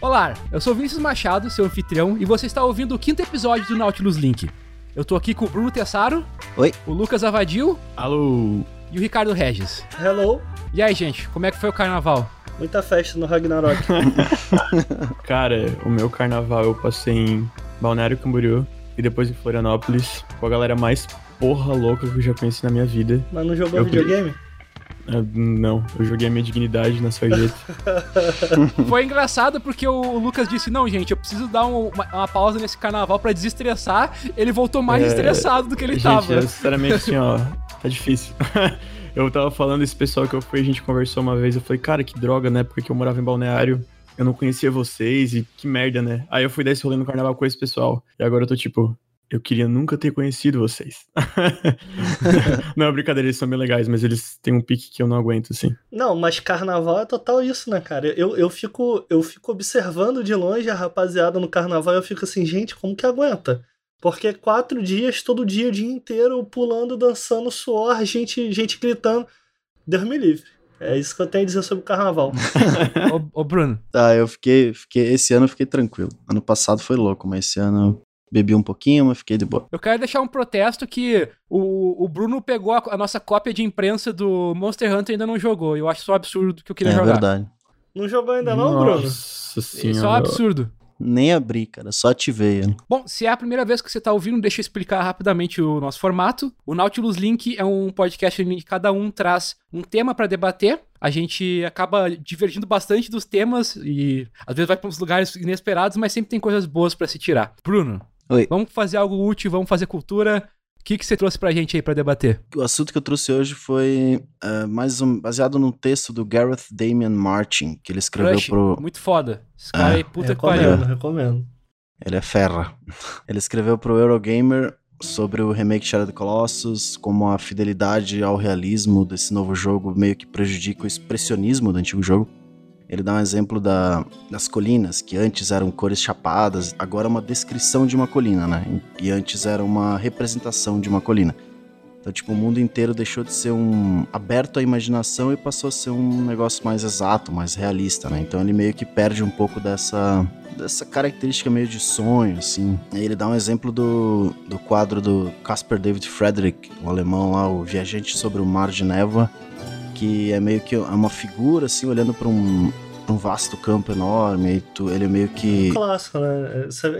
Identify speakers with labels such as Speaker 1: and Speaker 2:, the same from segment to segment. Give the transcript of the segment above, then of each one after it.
Speaker 1: Olá, eu sou Vinícius Machado, seu anfitrião, e você está ouvindo o quinto episódio do Nautilus Link. Eu tô aqui com o Bruno Tessaro.
Speaker 2: Oi.
Speaker 1: O Lucas Avadil.
Speaker 3: Alô.
Speaker 1: E o Ricardo Regis.
Speaker 4: Hello.
Speaker 1: E aí, gente, como é que foi o carnaval?
Speaker 4: Muita festa no Ragnarok.
Speaker 3: Cara, o meu carnaval eu passei em Balneário Camboriú e depois em Florianópolis com a galera mais porra louca que eu já conheci na minha vida.
Speaker 4: Mas não jogou
Speaker 3: Eu-
Speaker 4: videogame?
Speaker 3: Ah, não, eu joguei a minha dignidade na sarjeta.
Speaker 1: Foi engraçado porque o Lucas disse: Não, gente, eu preciso dar um- uma, uma pausa nesse carnaval pra desestressar. Ele voltou mais
Speaker 3: É,
Speaker 1: estressado do que ele
Speaker 3: gente,
Speaker 1: tava.
Speaker 3: eu, sinceramente, assim, ó, tá difícil. eu tava falando esse pessoal que eu fui, a gente conversou uma vez, eu falei, cara, que droga, né? Porque eu morava em Balneário, eu não conhecia vocês e que merda, né? Aí eu fui dar esse rolê no carnaval com esse pessoal. E agora eu tô tipo, eu queria nunca ter conhecido vocês. não, é brincadeira, eles são bem legais, mas eles têm um pique que eu não aguento, assim.
Speaker 4: Não, mas carnaval é total isso, né, cara? Eu, eu, fico, eu fico observando de longe a rapaziada no carnaval e eu fico assim, gente, como que aguenta? Porque quatro dias, todo dia, o dia inteiro, pulando, dançando, suor, gente, gente gritando. Deus me livre. É isso que eu tenho a dizer sobre o carnaval.
Speaker 1: ô, ô, Bruno,
Speaker 2: Tá, eu fiquei, fiquei. Esse ano eu fiquei tranquilo. Ano passado foi louco, mas esse ano bebi um pouquinho, mas fiquei de boa.
Speaker 1: eu quero deixar um protesto que o, o Bruno pegou a, a nossa cópia de imprensa do Monster Hunter e ainda não jogou. Eu acho um absurdo que eu queria
Speaker 2: é
Speaker 1: jogar.
Speaker 2: verdade.
Speaker 4: Não jogou ainda não, Bruno?
Speaker 3: Nossa
Speaker 1: Isso é um
Speaker 3: senhora.
Speaker 1: absurdo.
Speaker 2: Nem abri, cara. Só ativei ele.
Speaker 1: Bom, se é a primeira vez que você tá ouvindo, deixa eu explicar rapidamente o nosso formato. O Nautilus Link é um podcast em que cada um traz um tema pra debater. A gente acaba divergindo bastante dos temas e às vezes vai pra uns lugares inesperados, mas sempre tem coisas boas pra se tirar. Bruno,
Speaker 2: Oi.
Speaker 1: vamos fazer algo útil, vamos fazer cultura. O que, que você trouxe pra gente aí pra debater?
Speaker 2: O assunto que eu trouxe hoje foi eh, mais um, baseado num texto do Gareth Damian Martin, que ele escreveu
Speaker 1: Crush,
Speaker 2: pro.
Speaker 1: muito foda. Esse cara
Speaker 2: Ah.
Speaker 1: aí, puta que pariu.
Speaker 4: recomendo.
Speaker 2: Ele é ferra. Ele escreveu pro Eurogamer sobre o remake Shadow of the Colossus, como a fidelidade ao realismo desse novo jogo meio que prejudica o expressionismo do antigo jogo. Ele dá um exemplo da- das colinas, que antes eram cores chapadas, agora é uma descrição de uma colina, né? E antes era uma representação de uma colina. Então, tipo, o mundo inteiro deixou de ser um aberto à imaginação e passou a ser um negócio mais exato, mais realista, né? Então ele meio que perde um pouco dessa dessa característica meio de sonho, assim. Ele dá um exemplo do, do quadro do Caspar David Friedrich, o alemão lá, o Viajante sobre o Mar de Névoa, que é meio que é uma figura, assim, olhando para um, pra um vasto campo enorme, e tu, ele meio que...
Speaker 4: Clássico, né? Isso é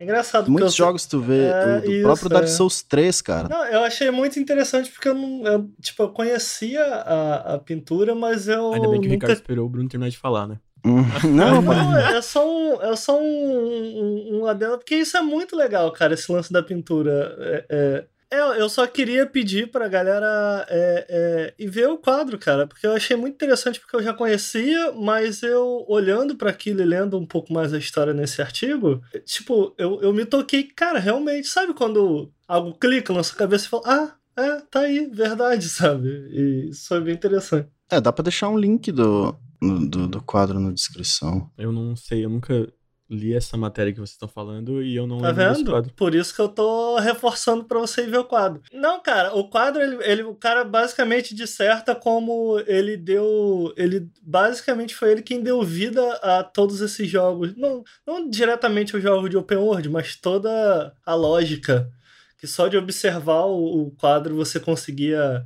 Speaker 4: é engraçado.
Speaker 2: Muitos
Speaker 4: eu-
Speaker 2: jogos tu vê,
Speaker 4: É,
Speaker 2: o do
Speaker 4: isso,
Speaker 2: próprio Dark
Speaker 4: é.
Speaker 2: Souls 3, cara.
Speaker 4: Não, eu achei muito interessante porque eu não. eu, tipo, eu conhecia a, a pintura, mas eu.
Speaker 3: Ainda bem que o
Speaker 4: nunca...
Speaker 3: Ricardo esperou o Bruno terminar de falar, né?
Speaker 2: Hum, Não, mas...
Speaker 4: Não, é só um, é só um, um, um adendo, porque isso é muito legal, cara, esse lance da pintura. É, é, é, eu só queria pedir pra galera é, é, ir ver o quadro, cara, porque eu achei muito interessante, porque eu já conhecia, mas eu, olhando pra aquilo e lendo um pouco mais a história nesse artigo, tipo, eu, eu me toquei, cara, realmente, sabe quando algo clica na sua cabeça e fala, ah, é, tá aí, verdade, sabe? E isso foi bem interessante.
Speaker 2: É, dá pra deixar um link do, do, do quadro na descrição.
Speaker 3: Eu não sei, eu nunca li essa matéria que vocês estão falando e eu não
Speaker 4: Tá vendo? Por isso que eu tô reforçando pra você ver o quadro. Não, cara, o quadro, ele, ele- o cara basicamente disserta como ele deu. Ele basicamente foi ele quem deu vida a todos esses jogos. Não, não diretamente os jogos de open world, mas toda a lógica. Que só de observar o, o quadro você conseguia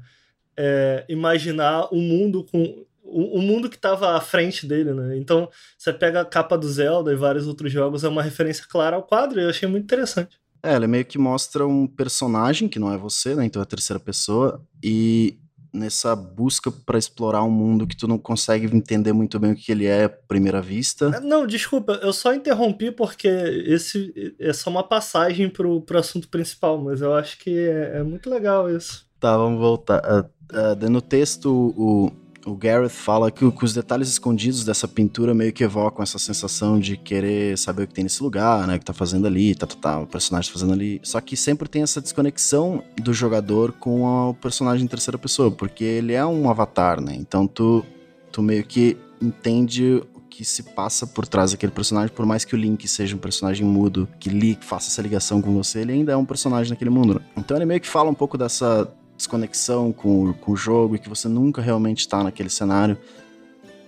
Speaker 4: é, imaginar o mundo com. O, o mundo que estava à frente dele, né? Então, você pega a capa do Zelda e vários outros jogos, é uma referência clara ao quadro, e eu achei muito interessante.
Speaker 2: É, ele meio que mostra um personagem que não é você, né? Então é a terceira pessoa. E nessa busca pra explorar um mundo que tu não consegue entender muito bem o que ele é à primeira vista.
Speaker 4: Não, desculpa, eu só interrompi porque esse é só uma passagem pro, pro assunto principal, mas eu acho que é, é muito legal isso.
Speaker 2: Tá, vamos voltar. Ah, ah, daí no texto, o, o Gareth fala que, que os detalhes escondidos dessa pintura meio que evocam essa sensação de querer saber o que tem nesse lugar, né? O que tá fazendo ali, tá, tá, tá, o personagem tá fazendo ali. Só que sempre tem essa desconexão do jogador com a- o personagem em terceira pessoa, porque ele é um avatar, né? Então tu, tu meio que entende o que se passa por trás daquele personagem, por mais que o Link seja um personagem mudo, que li, que faça essa ligação com você, ele ainda é um personagem naquele mundo. né? Então ele meio que fala um pouco dessa desconexão com, o- com o jogo e que você nunca realmente está naquele cenário.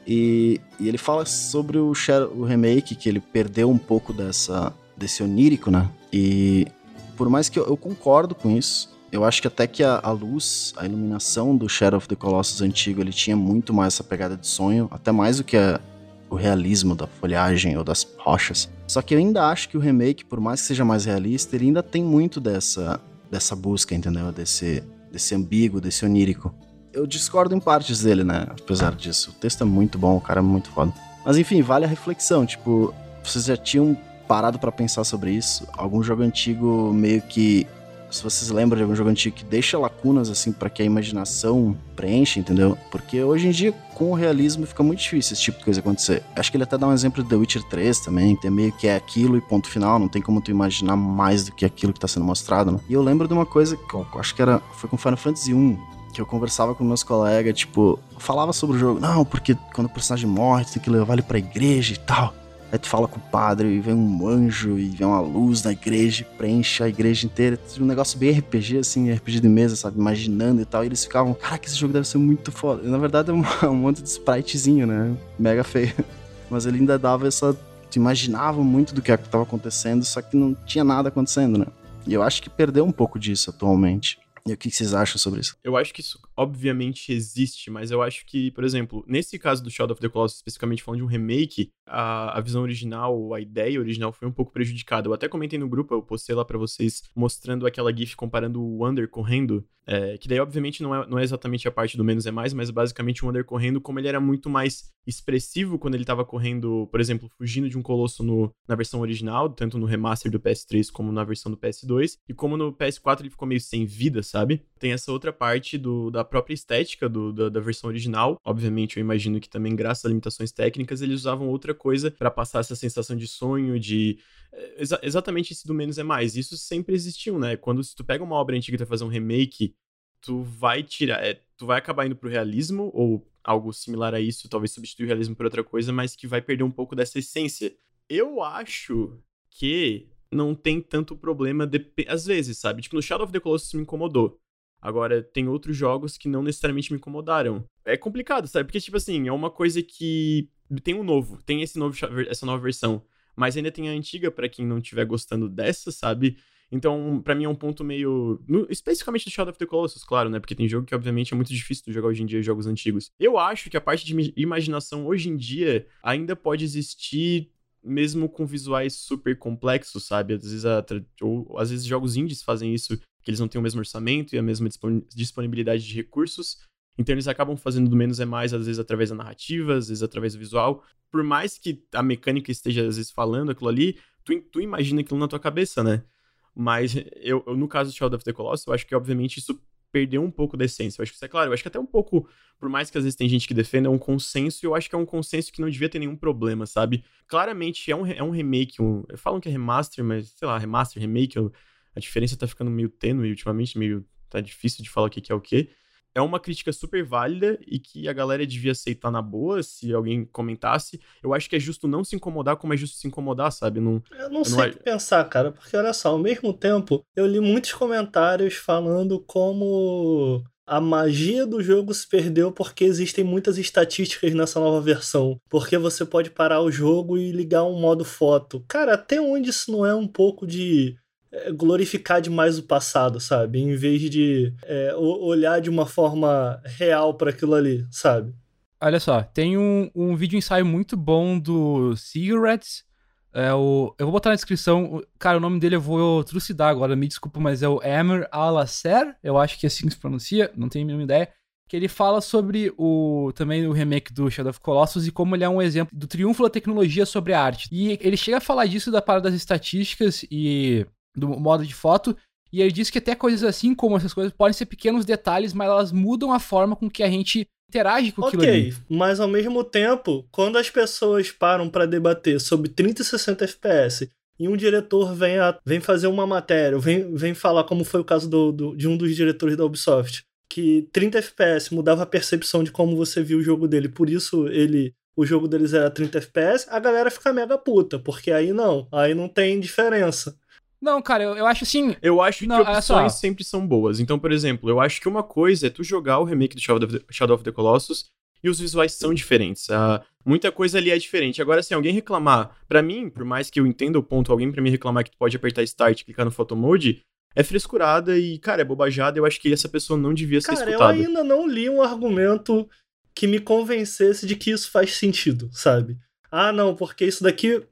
Speaker 2: E, e ele fala sobre o, Shadow, o remake, que ele perdeu um pouco dessa, desse onírico, né? E por mais que eu, eu concordo com isso, eu acho que até que a, a, luz, a iluminação do Shadow of the Colossus antigo, ele tinha muito mais essa pegada de sonho, até mais do que a, o realismo da folhagem ou das rochas. Só que eu ainda acho que o remake, por mais que seja mais realista, ele ainda tem muito dessa, dessa busca, entendeu? Desse, desse ambíguo, desse onírico. Eu discordo em partes dele, né? Apesar disso. O texto é muito bom, o cara é muito foda. Mas enfim, vale a reflexão. Tipo, vocês já tinham parado para pensar sobre isso? Algum jogo antigo meio que se vocês lembram de algum jogo antigo que deixa lacunas assim para que a imaginação preencha, entendeu? Porque hoje em dia com o realismo fica muito difícil esse tipo de coisa acontecer. Acho que ele até dá um exemplo de The Witcher 3 também, que é meio que é aquilo e ponto final, não tem como tu imaginar mais do que aquilo que tá sendo mostrado, né? E eu lembro de uma coisa que eu acho que era foi com Final Fantasy 1, que eu conversava com meus colegas, tipo, falava sobre o jogo, não, porque quando o personagem morre, tu tem que levar ele pra igreja e tal. Aí tu fala com o padre e vem um anjo e vem uma luz na igreja, preenche a igreja inteira. Um negócio bem RPG, assim, RPG de mesa, sabe? Imaginando e tal. E eles ficavam, caraca, esse jogo deve ser muito foda. E, na verdade é um, um monte de spritezinho, né? Mega feio. Mas ele ainda dava essa. Tu imaginava muito do que estava acontecendo, só que não tinha nada acontecendo, né? E eu acho que perdeu um pouco disso atualmente. E o que vocês acham sobre isso?
Speaker 3: Eu acho que isso obviamente existe, mas eu acho que, por exemplo, nesse caso do Shadow of the Colossus, especificamente falando de um remake, a, a visão original, a ideia original foi um pouco prejudicada. Eu até comentei no grupo, eu postei lá para vocês, mostrando aquela GIF comparando o Wander correndo, é, que daí obviamente não é, não é exatamente a parte do menos é mais, mas basicamente o Wander correndo, como ele era muito mais expressivo quando ele tava correndo, por exemplo, fugindo de um colosso no, na versão original, tanto no remaster do PS3 como na versão do PS2, e como no PS4 ele ficou meio sem vida, sabe? Tem essa outra parte do, da própria estética do, da, da, versão original. Obviamente, eu imagino que também, graças a limitações técnicas, eles usavam outra coisa para passar essa sensação de sonho, de. Eh, exa exatamente esse do menos é mais. Isso sempre existiu, né? Quando se tu pega uma obra antiga e tu vai fazer um remake, tu vai tirar. É, tu vai acabar indo pro realismo, ou algo similar a isso, talvez substituir o realismo por outra coisa, mas que vai perder um pouco dessa essência. Eu acho que não tem tanto problema, de... às vezes, sabe? Tipo, no Shadow of the Colossus me incomodou. Agora, tem outros jogos que não necessariamente me incomodaram. É complicado, sabe? Porque, tipo assim, é uma coisa que. Tem um novo, tem esse novo, essa nova versão. Mas ainda tem a antiga para quem não estiver gostando dessa, sabe? Então, para mim é um ponto meio. No, especificamente do Shadow of the Colossus, claro, né? Porque tem jogo que, obviamente, é muito difícil de jogar hoje em dia jogos antigos. Eu acho que a parte de imaginação hoje em dia ainda pode existir mesmo com visuais super complexos, sabe? Às vezes, a, ou, às vezes jogos indies fazem isso que eles não têm o mesmo orçamento e a mesma disponibilidade de recursos. Então eles acabam fazendo do menos é mais, às vezes através da narrativa, às vezes através do visual. Por mais que a mecânica esteja, às vezes, falando aquilo ali, tu, tu imagina aquilo na tua cabeça, né? Mas eu, eu, no caso do Shadow of the Colossus, eu acho que, obviamente, isso perdeu um pouco da essência. Eu acho que isso é claro. Eu acho que até um pouco, por mais que às vezes tem gente que defenda, é um consenso, e eu acho que é um consenso que não devia ter nenhum problema, sabe? Claramente é um, é um remake, um, falam que é remaster, mas sei lá, remaster, remake, eu, a diferença tá ficando meio tênue ultimamente, meio tá difícil de falar o que, que é o que. É uma crítica super válida e que a galera devia aceitar na boa se alguém comentasse. Eu acho que é justo não se incomodar como é justo se incomodar, sabe? Não,
Speaker 4: eu não eu sei o não... que pensar, cara, porque olha só, ao mesmo tempo, eu li muitos comentários falando como a magia do jogo se perdeu porque existem muitas estatísticas nessa nova versão. Porque você pode parar o jogo e ligar um modo foto. Cara, até onde isso não é um pouco de é, glorificar demais o passado, sabe? Em vez de é, olhar de uma forma real para aquilo ali, sabe?
Speaker 1: Olha só, tem um, um vídeo ensaio muito bom do Cigarettes. É o, eu vou botar na descrição. Cara, o nome dele eu vou trucidar agora, me desculpa, mas é o Emer Alasser. Eu acho que é assim que se pronuncia, não tenho a mínima ideia. Que ele fala sobre o também o remake do Shadow of Colossus e como ele é um exemplo do triunfo da tecnologia sobre a arte. E ele chega a falar disso da parada das estatísticas e do modo de foto. E ele diz que até coisas assim, como essas coisas, podem ser pequenos detalhes, mas elas mudam a forma com que a gente interage com aquilo
Speaker 4: Ok, mas ao mesmo tempo, quando as pessoas param para debater sobre 30 e 60 FPS e um diretor vem, a, vem fazer uma matéria, vem, vem falar, como foi o caso do, do, de um dos diretores da Ubisoft, que 30 FPS mudava a percepção de como você viu o jogo dele, por isso ele o jogo deles era 30 FPS, a galera fica mega puta, porque aí não, aí não tem diferença.
Speaker 1: Não, cara, eu, eu acho assim.
Speaker 3: Eu acho não, que opções sempre são boas. Então, por exemplo, eu acho que uma coisa é tu jogar o remake do Shadow of the, Shadow of the Colossus e os visuais são diferentes. Uh, muita coisa ali é diferente. Agora, se assim, alguém reclamar, para mim, por mais que eu entenda o ponto, alguém para mim reclamar que tu pode apertar Start e clicar no Photo Mode, é frescurada e, cara, é bobajada. Eu acho que essa pessoa não devia ser
Speaker 4: cara,
Speaker 3: escutada.
Speaker 4: eu ainda não li um argumento que me convencesse de que isso faz sentido, sabe? Ah, não, porque isso daqui.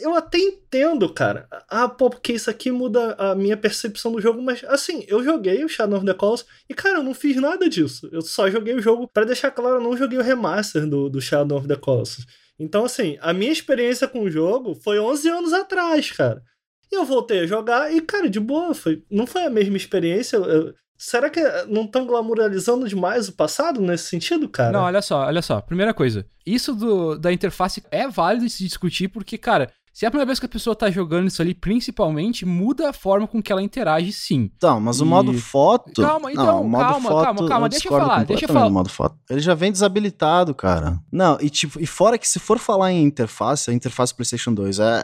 Speaker 4: Eu até entendo, cara. Ah, pô, porque isso aqui muda a minha percepção do jogo, mas assim, eu joguei o Shadow of the Colossus e, cara, eu não fiz nada disso. Eu só joguei o jogo, para deixar claro, eu não joguei o remaster do, do Shadow of the Colossus. Então, assim, a minha experiência com o jogo foi 11 anos atrás, cara. E eu voltei a jogar e, cara, de boa, foi, não foi a mesma experiência. Eu, será que não estão glamouralizando demais o passado nesse sentido, cara?
Speaker 1: Não, olha só, olha só. Primeira coisa, isso do, da interface é válido de se discutir porque, cara, se é a primeira vez que a pessoa tá jogando isso ali, principalmente, muda a forma com que ela interage, sim.
Speaker 2: Então, mas e... o modo foto.
Speaker 1: Calma, então, não, o modo calma, foto, calma, calma, deixa eu falar, deixa eu falar.
Speaker 2: modo foto. Ele já vem desabilitado, cara. Não, e tipo, e fora que se for falar em interface, a interface PlayStation 2 é,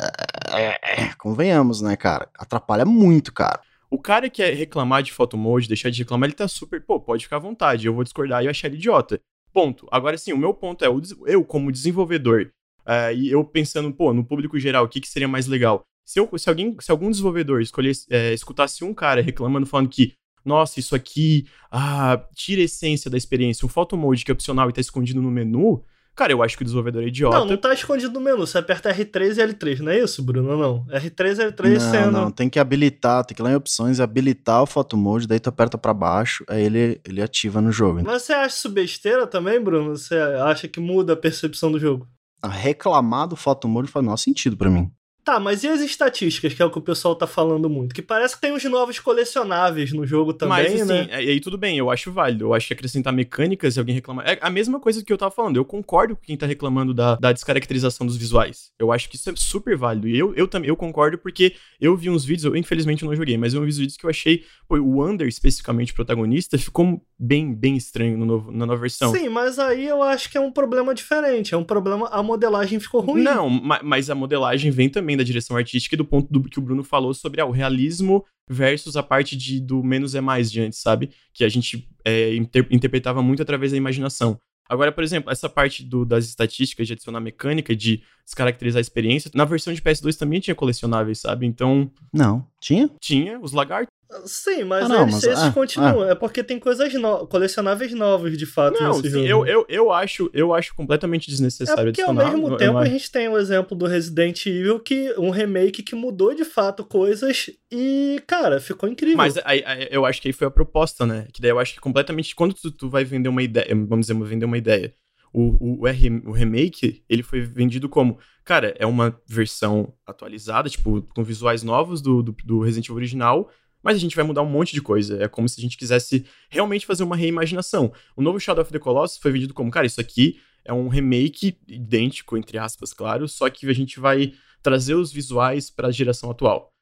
Speaker 2: é, é convenhamos, né, cara? Atrapalha muito, cara.
Speaker 3: O cara que quer reclamar de photo mode, deixar de reclamar, ele tá super, pô, pode ficar à vontade, eu vou discordar e achar ele idiota. Ponto. Agora sim, o meu ponto é, eu como desenvolvedor, Uh, e eu pensando, pô, no público geral, o que, que seria mais legal? Se, eu, se, alguém, se algum desenvolvedor escolhesse, é, escutasse um cara reclamando, falando que, nossa, isso aqui ah, tira a essência da experiência, um photo mode que é opcional e tá escondido no menu, cara, eu acho que o desenvolvedor é idiota.
Speaker 4: Não, não tá escondido no menu. Você aperta R3 e L3, não é isso, Bruno? Não. R3 e L3
Speaker 2: não,
Speaker 4: sendo.
Speaker 2: Não, tem que habilitar, tem que ir lá em opções e habilitar o photo mode, daí tu aperta para baixo, aí ele, ele ativa no jogo.
Speaker 4: Mas você acha isso besteira também, Bruno? Você acha que muda a percepção do jogo?
Speaker 2: reclamar do photomode faz o menor sentido para mim.
Speaker 4: Tá, mas e as estatísticas, que é o que o pessoal tá falando muito? Que parece que tem uns novos colecionáveis no jogo também, mas, assim, né?
Speaker 3: E aí tudo bem, eu acho válido. Eu acho que acrescentar mecânicas e alguém reclamar. É a mesma coisa que eu tava falando. Eu concordo com quem tá reclamando da, da descaracterização dos visuais. Eu acho que isso é super válido. E eu, eu também eu concordo porque eu vi uns vídeos, eu infelizmente não joguei, mas eu vi uns vídeos que eu achei. Pô, o Under, especificamente o protagonista, ficou bem, bem estranho no novo, na nova versão.
Speaker 4: Sim, mas aí eu acho que é um problema diferente. É um problema. A modelagem ficou ruim.
Speaker 3: Não, mas a modelagem vem também da direção artística do ponto do que o Bruno falou sobre ah, o realismo versus a parte de, do menos é mais de antes, sabe? Que a gente é, inter interpretava muito através da imaginação. Agora, por exemplo, essa parte do, das estatísticas de adicionar mecânica, de descaracterizar a experiência, na versão de PS2 também tinha colecionáveis, sabe? Então.
Speaker 2: Não. Tinha?
Speaker 3: Tinha, os lagartos.
Speaker 4: Sim, mas, ah, não, mas esses ah, continuam. Ah. É porque tem coisas no... colecionáveis novos, de fato, não, nesse sim, jogo.
Speaker 3: Eu, eu, eu, acho, eu acho completamente desnecessário
Speaker 4: é porque, adicionar. ao mesmo tempo, a gente tem o exemplo do Resident Evil, que um remake que mudou de fato coisas e, cara, ficou incrível.
Speaker 3: Mas aí, aí, eu acho que aí foi a proposta, né? Que daí eu acho que completamente... Quando tu, tu vai vender uma ideia, vamos dizer, vender uma ideia o, o, R, o remake, ele foi vendido como, cara, é uma versão atualizada, tipo, com visuais novos do, do, do, Resident Evil original, mas a gente vai mudar um monte de coisa. É como se a gente quisesse realmente fazer uma reimaginação. O novo Shadow of the Colossus foi vendido como, cara, isso aqui é um remake idêntico, entre aspas, claro, só que a gente vai trazer os visuais para a geração atual.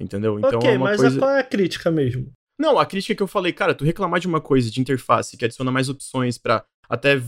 Speaker 3: Entendeu?
Speaker 4: Então okay, é uma mas coisa... qual é a crítica mesmo?
Speaker 3: Não, a crítica que eu falei, cara, tu reclamar de uma coisa de interface que adiciona mais opções para até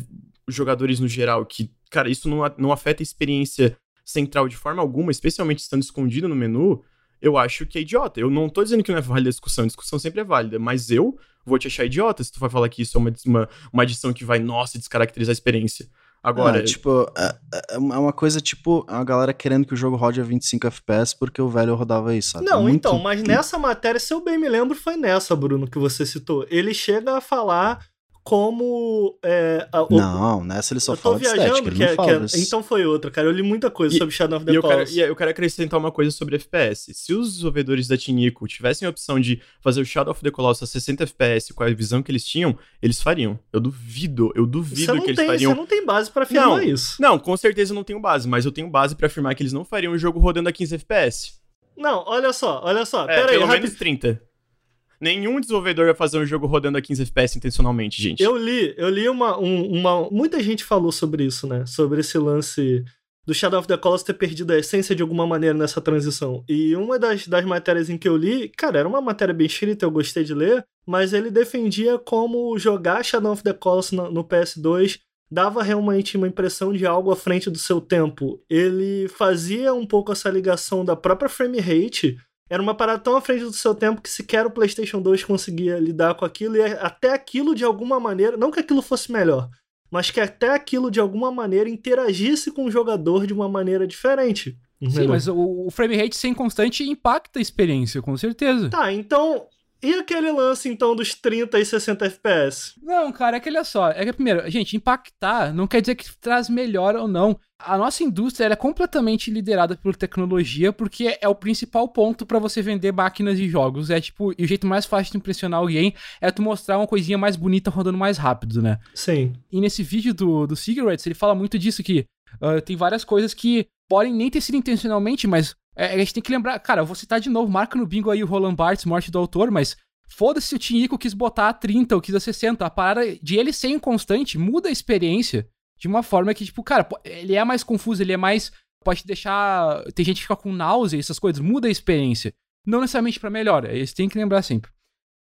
Speaker 3: os jogadores no geral, que, cara, isso não, não afeta a experiência central de forma alguma, especialmente estando escondido no menu, eu acho que é idiota. Eu não tô dizendo que não é válida a discussão, a discussão sempre é válida, mas eu vou te achar idiota se tu vai falar que isso é uma, uma, uma adição que vai, nossa, descaracterizar a experiência. Agora.
Speaker 2: Ah, tipo, é, é, é, uma coisa tipo a galera querendo que o jogo rode a 25 FPS porque o velho rodava isso, sabe?
Speaker 4: Não, é muito... então, mas nessa matéria, se eu bem me lembro, foi nessa, Bruno, que você citou. Ele chega a falar como. É, a,
Speaker 2: não, nessa ele só fala de estética, ele que, é, fala
Speaker 4: que é, Então foi outra, cara. Eu li muita coisa e, sobre Shadow of the Colossus.
Speaker 3: E eu quero acrescentar uma coisa sobre FPS. Se os desenvolvedores da Tinico tivessem a opção de fazer o Shadow of the Colossus a 60 FPS com a visão que eles tinham, eles fariam. Eu duvido, eu duvido que eles
Speaker 4: tem,
Speaker 3: fariam.
Speaker 4: Você não tem base para afirmar
Speaker 3: não,
Speaker 4: isso.
Speaker 3: Não, com certeza eu não tenho base, mas eu tenho base para afirmar que eles não fariam o jogo rodando a 15 FPS.
Speaker 4: Não, olha só, olha só.
Speaker 3: É,
Speaker 4: pera
Speaker 3: pelo
Speaker 4: aí,
Speaker 3: menos 30. Nenhum desenvolvedor vai fazer um jogo rodando a 15 FPS intencionalmente, gente.
Speaker 4: Eu li, eu li uma, um, uma. Muita gente falou sobre isso, né? Sobre esse lance do Shadow of the Colossus ter perdido a essência de alguma maneira nessa transição. E uma das, das matérias em que eu li, cara, era uma matéria bem escrita, eu gostei de ler, mas ele defendia como jogar Shadow of the Colossus no, no PS2 dava realmente uma impressão de algo à frente do seu tempo. Ele fazia um pouco essa ligação da própria frame rate era uma parada tão à frente do seu tempo que sequer o PlayStation 2 conseguia lidar com aquilo e até aquilo de alguma maneira, não que aquilo fosse melhor, mas que até aquilo de alguma maneira interagisse com o jogador de uma maneira diferente.
Speaker 1: Sim,
Speaker 4: entendeu?
Speaker 1: mas o, o frame rate sem constante impacta a experiência, com certeza.
Speaker 4: Tá, então. E aquele lance, então, dos 30 e 60 FPS?
Speaker 1: Não, cara, é que olha só. É que, primeiro, gente, impactar não quer dizer que traz melhor ou não. A nossa indústria é completamente liderada por tecnologia, porque é o principal ponto pra você vender máquinas e jogos. É tipo, e o jeito mais fácil de impressionar alguém é tu mostrar uma coisinha mais bonita rodando mais rápido, né?
Speaker 4: Sim.
Speaker 1: E nesse vídeo do, do Cigarettes, ele fala muito disso que ah, tem várias coisas que podem nem ter sido intencionalmente, mas é, a gente tem que lembrar. Cara, eu vou citar de novo, marca no bingo aí o Roland Barthes, Morte do Autor, mas foda-se se o Tinico quis botar a 30 ou quis a 60. A parada de ele ser inconstante muda a experiência de uma forma que, tipo, cara, ele é mais confuso, ele é mais. Pode deixar. Tem gente que fica com náusea, essas coisas, muda a experiência. Não necessariamente pra melhor, isso tem que lembrar sempre.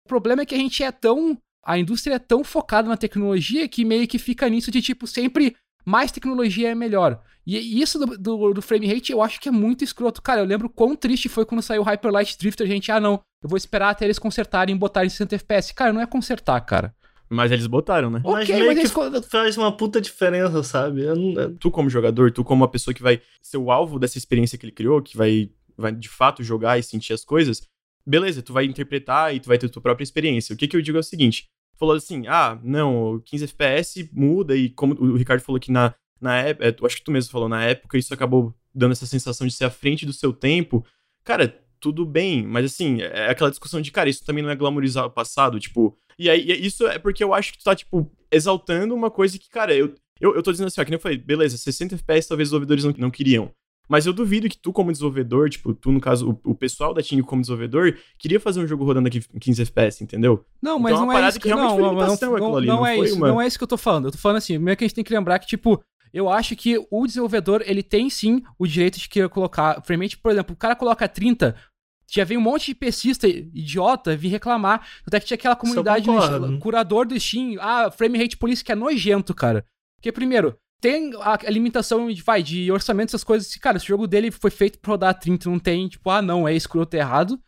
Speaker 1: O problema é que a gente é tão. A indústria é tão focada na tecnologia que meio que fica nisso de, tipo, sempre mais tecnologia é melhor. E isso do, do, do frame rate eu acho que é muito escroto. Cara, eu lembro quão triste foi quando saiu o Hyper Light Drifter, gente, ah não, eu vou esperar até eles consertarem e botarem 60 FPS. Cara, não é consertar, cara.
Speaker 3: Mas eles botaram, né?
Speaker 4: Mas
Speaker 1: Ok,
Speaker 4: meio
Speaker 1: mas
Speaker 4: que
Speaker 1: eles
Speaker 4: faz uma puta diferença, sabe? Não-
Speaker 3: Tu, como jogador, tu, como uma pessoa que vai ser o alvo dessa experiência que ele criou, que vai, vai de fato jogar e sentir as coisas, beleza, tu vai interpretar e tu vai ter tua própria experiência. O que, que eu digo é o seguinte: falou assim, ah, não, o 15 FPS muda, e como o Ricardo falou que na, na época, eu acho que tu mesmo falou, na época isso acabou dando essa sensação de ser à frente do seu tempo. Cara, tudo bem, mas assim, é aquela discussão de, cara, isso também não é glamorizar o passado, tipo. E aí, isso é porque eu acho que tu tá, tipo, exaltando uma coisa que, cara, eu, eu, eu tô dizendo assim, ó, que nem eu falei, beleza, 60 FPS talvez os desenvolvedores não, não queriam. Mas eu duvido que tu, como desenvolvedor, tipo, tu, no caso, o, o pessoal da Team como desenvolvedor, queria fazer um jogo rodando aqui em 15 FPS, entendeu?
Speaker 1: Não,
Speaker 3: Então
Speaker 1: mas
Speaker 3: é uma
Speaker 1: não é
Speaker 3: parada
Speaker 1: isso
Speaker 3: que realmente
Speaker 1: não,
Speaker 3: foi
Speaker 1: não,
Speaker 3: limitação
Speaker 1: não,
Speaker 3: aquilo
Speaker 1: não,
Speaker 3: ali,
Speaker 1: não
Speaker 3: não
Speaker 1: é
Speaker 3: foi
Speaker 1: isso,
Speaker 3: uma-
Speaker 1: não é isso que eu tô falando. Eu tô falando assim, primeiro que a gente tem que lembrar que, tipo, eu acho que o desenvolvedor, ele tem sim o direito de querer colocar frame rate, por exemplo, o cara coloca 30, já vem um monte de PCista idiota vir reclamar. Até que tinha aquela comunidade. Steam, curador do Steam, ah, frame rate police que é nojento, cara. Porque, primeiro, tem a, a limitação de, vai, de orçamento, essas coisas. Cara, esse jogo dele foi feito pra rodar 30, não tem, tipo, ah, não, é escroto é errado.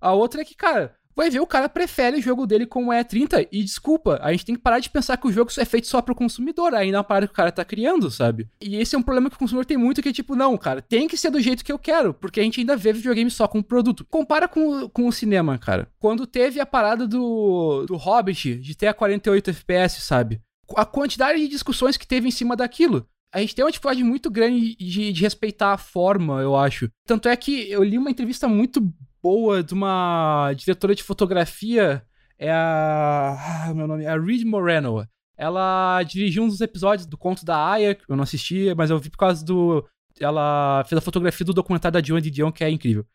Speaker 1: A outra é que, cara, vai ver, o cara prefere o jogo dele como é 30. E desculpa, a gente tem que parar de pensar que o jogo é feito só pro consumidor. Ainda é uma parada que o cara tá criando, sabe? E esse é um problema que o consumidor tem muito, que é tipo, não, cara, tem que ser do jeito que eu quero. Porque a gente ainda vê videogame só com produto. Compara com, com o cinema, cara. Quando teve a parada do, do Hobbit, de ter a 48 FPS, sabe? A quantidade de discussões que teve em cima daquilo. A gente tem uma dificuldade muito grande de, de respeitar a forma, eu acho. Tanto é que eu li uma entrevista muito boa de uma diretora de fotografia, é a. Ah, meu nome é a Reed Moreno. Ela dirigiu um dos episódios do Conto da Aya, que eu não assisti, mas eu vi por causa do. Ela fez a fotografia do documentário da Joan Didion, que é incrível.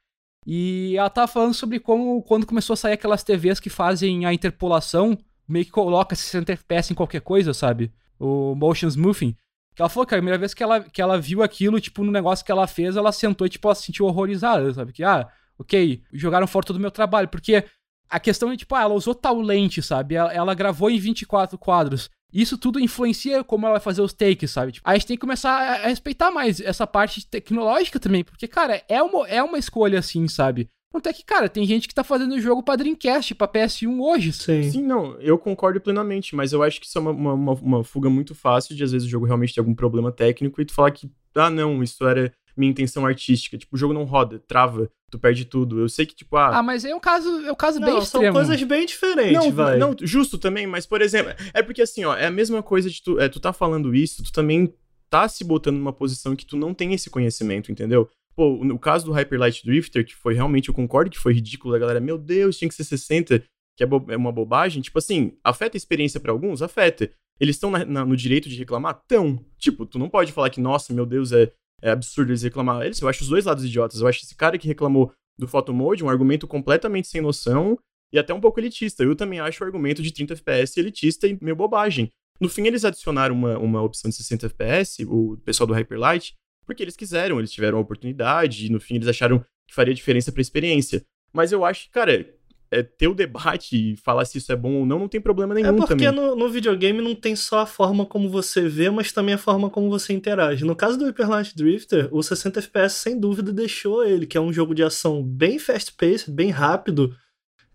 Speaker 1: E ela tava falando sobre como, quando começou a sair aquelas TVs que fazem a interpolação, meio que coloca 60 FPS em qualquer coisa, sabe? O motion smoothing. Que ela falou que a primeira vez que ela, que ela viu aquilo, tipo, no negócio que ela fez, ela sentou e, tipo, ela se sentiu horrorizada, sabe? Que, ah, ok, jogaram fora todo o meu trabalho. Porque a questão é, tipo, ah, ela usou tal lente, sabe? Ela, ela gravou em 24 quadros. Isso tudo influencia como ela vai fazer os takes, sabe? Tipo, a gente tem que começar a, a respeitar mais essa parte tecnológica também, porque, cara, é uma, é uma escolha assim, sabe? Tanto é que, cara, tem gente que tá fazendo jogo pra Dreamcast, pra PS1 hoje.
Speaker 4: Sim.
Speaker 3: Sim, não, eu concordo plenamente, mas eu acho que isso é uma, uma, uma- uma fuga muito fácil de às vezes o jogo realmente ter algum problema técnico e tu falar que, ah, não, isso era minha intenção artística. Tipo, o jogo não roda, trava, tu perde tudo. Eu sei que, tipo, ah.
Speaker 1: Ah, mas é um caso, é um caso bem
Speaker 4: Não, são
Speaker 1: extremo.
Speaker 4: coisas bem diferentes,
Speaker 3: não,
Speaker 4: vai.
Speaker 3: não, justo também, mas, por exemplo, é porque assim, ó, é a mesma coisa de tu, é, tu tá falando isso, tu também tá se botando numa posição que tu não tem esse conhecimento, entendeu? Pô, no caso do Hyper Light Drifter, que foi realmente, eu concordo que foi ridículo, a galera, meu Deus, tinha que ser 60, que é, bo- é uma bobagem, tipo assim, afeta a experiência pra alguns? Afeta. Eles estão no direito de reclamar? Tão. Tipo, tu não pode falar que, nossa, meu Deus, é, é absurdo eles reclamar. Eles, eu acho os dois lados idiotas. Eu acho esse cara que reclamou do Photo Mode um argumento completamente sem noção e até um pouco elitista. Eu também acho o argumento de 30 FPS elitista e meio bobagem. No fim, eles adicionaram uma, uma opção de 60 FPS, o pessoal do Hyperlight, porque eles quiseram, eles tiveram a oportunidade, e no fim eles acharam que faria diferença pra experiência. Mas eu acho que, cara, é, ter o debate e falar se isso é bom ou não, não tem problema
Speaker 4: É
Speaker 3: nenhum
Speaker 4: porque
Speaker 3: também.
Speaker 4: no, no videogame não tem só a forma como você vê, mas também a forma como você interage. No caso do Hyper Light Drifter, o 60 FPS sem dúvida deixou ele, que é um jogo de ação bem fast-paced, bem rápido,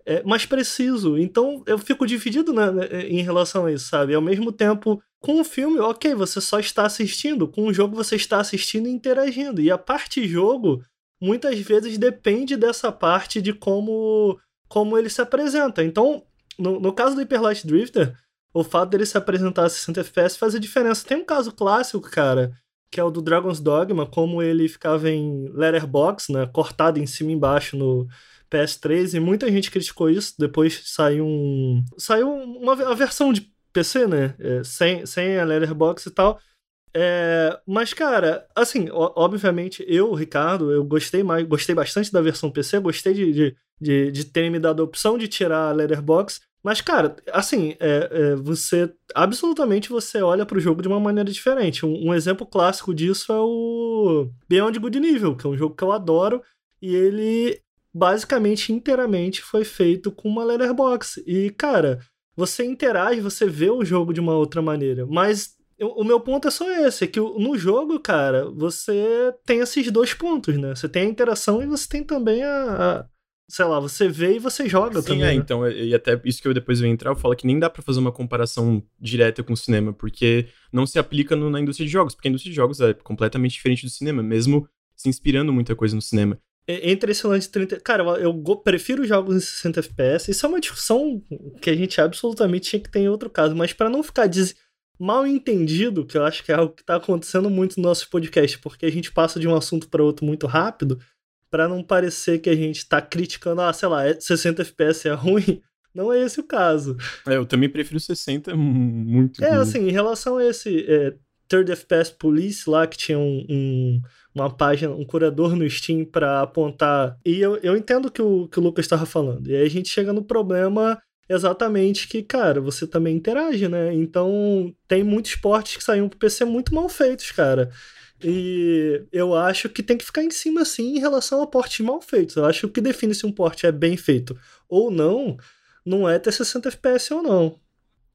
Speaker 4: é, mas preciso. Então eu fico dividido né, né, em relação a isso, sabe? Ao mesmo tempo Com o filme, ok, você só está assistindo. Com o jogo, você está assistindo e interagindo. E a parte jogo, muitas vezes, depende dessa parte de como, como ele se apresenta. Então, no, no caso do Hyper Light Drifter, o fato dele se apresentar a 60 FPS faz a diferença. Tem um caso clássico, cara, que é o do Dragon's Dogma, como ele ficava em letterbox, né, cortado em cima e embaixo no PS3, e muita gente criticou isso. Depois saiu um saiu uma a versão de PC, né, é, sem, sem a letterbox e tal. É, mas, cara, assim, obviamente, eu, Ricardo, eu gostei mais, gostei bastante da versão PC, gostei de, de, de, de ter me dado a opção de tirar a letterbox. Mas, cara, assim, é, é, você. Absolutamente você olha para o jogo de uma maneira diferente. Um, um, exemplo clássico disso é o Beyond Good Nível, que é um jogo que eu adoro. E ele, basicamente, inteiramente foi feito com uma letterbox. E, cara, você interage, você vê o jogo de uma outra maneira. Mas o meu ponto é só esse: é que no jogo, cara, você tem esses dois pontos, né? Você tem a interação e você tem também a, a sei lá, você vê e você joga
Speaker 3: Sim,
Speaker 4: também.
Speaker 3: É,
Speaker 4: né?
Speaker 3: então, e até isso que eu depois vou entrar, eu falo que nem dá para fazer uma comparação direta com o cinema, porque não se aplica no, na indústria de jogos, porque a indústria de jogos é completamente diferente do cinema, mesmo se inspirando muita coisa no cinema.
Speaker 4: Entre esse lance de 30. Cara, eu prefiro jogos em 60 FPS. Isso é uma discussão que a gente absolutamente tinha que ter em outro caso, mas para não ficar des... mal entendido, que eu acho que é algo que tá acontecendo muito no nosso podcast, porque a gente passa de um assunto para outro muito rápido para não parecer que a gente tá criticando, ah, sei lá, 60 FPS é ruim. Não é esse o caso.
Speaker 3: É, eu também prefiro 60 muito.
Speaker 4: É, ruim. assim, em relação a esse é, Third FPS Police lá, que tinha um, um, uma página, um curador no Steam para apontar. E eu, eu entendo que o que o Lucas estava falando. E aí a gente chega no problema exatamente que, cara, você também interage, né? Então, tem muitos portes que saíram pro PC muito mal feitos, cara. E eu acho que tem que ficar em cima, sim, em relação a portes mal feitos. Eu acho que o que define se um porte é bem feito ou não, não é ter 60 FPS ou não.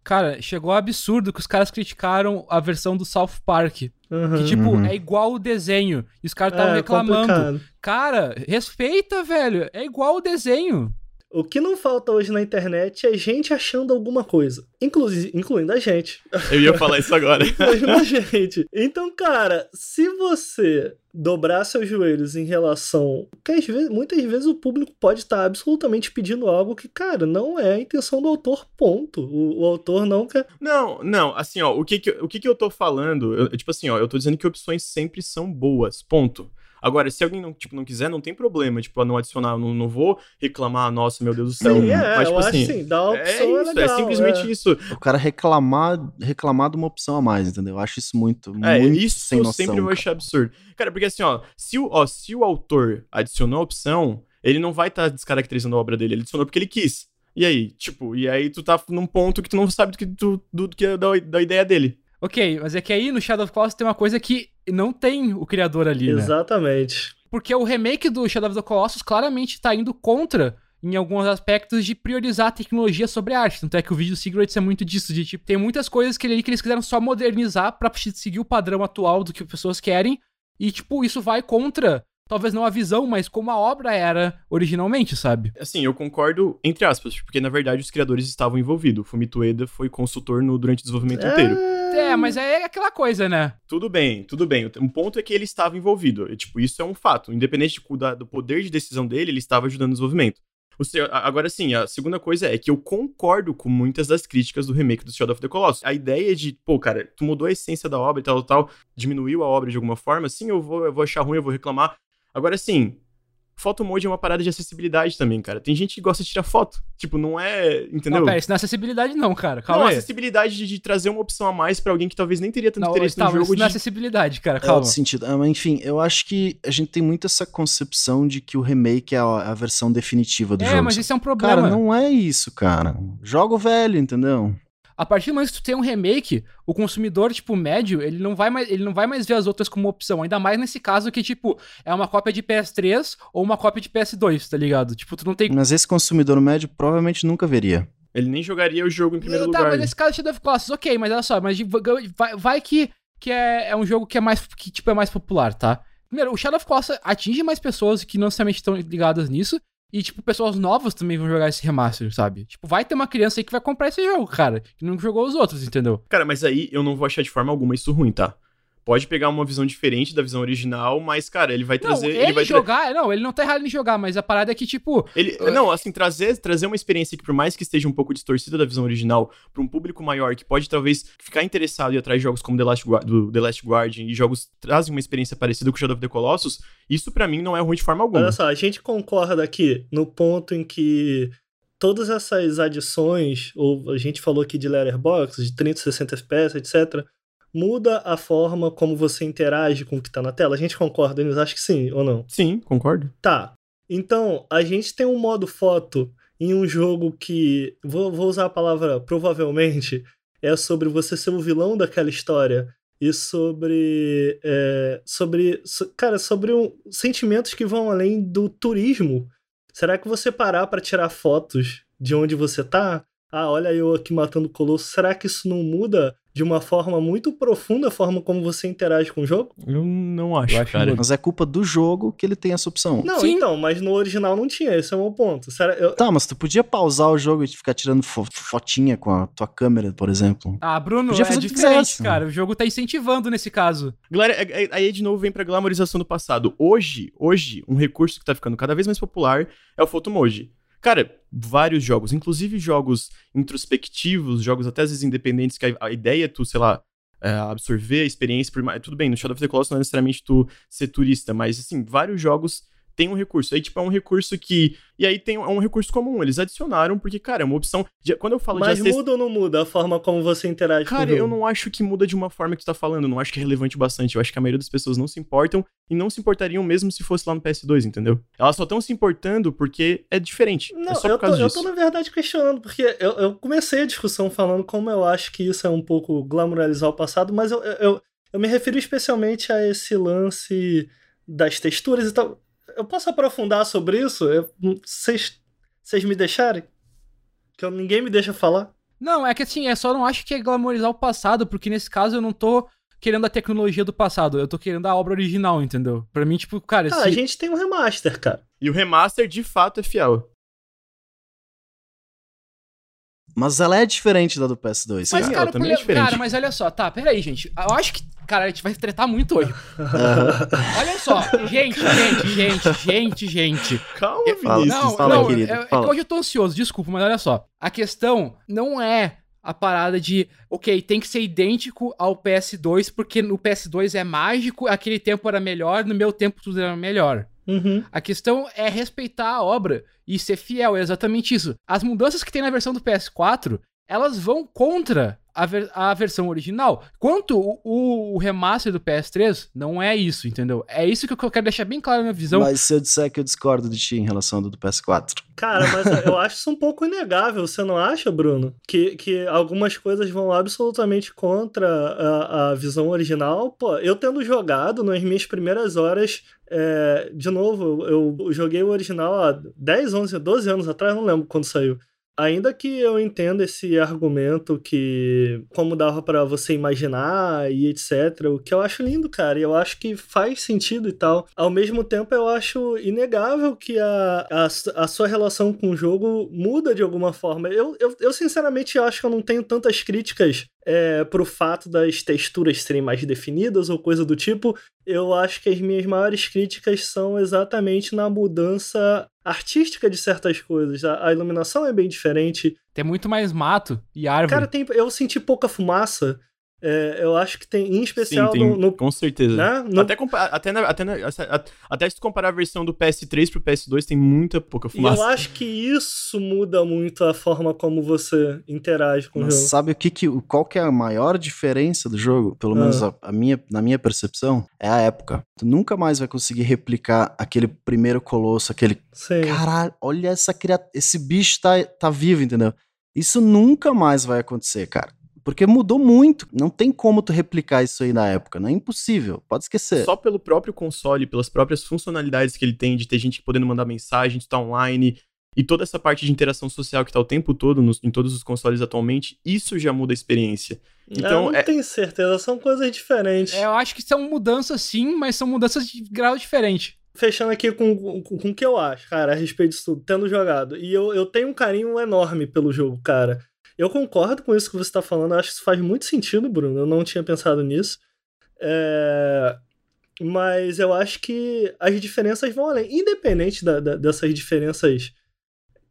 Speaker 1: Cara, chegou ao absurdo que os caras criticaram a versão do South Park.
Speaker 4: Uhum.
Speaker 1: Que, tipo,
Speaker 2: Uhum.
Speaker 1: é igual o desenho. E os caras estavam
Speaker 4: É,
Speaker 1: reclamando.
Speaker 4: complicado.
Speaker 1: Cara, respeita, velho. É igual o desenho.
Speaker 4: O que não falta hoje na internet é gente achando alguma coisa. Inclusive, incluindo a gente.
Speaker 3: Eu ia falar isso agora.
Speaker 4: Incluindo a gente. Então, cara, se você dobrar seus joelhos em relação. Porque às vezes, muitas vezes o público pode estar absolutamente pedindo algo que, cara, não é a intenção do autor, ponto. O, o autor não quer.
Speaker 3: Não, não, assim, ó, o que que, o que, que eu tô falando, eu- tipo assim, ó, eu tô dizendo que opções sempre são boas, ponto. Agora, se alguém não, tipo, não quiser, não tem problema, tipo, eu não adicionar, eu não, não vou reclamar, nossa, meu Deus do céu.
Speaker 4: Sim, é,
Speaker 3: Mas,
Speaker 4: eu
Speaker 3: tipo
Speaker 4: acho
Speaker 3: assim,
Speaker 4: assim, dá uma
Speaker 3: é
Speaker 4: opção é,
Speaker 3: isso, é
Speaker 4: legal,
Speaker 3: simplesmente
Speaker 4: é.
Speaker 3: isso.
Speaker 2: O cara reclamar, reclamar de uma opção a mais, entendeu? Eu acho isso muito,
Speaker 3: É,
Speaker 2: muito
Speaker 3: isso
Speaker 2: sem
Speaker 3: eu
Speaker 2: noção.
Speaker 3: sempre vou
Speaker 2: cara.
Speaker 3: achar absurdo. Cara, porque assim, ó se, o, ó, se o autor adicionou a opção, ele não vai estar descaracterizando a obra dele, ele adicionou porque ele quis. E aí, tipo, e aí tu tá num ponto que tu não sabe do que, do, do, do que é da, da ideia dele.
Speaker 1: Ok, mas é que aí no Shadow of Colossus tem uma coisa que não tem o criador ali, né?
Speaker 4: Exatamente.
Speaker 1: Porque o remake do Shadow of the Colossus claramente tá indo contra em alguns aspectos de priorizar a tecnologia sobre a arte. Tanto é que o vídeo Secrets é muito disso, de tipo, tem muitas coisas que, ele, que eles quiseram só modernizar pra seguir o padrão atual do que as pessoas querem. E, tipo, isso vai contra, talvez não a visão, mas como a obra era originalmente, sabe?
Speaker 3: Assim, eu concordo, entre aspas, porque na verdade os criadores estavam envolvidos. O Fumito Ueda foi consultor no, durante o desenvolvimento inteiro.
Speaker 1: É, mas é aquela coisa, né?
Speaker 3: Tudo bem, tudo bem. Um ponto é que ele estava envolvido. E, tipo, isso é um fato. Independente de- da- do poder de decisão dele, ele estava ajudando no desenvolvimento. O seu- agora sim, a segunda coisa é que eu concordo com muitas das críticas do remake do Shadow of the Colossus. A ideia de, pô, cara, tu mudou a essência da obra e tal, tal, diminuiu a obra de alguma forma, sim, eu vou, eu vou achar ruim, eu vou reclamar. Agora sim, Photo mode é uma parada de acessibilidade também, cara. Tem gente que gosta de tirar foto. Tipo, não é. Entendeu?
Speaker 1: Não, pera, isso não é acessibilidade não, cara.
Speaker 3: não,
Speaker 1: Calma aí.
Speaker 3: acessibilidade de, de trazer uma opção a mais pra alguém que talvez nem teria tanto
Speaker 1: Não,
Speaker 3: interesse
Speaker 1: tá,
Speaker 3: no jogo.
Speaker 1: isso não é
Speaker 3: De...
Speaker 1: acessibilidade, cara,
Speaker 2: É
Speaker 1: calma.
Speaker 2: outro sentido. Ah, mas enfim, eu acho que a gente tem muito essa concepção de que o remake é a, a versão definitiva do
Speaker 1: É,
Speaker 2: jogo.
Speaker 1: mas isso é um problema.
Speaker 2: Cara, não é isso, cara. Joga o velho, entendeu?
Speaker 1: A partir do momento que tu tem um remake, o consumidor, tipo, médio, ele não vai mais, ele não vai mais ver as outras como opção. Ainda mais nesse caso que, tipo, é uma cópia de PS3 ou uma cópia de PS2, tá ligado? Tipo, tu não tem.
Speaker 2: Mas esse consumidor médio provavelmente nunca veria.
Speaker 3: Ele nem jogaria o jogo em primeiro
Speaker 1: tá,
Speaker 3: lugar.
Speaker 1: mas nesse caso Shadow of Colossus, ok, mas olha só, mas vai, vai que, que é, é um jogo que é mais que, tipo, é mais popular, tá? Primeiro, o Shadow of Colossus atinge mais pessoas que não necessariamente estão ligadas nisso. E, tipo, pessoas novas também vão jogar esse remaster, sabe? Tipo, vai ter uma criança aí que vai comprar esse jogo, cara, que não jogou os outros, entendeu?
Speaker 3: Cara, mas aí eu não vou achar de forma alguma isso ruim, tá? Pode pegar uma visão diferente da visão original, mas, cara, ele vai trazer.
Speaker 1: Não,
Speaker 3: ele,
Speaker 1: ele
Speaker 3: vai
Speaker 1: jogar. Não, ele não tá errado em jogar, mas a parada é que, tipo.
Speaker 3: Ele, não, assim, trazer, trazer uma experiência que, por mais que esteja um pouco distorcida da visão original, pra um público maior que pode talvez ficar interessado e atrás de jogos como The Last, do The Last Guardian e jogos trazem uma experiência parecida com Shadow of the Colossus, isso para mim não é ruim de forma alguma.
Speaker 4: Olha só, a gente concorda aqui no ponto em que todas essas adições, ou a gente falou aqui de letterbox, de 30, 60 FPS, etc., muda a forma como você interage com o que tá na tela? A gente concorda nisso? Acho que sim, ou não?
Speaker 3: Sim, concordo.
Speaker 4: Tá. Então, a gente tem um modo foto em um jogo que. Vou, vou usar a palavra provavelmente. É sobre você ser o vilão daquela história. E sobre. É, sobre. So, cara, sobre um, sentimentos que vão além do turismo. Será que você parar para tirar fotos de onde você tá? Ah, olha eu aqui matando o Colosso. Será que isso não muda de uma forma muito profunda a forma como você interage com o jogo?
Speaker 3: Eu não acho,
Speaker 2: eu acho cara. Mas é culpa do jogo que ele tem essa opção.
Speaker 4: Não, Sim. então, mas no original não tinha, esse é o meu ponto. Eu...
Speaker 2: Tá, mas tu podia pausar o jogo e ficar tirando fo fotinha com a tua câmera, por exemplo.
Speaker 1: Ah, Bruno, podia fazer é diferente, cara. O jogo tá incentivando nesse caso.
Speaker 3: Galera, é, é, aí de novo vem pra glamorização do passado. Hoje, hoje, um recurso que tá ficando cada vez mais popular é o Photomoji. Cara, vários jogos, inclusive jogos introspectivos, jogos até às vezes independentes, que a, a ideia é tu, sei lá, é, absorver a experiência. Por, tudo bem, no Shadow of the Colossus não é necessariamente tu ser turista, mas assim, vários jogos tem um recurso. Aí, tipo, é um recurso que. E aí tem é um recurso comum. Eles adicionaram, porque, cara, é uma opção. De... Quando eu falo
Speaker 4: Mas
Speaker 3: de.
Speaker 4: Mas muda ou não muda a forma como você interage
Speaker 3: cara,
Speaker 4: com o
Speaker 3: eu não acho que muda de uma forma que tu tá falando. Eu não acho que é relevante bastante. Eu acho que a maioria das pessoas não se importam e não se importariam mesmo se fosse lá no PS2, entendeu? Elas só estão se importando porque é diferente.
Speaker 4: Não,
Speaker 3: é só
Speaker 4: eu,
Speaker 3: por causa
Speaker 4: tô,
Speaker 3: disso.
Speaker 4: eu tô, na verdade, questionando, porque eu, eu, comecei a discussão falando como eu acho que isso é um pouco glamorizar o passado, mas eu, eu, eu me refiro especialmente a esse lance das texturas e tal eu posso aprofundar sobre isso? Vocês me deixarem? Que eu, ninguém me deixa falar?
Speaker 1: Não, é que assim, é só não acho que é glamorizar o passado, porque nesse caso eu não tô querendo a tecnologia do passado, eu tô querendo a obra original, entendeu? Pra mim, tipo, cara.
Speaker 4: Ah, se... a gente tem um remaster, cara.
Speaker 3: E o remaster de fato é fiel.
Speaker 2: Mas ela é diferente da do PS2.
Speaker 1: Mas, cara, também é diferente. Cara, mas olha só, tá, peraí, gente. Eu acho que, cara, a gente vai tretar muito hoje. olha só, gente, gente, gente, gente, gente.
Speaker 3: Calma, eu, Vinícius.
Speaker 1: Não,
Speaker 2: fala,
Speaker 1: não,
Speaker 2: querido,
Speaker 1: é, é que hoje eu tô ansioso, desculpa, mas olha só. A questão não é a parada de, ok, tem que ser idêntico ao PS2, porque no PS2 é mágico, aquele tempo era melhor, no meu tempo tudo era melhor.
Speaker 4: Uhum.
Speaker 1: A questão é respeitar a obra e ser fiel, é exatamente isso. As mudanças que tem na versão do PS4, elas vão contra a, ver a versão original. Quanto o, o, remaster do PS3, não é isso, entendeu? É isso que eu quero deixar bem claro na minha visão.
Speaker 2: Mas se eu disser que eu discordo de ti em relação ao do PS4.
Speaker 4: Cara, mas eu acho isso um pouco inegável, você não acha, Bruno? Que, que algumas coisas vão absolutamente contra a, a visão original. Pô, eu tendo jogado nas minhas primeiras horas é, de novo, eu joguei o original há 10, 11, 12 anos atrás, não lembro quando saiu. Ainda que eu entenda esse argumento que como dava para você imaginar e etc, o que eu acho lindo, cara, e eu acho que faz sentido e tal. Ao mesmo tempo, eu acho inegável que a, a, a sua relação com o jogo muda de alguma forma. Eu, eu, eu sinceramente acho que eu não tenho tantas críticas é, pro fato das texturas serem mais definidas ou coisa do tipo, eu acho que as minhas maiores críticas são exatamente na mudança artística de certas coisas. A, a, iluminação é bem diferente.
Speaker 1: Tem muito mais mato e árvore.
Speaker 4: Cara, tem, eu senti pouca fumaça. É, eu acho que tem, em especial
Speaker 3: Sim, tem,
Speaker 4: no, no,
Speaker 3: Com certeza.
Speaker 4: Né? No...
Speaker 3: Até, até, na, até, na, até se tu comparar a versão do PS3 pro PS2, tem muita pouca fumaça.
Speaker 4: E eu acho que isso muda muito a forma como você interage com
Speaker 2: Mas
Speaker 4: o jogo.
Speaker 2: Sabe o que, que qual que é a maior diferença do jogo? Pelo ah. menos a, a, minha, na minha percepção, é a época. Tu nunca mais vai conseguir replicar aquele primeiro colosso, aquele.
Speaker 4: Sim.
Speaker 2: Caralho, olha essa criatura. Esse bicho tá, tá vivo, entendeu? Isso nunca mais vai acontecer, cara. Porque mudou muito. Não tem como tu replicar isso aí na época. Não é impossível. Pode esquecer.
Speaker 3: Só pelo próprio console, pelas próprias funcionalidades que ele tem, de ter gente podendo mandar mensagem, de estar online, e toda essa parte de interação social que tá o tempo todo nos, em todos os consoles atualmente, isso já muda a experiência. Então,
Speaker 4: eu não
Speaker 3: é...
Speaker 4: tenho certeza, são coisas diferentes.
Speaker 1: É, eu acho que são mudanças sim, mas são mudanças de grau diferente.
Speaker 4: fechando aqui com, com, com o que eu acho, cara, a respeito disso tudo, tendo jogado. E eu, eu tenho um carinho enorme pelo jogo, cara. Eu concordo com isso que você tá falando, acho que isso faz muito sentido, Bruno. Eu não tinha pensado nisso. É... Mas eu acho que as diferenças vão além. Independente da, da, dessas diferenças.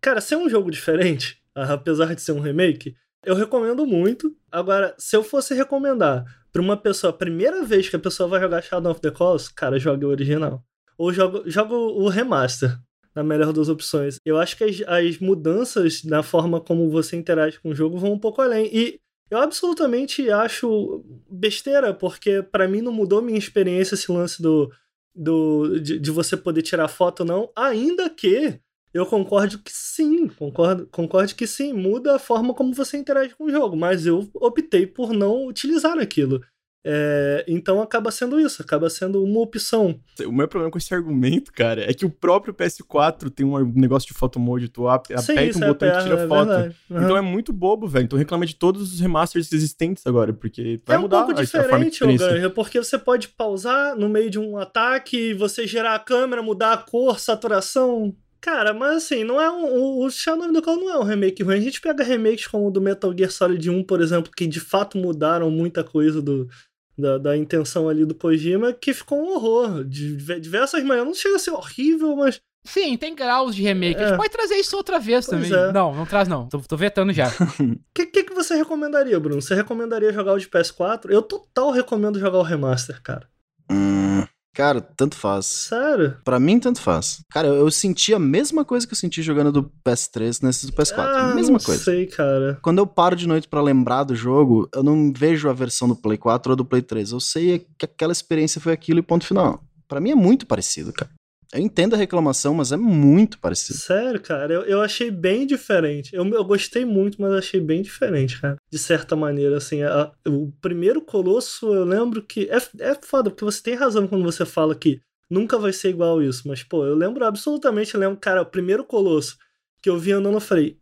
Speaker 4: Cara, ser um jogo diferente, apesar de ser um remake, eu recomendo muito. Agora, se eu fosse recomendar pra uma pessoa, a primeira vez que a pessoa vai jogar Shadow of the Colossus, cara, joga o original. Ou joga o remaster, na melhor das opções. Eu acho que as, as mudanças na forma como você interage com o jogo vão um pouco além. E eu absolutamente acho besteira, porque para mim não mudou minha experiência esse lance do, do de, de, você poder tirar foto não, ainda que eu concordo que sim, concordo, concordo que sim, muda a forma como você interage com o jogo, mas eu optei por não utilizar aquilo. É, então acaba sendo isso, acaba sendo uma opção.
Speaker 3: O meu problema com esse argumento, cara, é que o próprio PS4 tem um negócio de photo mode, tu aperta Sim, um botão e tira é foto. Uhum. Então é muito bobo, velho. Então reclama de todos os remasters existentes agora, porque vai
Speaker 4: é
Speaker 3: mudar
Speaker 4: um pouco a, diferente, a porque você pode pausar no meio de um ataque, você gerar a câmera, mudar a cor, saturação. Cara, mas assim, não é um, o Shadow of the Colossus não é um remake ruim. A gente pega remakes como o do Metal Gear Solid 1, por exemplo, que de fato mudaram muita coisa do, da, da intenção ali do Kojima, que ficou um horror. De diversas maneiras. Não chega a ser horrível, mas.
Speaker 1: Sim, tem graus de remake. É. A gente pode trazer isso outra vez pois também. É. Não, não traz não. Tô, tô vetando já.
Speaker 4: O que, que, que, você recomendaria, Bruno? Você recomendaria jogar o de PS4? Eu total recomendo jogar o remaster, cara.
Speaker 2: Hum, Cara, tanto faz.
Speaker 4: Sério?
Speaker 2: Pra mim, tanto faz. Cara, eu, eu senti a mesma coisa que eu senti jogando do PS3 nesse do PS4. Ah, mesma
Speaker 4: não
Speaker 2: coisa.
Speaker 4: sei, cara.
Speaker 2: Quando eu paro de noite para lembrar do jogo, eu não vejo a versão do Play 4 ou do Play 3. Eu sei que aquela experiência foi aquilo e ponto final. Para mim é muito parecido, cara. Eu entendo a reclamação, mas é muito parecido.
Speaker 4: Sério, cara, eu, eu achei bem diferente. Eu, eu gostei muito, mas achei bem diferente, cara. De certa maneira, assim. A, o primeiro Colosso, eu lembro que. É, é foda, porque você tem razão quando você fala que nunca vai ser igual isso. Mas, pô, eu lembro absolutamente, eu lembro, cara, o primeiro Colosso que eu vi andando, eu falei.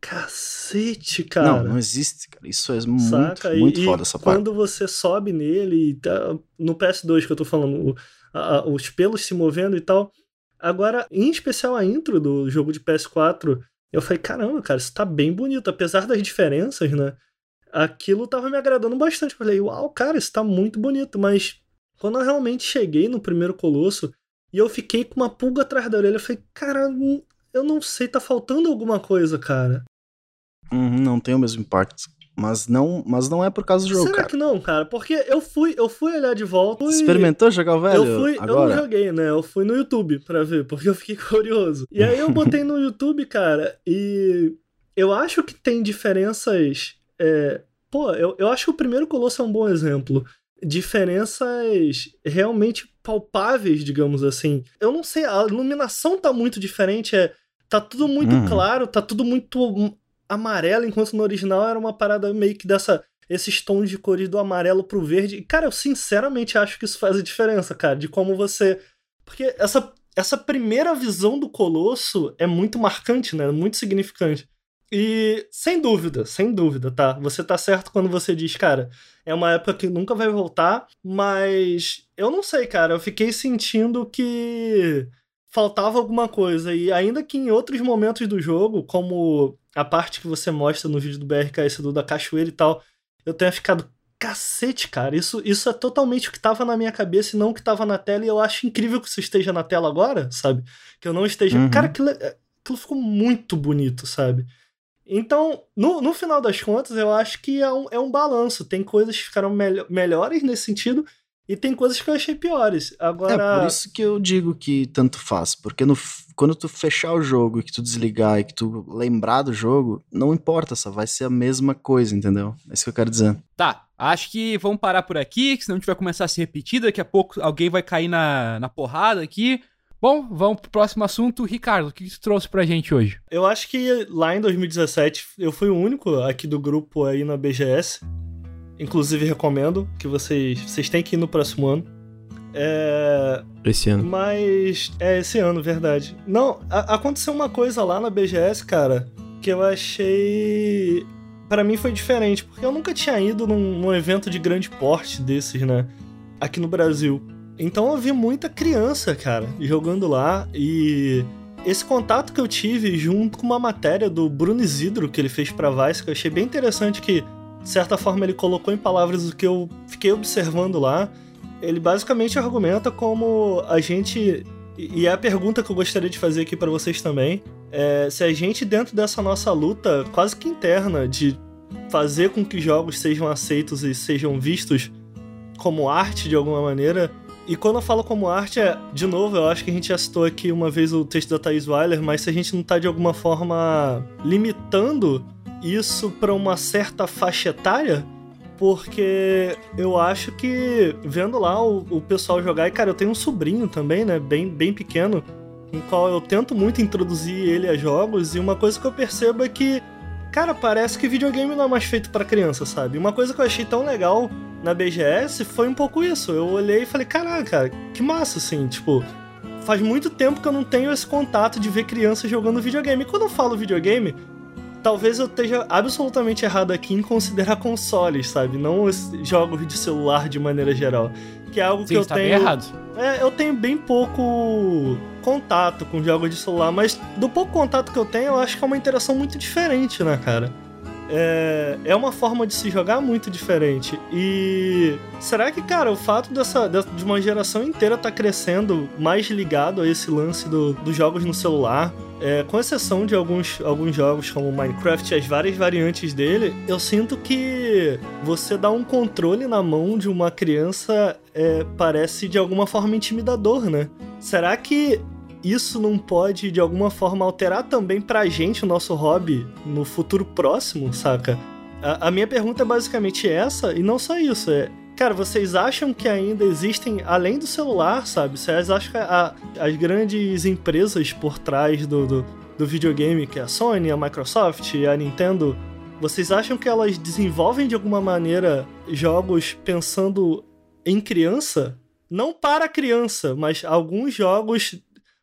Speaker 4: Cacete, cara.
Speaker 2: Não, não existe, cara. Isso é muito, Saca? muito
Speaker 4: e,
Speaker 2: foda essa
Speaker 4: parte. Quando você sobe nele, tá, no PS2 que eu tô falando, os pelos se movendo e tal. Agora, em especial a intro do jogo de PS4, eu falei, caramba, cara, isso tá bem bonito. Apesar das diferenças, né? Aquilo tava me agradando bastante. Eu falei, uau, cara, isso tá muito bonito. Mas quando eu realmente cheguei no primeiro Colosso e eu fiquei com uma pulga atrás da orelha, eu falei, cara, eu não sei, tá faltando alguma coisa, cara.
Speaker 2: Uhum, não tem o mesmo impacto. Mas não, mas não é por causa do jogo,
Speaker 4: Será
Speaker 2: cara.
Speaker 4: que não, cara? Porque eu fui, eu fui olhar de volta e...
Speaker 2: Experimentou jogar o velho
Speaker 4: eu fui,
Speaker 2: agora?
Speaker 4: Eu não joguei, né? Eu fui no YouTube pra ver, porque eu fiquei curioso. E aí eu botei no YouTube, cara, e eu acho que tem diferenças... É... Pô, eu, eu acho que o primeiro Colosso é um bom exemplo. Diferenças realmente palpáveis, digamos assim. Eu não sei, a iluminação tá muito diferente, é... Tá tudo muito uhum. claro, tá tudo muito amarelo, enquanto no original era uma parada meio que dessa. Esses tons de cores do amarelo pro verde. E, cara, eu sinceramente acho que isso faz a diferença, cara, de como você. Porque essa, essa primeira visão do Colosso é muito marcante, né? Muito significante. E sem dúvida, sem dúvida, tá? Você tá certo quando você diz, cara, é uma época que nunca vai voltar, mas eu não sei, cara, eu fiquei sentindo que faltava alguma coisa. E ainda que em outros momentos do jogo, como a parte que você mostra no vídeo do BRKS do da cachoeira e tal, eu tenha ficado cacete, cara. Isso, isso é totalmente o que tava na minha cabeça e não o que tava na tela. E eu acho incrível que isso esteja na tela agora, sabe? Que eu não esteja. Uhum. Cara, aquilo, é, aquilo ficou muito bonito, sabe? Então, no, no final das contas, eu acho que é um, é um balanço. Tem coisas que ficaram melhores nesse sentido e tem coisas que eu achei piores. Agora.
Speaker 2: É por isso que eu digo que tanto faz. Porque no, quando tu fechar o jogo e que tu desligar e que tu lembrar do jogo, não importa, só vai ser a mesma coisa, entendeu? É isso que eu quero dizer.
Speaker 1: Tá, acho que vamos parar por aqui, que senão a gente vai começar a se repetir. Daqui a pouco alguém vai cair na, na porrada aqui. Bom, vamos pro próximo assunto. Ricardo, o que tu trouxe pra gente hoje?
Speaker 4: Eu acho que lá em 2017 eu fui o único aqui do grupo aí na BGS Inclusive, recomendo que vocês, vocês têm que ir no próximo ano. É...
Speaker 3: Esse ano.
Speaker 4: Mas. É, esse ano, verdade. Não, a, aconteceu uma coisa lá na BGS, cara, que eu achei. para mim foi diferente, porque eu nunca tinha ido num, num, evento de grande porte desses, né? Aqui no Brasil. Então eu vi muita criança, cara, jogando lá e esse contato que eu tive junto com uma matéria do Bruno Isidro que ele fez para Vice, que eu achei bem interessante que de certa forma ele colocou em palavras o que eu fiquei observando lá. Ele basicamente argumenta como a gente e é a pergunta que eu gostaria de fazer aqui para vocês também. É, se a gente, dentro dessa nossa luta quase que interna de fazer com que jogos sejam aceitos e sejam vistos como arte de alguma maneira. E quando eu falo como arte, é, de novo, eu acho que a gente já citou aqui uma vez o texto da Thais Weiler, mas se a gente não tá de alguma forma limitando isso para uma certa faixa etária, porque eu acho que vendo lá o, o, pessoal jogar, e cara, eu tenho um sobrinho também, né, bem, bem pequeno, com o qual eu tento muito introduzir ele a jogos, e uma coisa que eu percebo é que, cara, parece que videogame não é mais feito para criança, sabe? Uma coisa que eu achei tão legal na BGS foi um pouco isso. Eu olhei e falei, caraca, que massa, assim, tipo. Faz muito tempo que eu não tenho esse contato de ver crianças jogando videogame. E quando eu falo videogame, talvez eu esteja absolutamente errado aqui em considerar consoles, sabe? Não os jogos de celular de maneira geral. Que é algo Sim, que eu
Speaker 1: tá
Speaker 4: tenho.
Speaker 1: Bem errado.
Speaker 4: É, eu tenho bem pouco contato com jogos de celular, mas do pouco contato que eu tenho, eu acho que é uma interação muito diferente, né, cara? É, é uma forma de se jogar muito diferente. E será que, cara, o fato dessa, de uma geração inteira estar tá crescendo mais ligado a esse lance do, dos jogos no celular, é, com exceção de alguns, alguns jogos como Minecraft e as várias variantes dele, eu sinto que você dar um controle na mão de uma criança é, parece de alguma forma intimidador, né? Será que isso não pode de alguma forma alterar também pra gente o nosso hobby no futuro próximo, saca? A, a minha pergunta é basicamente essa, e não só isso, é Cara, vocês acham que ainda existem, além do celular, sabe? Vocês acham que a, as grandes empresas por trás do, do, do, videogame, que é a Sony, a Microsoft, a Nintendo, vocês acham que elas desenvolvem de alguma maneira jogos pensando em criança? Não para criança, mas alguns jogos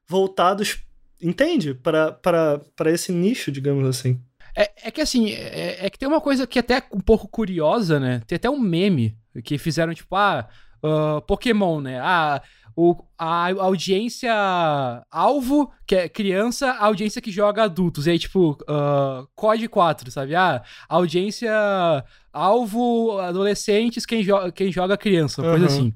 Speaker 4: voltados, entende? Para esse nicho, digamos assim.
Speaker 1: É, é que assim, é, é, que tem uma coisa que é até um pouco curiosa, né? Tem até um meme que fizeram, tipo, ah, uh, Pokémon, né? Ah, o, a audiência alvo, que é criança, a audiência que joga adultos. E aí, tipo, uh, COD 4, sabe? Ah, audiência alvo, adolescentes, quem, jo quem joga criança, uhum. coisa assim.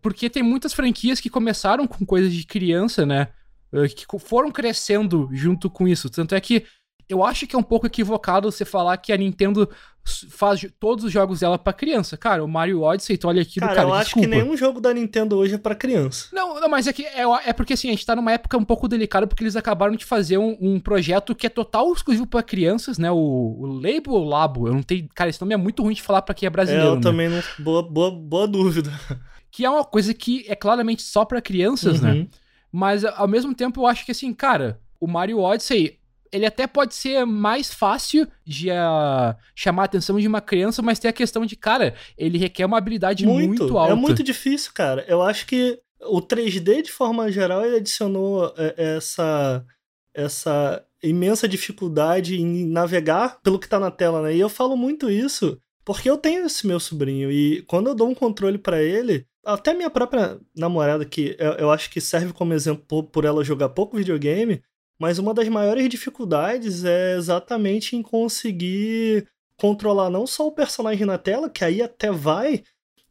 Speaker 1: Porque tem muitas franquias que começaram com coisas de criança, né? Uh, que foram crescendo junto com isso. Tanto é que eu acho que é um pouco equivocado você falar que a Nintendo faz todos os jogos dela para criança. Cara, o Mario Odyssey, tu olha aqui
Speaker 4: cara,
Speaker 1: cara,
Speaker 4: eu acho que nenhum jogo da Nintendo hoje é para criança.
Speaker 1: Não, não, mas é que é, é, porque assim, a gente tá numa época um pouco delicada porque eles acabaram de fazer um, um projeto que é total exclusivo para crianças, né? O, o Labo ou Labo, eu não tenho, cara, esse nome é muito ruim de falar para quem é brasileiro. É, eu
Speaker 4: né? também não, boa, boa, boa dúvida.
Speaker 1: Que é uma coisa que é claramente só para crianças, né? uhum. né? Mas ao mesmo tempo eu acho que assim, cara, o Mario Odyssey ele até pode ser mais fácil de uh, chamar a atenção de uma criança, mas tem a questão de, cara, ele requer uma habilidade muito, muito alta.
Speaker 4: É muito difícil, cara. Eu acho que o 3D, de forma geral, ele adicionou é, essa, essa imensa dificuldade em navegar pelo que tá na tela, né? E eu falo muito isso porque eu tenho esse meu sobrinho e quando eu dou um controle para ele, até minha própria namorada, que eu, eu acho que serve como exemplo por ela jogar pouco videogame, mas uma das maiores dificuldades é exatamente em conseguir controlar não só o personagem na tela, que aí até vai,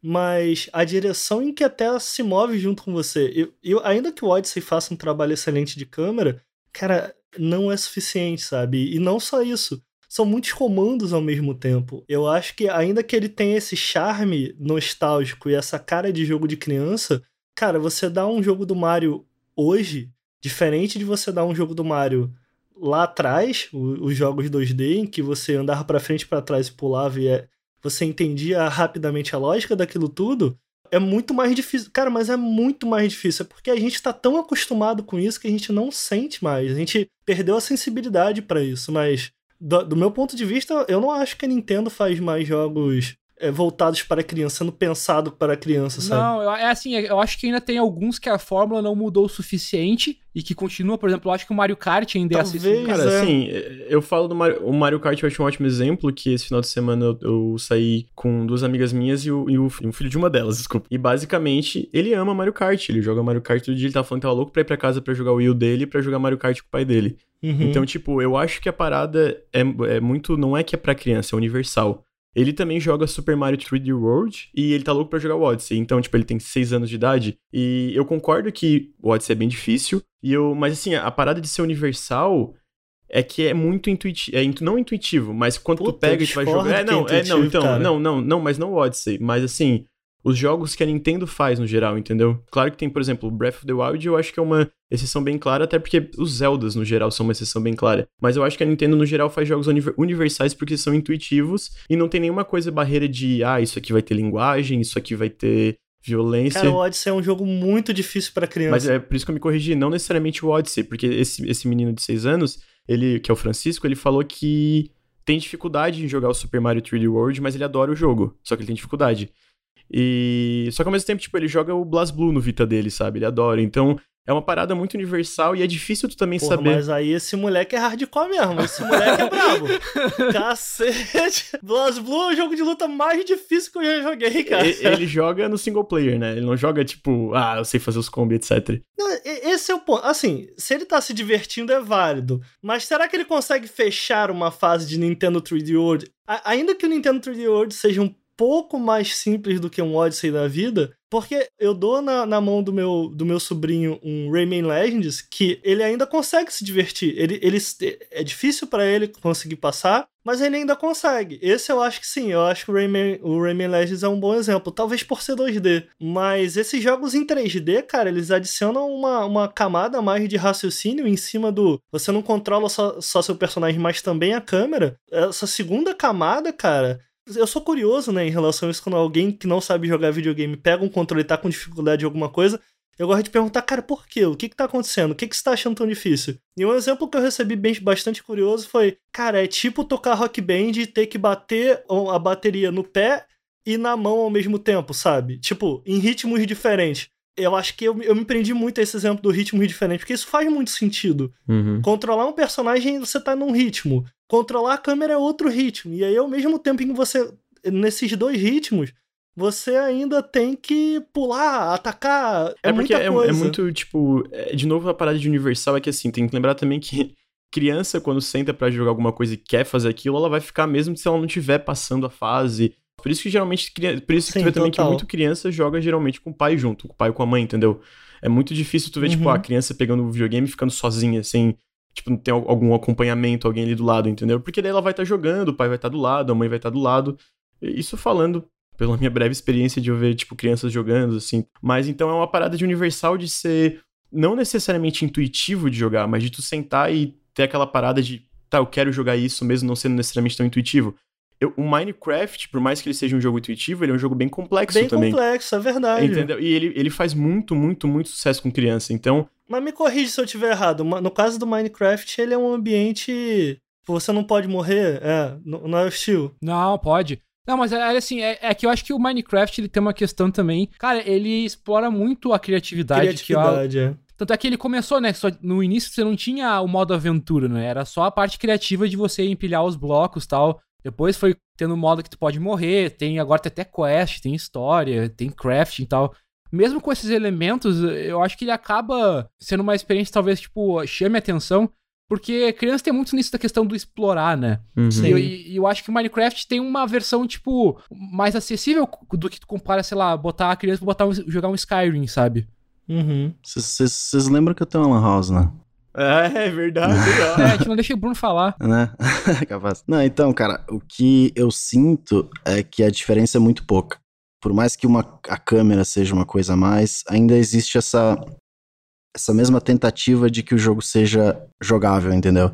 Speaker 4: mas a direção em que a tela se move junto com você. Eu, eu, ainda que o Odyssey faça um trabalho excelente de câmera, cara, não é suficiente, sabe? E não só isso. São muitos comandos ao mesmo tempo. Eu acho que, ainda que ele tenha esse charme nostálgico e essa cara de jogo de criança, cara, você dá um jogo do Mario hoje, Diferente de você dar um jogo do Mario lá atrás, os jogos 2D, em que você andava para frente para trás e pulava e é, você entendia rapidamente a lógica daquilo tudo, é muito mais difícil. Cara, mas é muito mais difícil. É porque a gente tá tão acostumado com isso que a gente não sente mais. A gente perdeu a sensibilidade para isso. Mas, do, do, meu ponto de vista, eu não acho que a Nintendo faz mais jogos voltados para criança, sendo pensado para criança, sabe?
Speaker 1: Não, é assim, eu acho que ainda tem alguns que a fórmula não mudou o suficiente e que continua, por exemplo, eu acho que o Mario Kart ainda é
Speaker 4: Talvez.
Speaker 1: acessível.
Speaker 3: Cara,
Speaker 4: é.
Speaker 3: assim, eu falo do Mario, o Mario Kart, eu acho um ótimo exemplo, que esse final de semana eu, eu saí com duas amigas minhas e, o, e o- e um filho de uma delas, desculpa. E basicamente, ele ama Mario Kart, ele joga Mario Kart todo dia, ele tava falando que tava louco pra ir pra casa pra jogar o Wii dele, pra jogar Mario Kart com o pai dele.
Speaker 4: Uhum.
Speaker 3: Então, tipo, eu acho que a parada é, é muito, não é que é pra criança, é universal. Ele também joga Super Mario 3D World e ele tá louco pra jogar o Odyssey. Então, tipo, ele tem 6 anos de idade. E eu concordo que o Odyssey é bem difícil. E eu, mas assim, a parada de ser universal é que é muito intuitivo. É intu- não intuitivo, mas quando tu
Speaker 4: Puta,
Speaker 3: pega
Speaker 4: eu
Speaker 3: e tu vai jogar. É,
Speaker 4: que é
Speaker 3: não, é, não, então.
Speaker 4: cara.
Speaker 3: Não, não, não, mas não o Odyssey. Mas assim, os jogos que a Nintendo faz no geral, entendeu? Claro que tem, por exemplo, o Breath of the Wild, eu acho que é uma exceção bem clara, até porque os Zeldas no geral são uma exceção bem clara. Mas eu acho que a Nintendo no geral faz jogos univer- universais porque são intuitivos e não tem nenhuma coisa barreira de, ah, isso aqui vai ter linguagem, isso aqui vai ter violência.
Speaker 4: Cara, o Odyssey é um jogo muito difícil para criança.
Speaker 3: Mas é por isso que eu me corrigi, não necessariamente o Odyssey, porque esse, esse menino de 6 anos, ele, que é o Francisco, ele falou que tem dificuldade em jogar o Super Mario 3D World, mas ele adora o jogo, só que ele tem dificuldade. E só que ao mesmo tempo, tipo, ele joga o BlazBlue no Vita dele, sabe? Ele adora. Então, é uma parada muito universal e é difícil tu também
Speaker 4: Porra,
Speaker 3: saber.
Speaker 4: mas aí esse moleque é hardcore mesmo. Esse moleque é brabo. Cacete. BlazBlue é o jogo de luta mais difícil que eu já joguei, cara.
Speaker 3: E- Ele joga no single player, né? Ele não joga tipo, ah, eu sei fazer os combos, etc.
Speaker 4: Não, Esse é o ponto. Assim, se ele tá se divertindo é válido. Mas será que ele consegue fechar uma fase de Nintendo 3D World? A- ainda que o Nintendo 3D World seja um pouco mais simples do que um Odyssey da vida, porque eu dou na, na mão do meu, do meu sobrinho um Rayman Legends que ele ainda consegue se divertir. Ele, ele é difícil pra ele conseguir passar, mas ele ainda consegue. Esse eu acho que sim, eu acho que o Rayman, o Rayman Legends é um bom exemplo, talvez por ser 2D. Mas esses jogos em 3D, cara, eles adicionam uma, uma camada mais de raciocínio em cima do. Você não controla só, só seu personagem, mas também a câmera. Essa segunda camada, cara. Eu sou curioso, né, em relação a isso, quando alguém que não sabe jogar videogame pega um controle e tá com dificuldade de alguma coisa. Eu gosto de perguntar, cara, por quê? O que que tá acontecendo? O que que você tá achando tão difícil? E um exemplo que eu recebi bem, bastante curioso foi, cara, é tipo tocar rock band e ter que bater a bateria no pé e na mão ao mesmo tempo, sabe? Tipo, em ritmos diferentes. Eu acho que eu, eu me prendi muito a esse exemplo do ritmo diferente, porque isso faz muito sentido.
Speaker 3: Uhum.
Speaker 4: Controlar um personagem, você tá num ritmo. Controlar a câmera é outro ritmo. E aí, ao mesmo tempo em que você. Nesses dois ritmos, você ainda tem que pular, atacar. É,
Speaker 3: É porque
Speaker 4: muita
Speaker 3: é,
Speaker 4: coisa.
Speaker 3: é muito, tipo, é- de novo a parada de universal é que assim, tem que lembrar também que criança, quando senta pra jogar alguma coisa e quer fazer aquilo, ela vai ficar mesmo se ela não estiver passando a fase. Por isso que geralmente, por isso que
Speaker 4: Sim,
Speaker 3: tu vê também que
Speaker 4: total.
Speaker 3: muito criança joga geralmente com o pai junto, com o pai e com a mãe, entendeu? É muito difícil tu ver, tipo,
Speaker 4: Uhum.
Speaker 3: a criança pegando o videogame e ficando sozinha, sem, tipo, não ter al- algum acompanhamento, alguém ali do lado, entendeu? Porque daí ela vai estar jogando, o pai vai estar do lado, a mãe vai estar do lado. Isso falando pela minha breve experiência de eu ver, tipo, crianças jogando, assim. Mas então é uma parada de universal de ser não necessariamente intuitivo de jogar, mas de tu sentar e ter aquela parada de, tá, eu quero jogar isso mesmo não sendo necessariamente tão intuitivo. Eu- o Minecraft, por mais que ele seja um jogo intuitivo, ele é um jogo bem complexo
Speaker 4: Bem
Speaker 3: também.
Speaker 4: complexo, é verdade.
Speaker 3: Entendeu? E ele, ele faz muito, muito, muito sucesso com criança. Então,
Speaker 4: Mas me corrige se eu estiver errado. No caso do Minecraft, ele é um ambiente. Você não pode morrer. É, não é hostil.
Speaker 1: Não, pode. Não, mas é, é assim, é, é que eu acho que o Minecraft ele tem uma questão também. Cara, ele explora muito a criatividade. Que, ó,
Speaker 4: Criatividade, é.
Speaker 1: tanto é que ele começou, né? Só, no início você não tinha o modo aventura, né? Era só a parte criativa de você empilhar os blocos e tal. Depois foi tendo modo que tu pode morrer. Tem agora tem até quest, tem história, tem crafting e tal. Mesmo com esses elementos, eu acho que ele acaba sendo uma experiência, talvez, tipo, chame a atenção. Porque criança tem muito nisso da questão do explorar, né?
Speaker 4: Sim.
Speaker 1: E eu, e eu acho que o Minecraft tem uma versão, tipo, mais acessível do que tu compara, sei lá, botar a criança pra botar um- jogar um Skyrim, sabe?
Speaker 4: Uhum.
Speaker 2: Vocês lembram que eu tenho uma lan house, né?
Speaker 3: é, é verdade. ó.
Speaker 1: É, a gente não deixa o Bruno falar.
Speaker 2: né? Capaz. Não, então, cara, o que eu sinto é que a diferença é muito pouca. Por mais que uma, a câmera seja uma coisa a mais, ainda existe essa, essa mesma tentativa de que o jogo seja jogável, entendeu?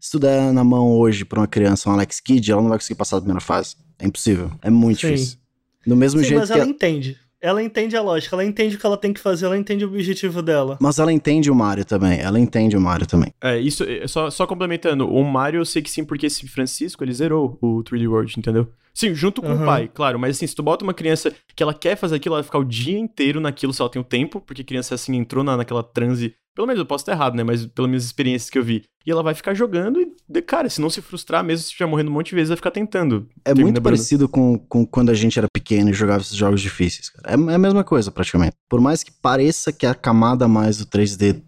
Speaker 2: Se tu der na mão hoje pra uma criança um Alex Kidd, ela não vai conseguir passar da primeira fase. É impossível. É muito
Speaker 4: Sim.
Speaker 2: difícil. Do mesmo
Speaker 4: Sim,
Speaker 2: jeito
Speaker 4: mas
Speaker 2: que.
Speaker 4: ela
Speaker 2: a-
Speaker 4: entende. Ela entende a lógica, ela entende o que ela tem que fazer, ela entende o objetivo dela.
Speaker 2: Mas ela entende o Mario também. Ela entende o Mario também.
Speaker 3: É, isso, é, só, só complementando, o Mario eu sei que sim, porque esse Francisco, ele zerou o 3D World, entendeu? Sim, junto com
Speaker 4: Aham.
Speaker 3: o pai, claro. Mas assim, se tu bota uma criança que ela quer fazer aquilo, ela vai ficar o dia inteiro naquilo se ela tem o tempo, porque criança assim entrou na, naquela transe. Pelo menos eu posso estar errado, né? Mas pelas minhas experiências que eu vi. E ela vai ficar jogando e, cara, se não se frustrar, mesmo se estiver morrendo um monte de vezes, vai ficar tentando.
Speaker 2: É
Speaker 3: Termina,
Speaker 2: muito
Speaker 3: Bruno.
Speaker 2: parecido com, com quando a gente era pequeno e jogava esses jogos difíceis, cara. É, é a mesma coisa, praticamente. Por mais que pareça que a camada a mais do 3D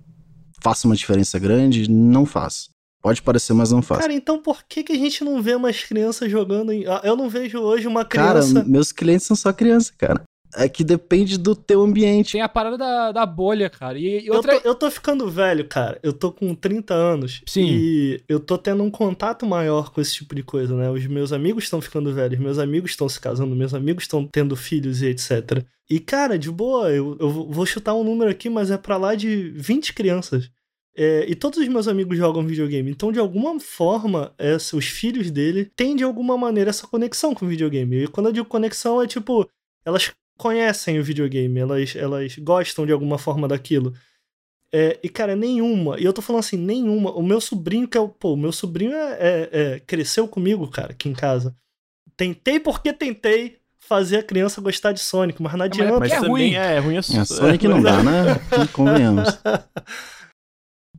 Speaker 2: faça uma diferença grande, não faz. Pode parecer, mas não faz.
Speaker 4: Cara, então por que, que a gente não vê mais crianças jogando em. Eu não vejo hoje uma
Speaker 2: Cara,
Speaker 4: criança.
Speaker 2: meus clientes são só criança, cara. É que depende do teu ambiente.
Speaker 1: Tem a parada da, da bolha, cara. E, e
Speaker 4: Eu
Speaker 1: outra.
Speaker 4: tô, eu tô ficando velho, cara. Eu tô com 30 anos.
Speaker 1: Sim.
Speaker 4: E eu tô tendo um contato maior com esse tipo de coisa, né? Os meus amigos estão ficando velhos, meus amigos estão se casando, meus amigos estão tendo filhos e etc. E, cara, de boa, eu, eu vou chutar um número aqui, mas é pra lá de 20 crianças. É, e todos os meus amigos jogam videogame. Então, de alguma forma, essa- os filhos dele têm, de alguma maneira, essa conexão com o videogame. E quando eu digo conexão, é tipo, elas conhecem o videogame, elas, elas gostam de alguma forma daquilo. É, e, cara, nenhuma. E eu tô falando assim, nenhuma. O meu sobrinho, que é o. Pô, o meu sobrinho é, é- é- cresceu comigo, cara, aqui em casa. Tentei porque tentei fazer a criança gostar de Sonic, mas não
Speaker 1: mas
Speaker 4: adianta.
Speaker 3: Mas
Speaker 1: Porque é
Speaker 3: também
Speaker 1: ruim.
Speaker 3: é, é ruim a
Speaker 2: É, Sonic não dá, né? Convenhamos.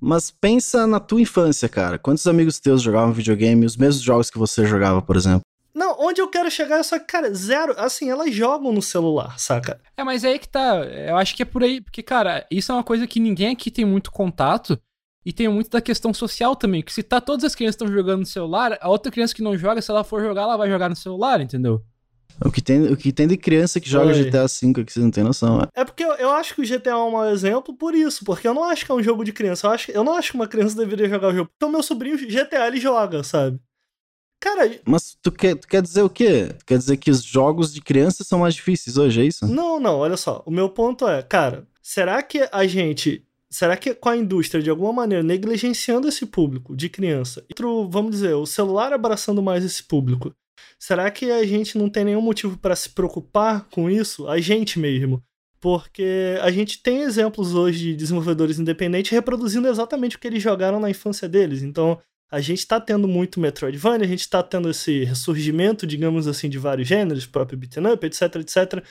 Speaker 2: Mas pensa na tua infância, cara. Quantos amigos teus jogavam videogame, os mesmos jogos que você jogava, por exemplo?
Speaker 4: Não, onde eu quero chegar é só que, cara, zero. Assim, elas jogam no celular, saca?
Speaker 1: É, mas aí que tá. Eu acho que é por aí. Porque, cara, isso é uma coisa que ninguém aqui tem muito contato. E tem muito da questão social também. Que se tá todas as crianças estão jogando no celular, a outra criança que não joga, se ela for jogar, ela vai jogar no celular, entendeu?
Speaker 2: O que tem, o que tem de criança que joga
Speaker 4: Oi.
Speaker 2: GTA V aqui, vocês não tem noção. É.
Speaker 4: É porque eu, eu acho que o GTA é um mau exemplo por isso, porque eu não acho que é um jogo de criança. Eu, acho, eu não acho que uma criança deveria jogar o jogo. Então, meu sobrinho GTA ele joga, sabe? Cara,
Speaker 2: Mas tu quer, tu quer dizer o quê? Tu quer dizer que os jogos de criança são mais difíceis hoje, é isso?
Speaker 4: não, não, olha só. O meu ponto é, cara, será que a gente. Será que com a indústria, de alguma maneira, negligenciando esse público de criança, e pro, vamos dizer, o celular abraçando mais esse público, será que a gente não tem nenhum motivo para se preocupar com isso? A gente mesmo. Porque a gente tem exemplos hoje de desenvolvedores independentes reproduzindo exatamente o que eles jogaram na infância deles. Então, a gente tá tendo muito Metroidvania, a gente tá tendo esse ressurgimento, digamos assim, de vários gêneros, próprio beat'em up, etc, etc.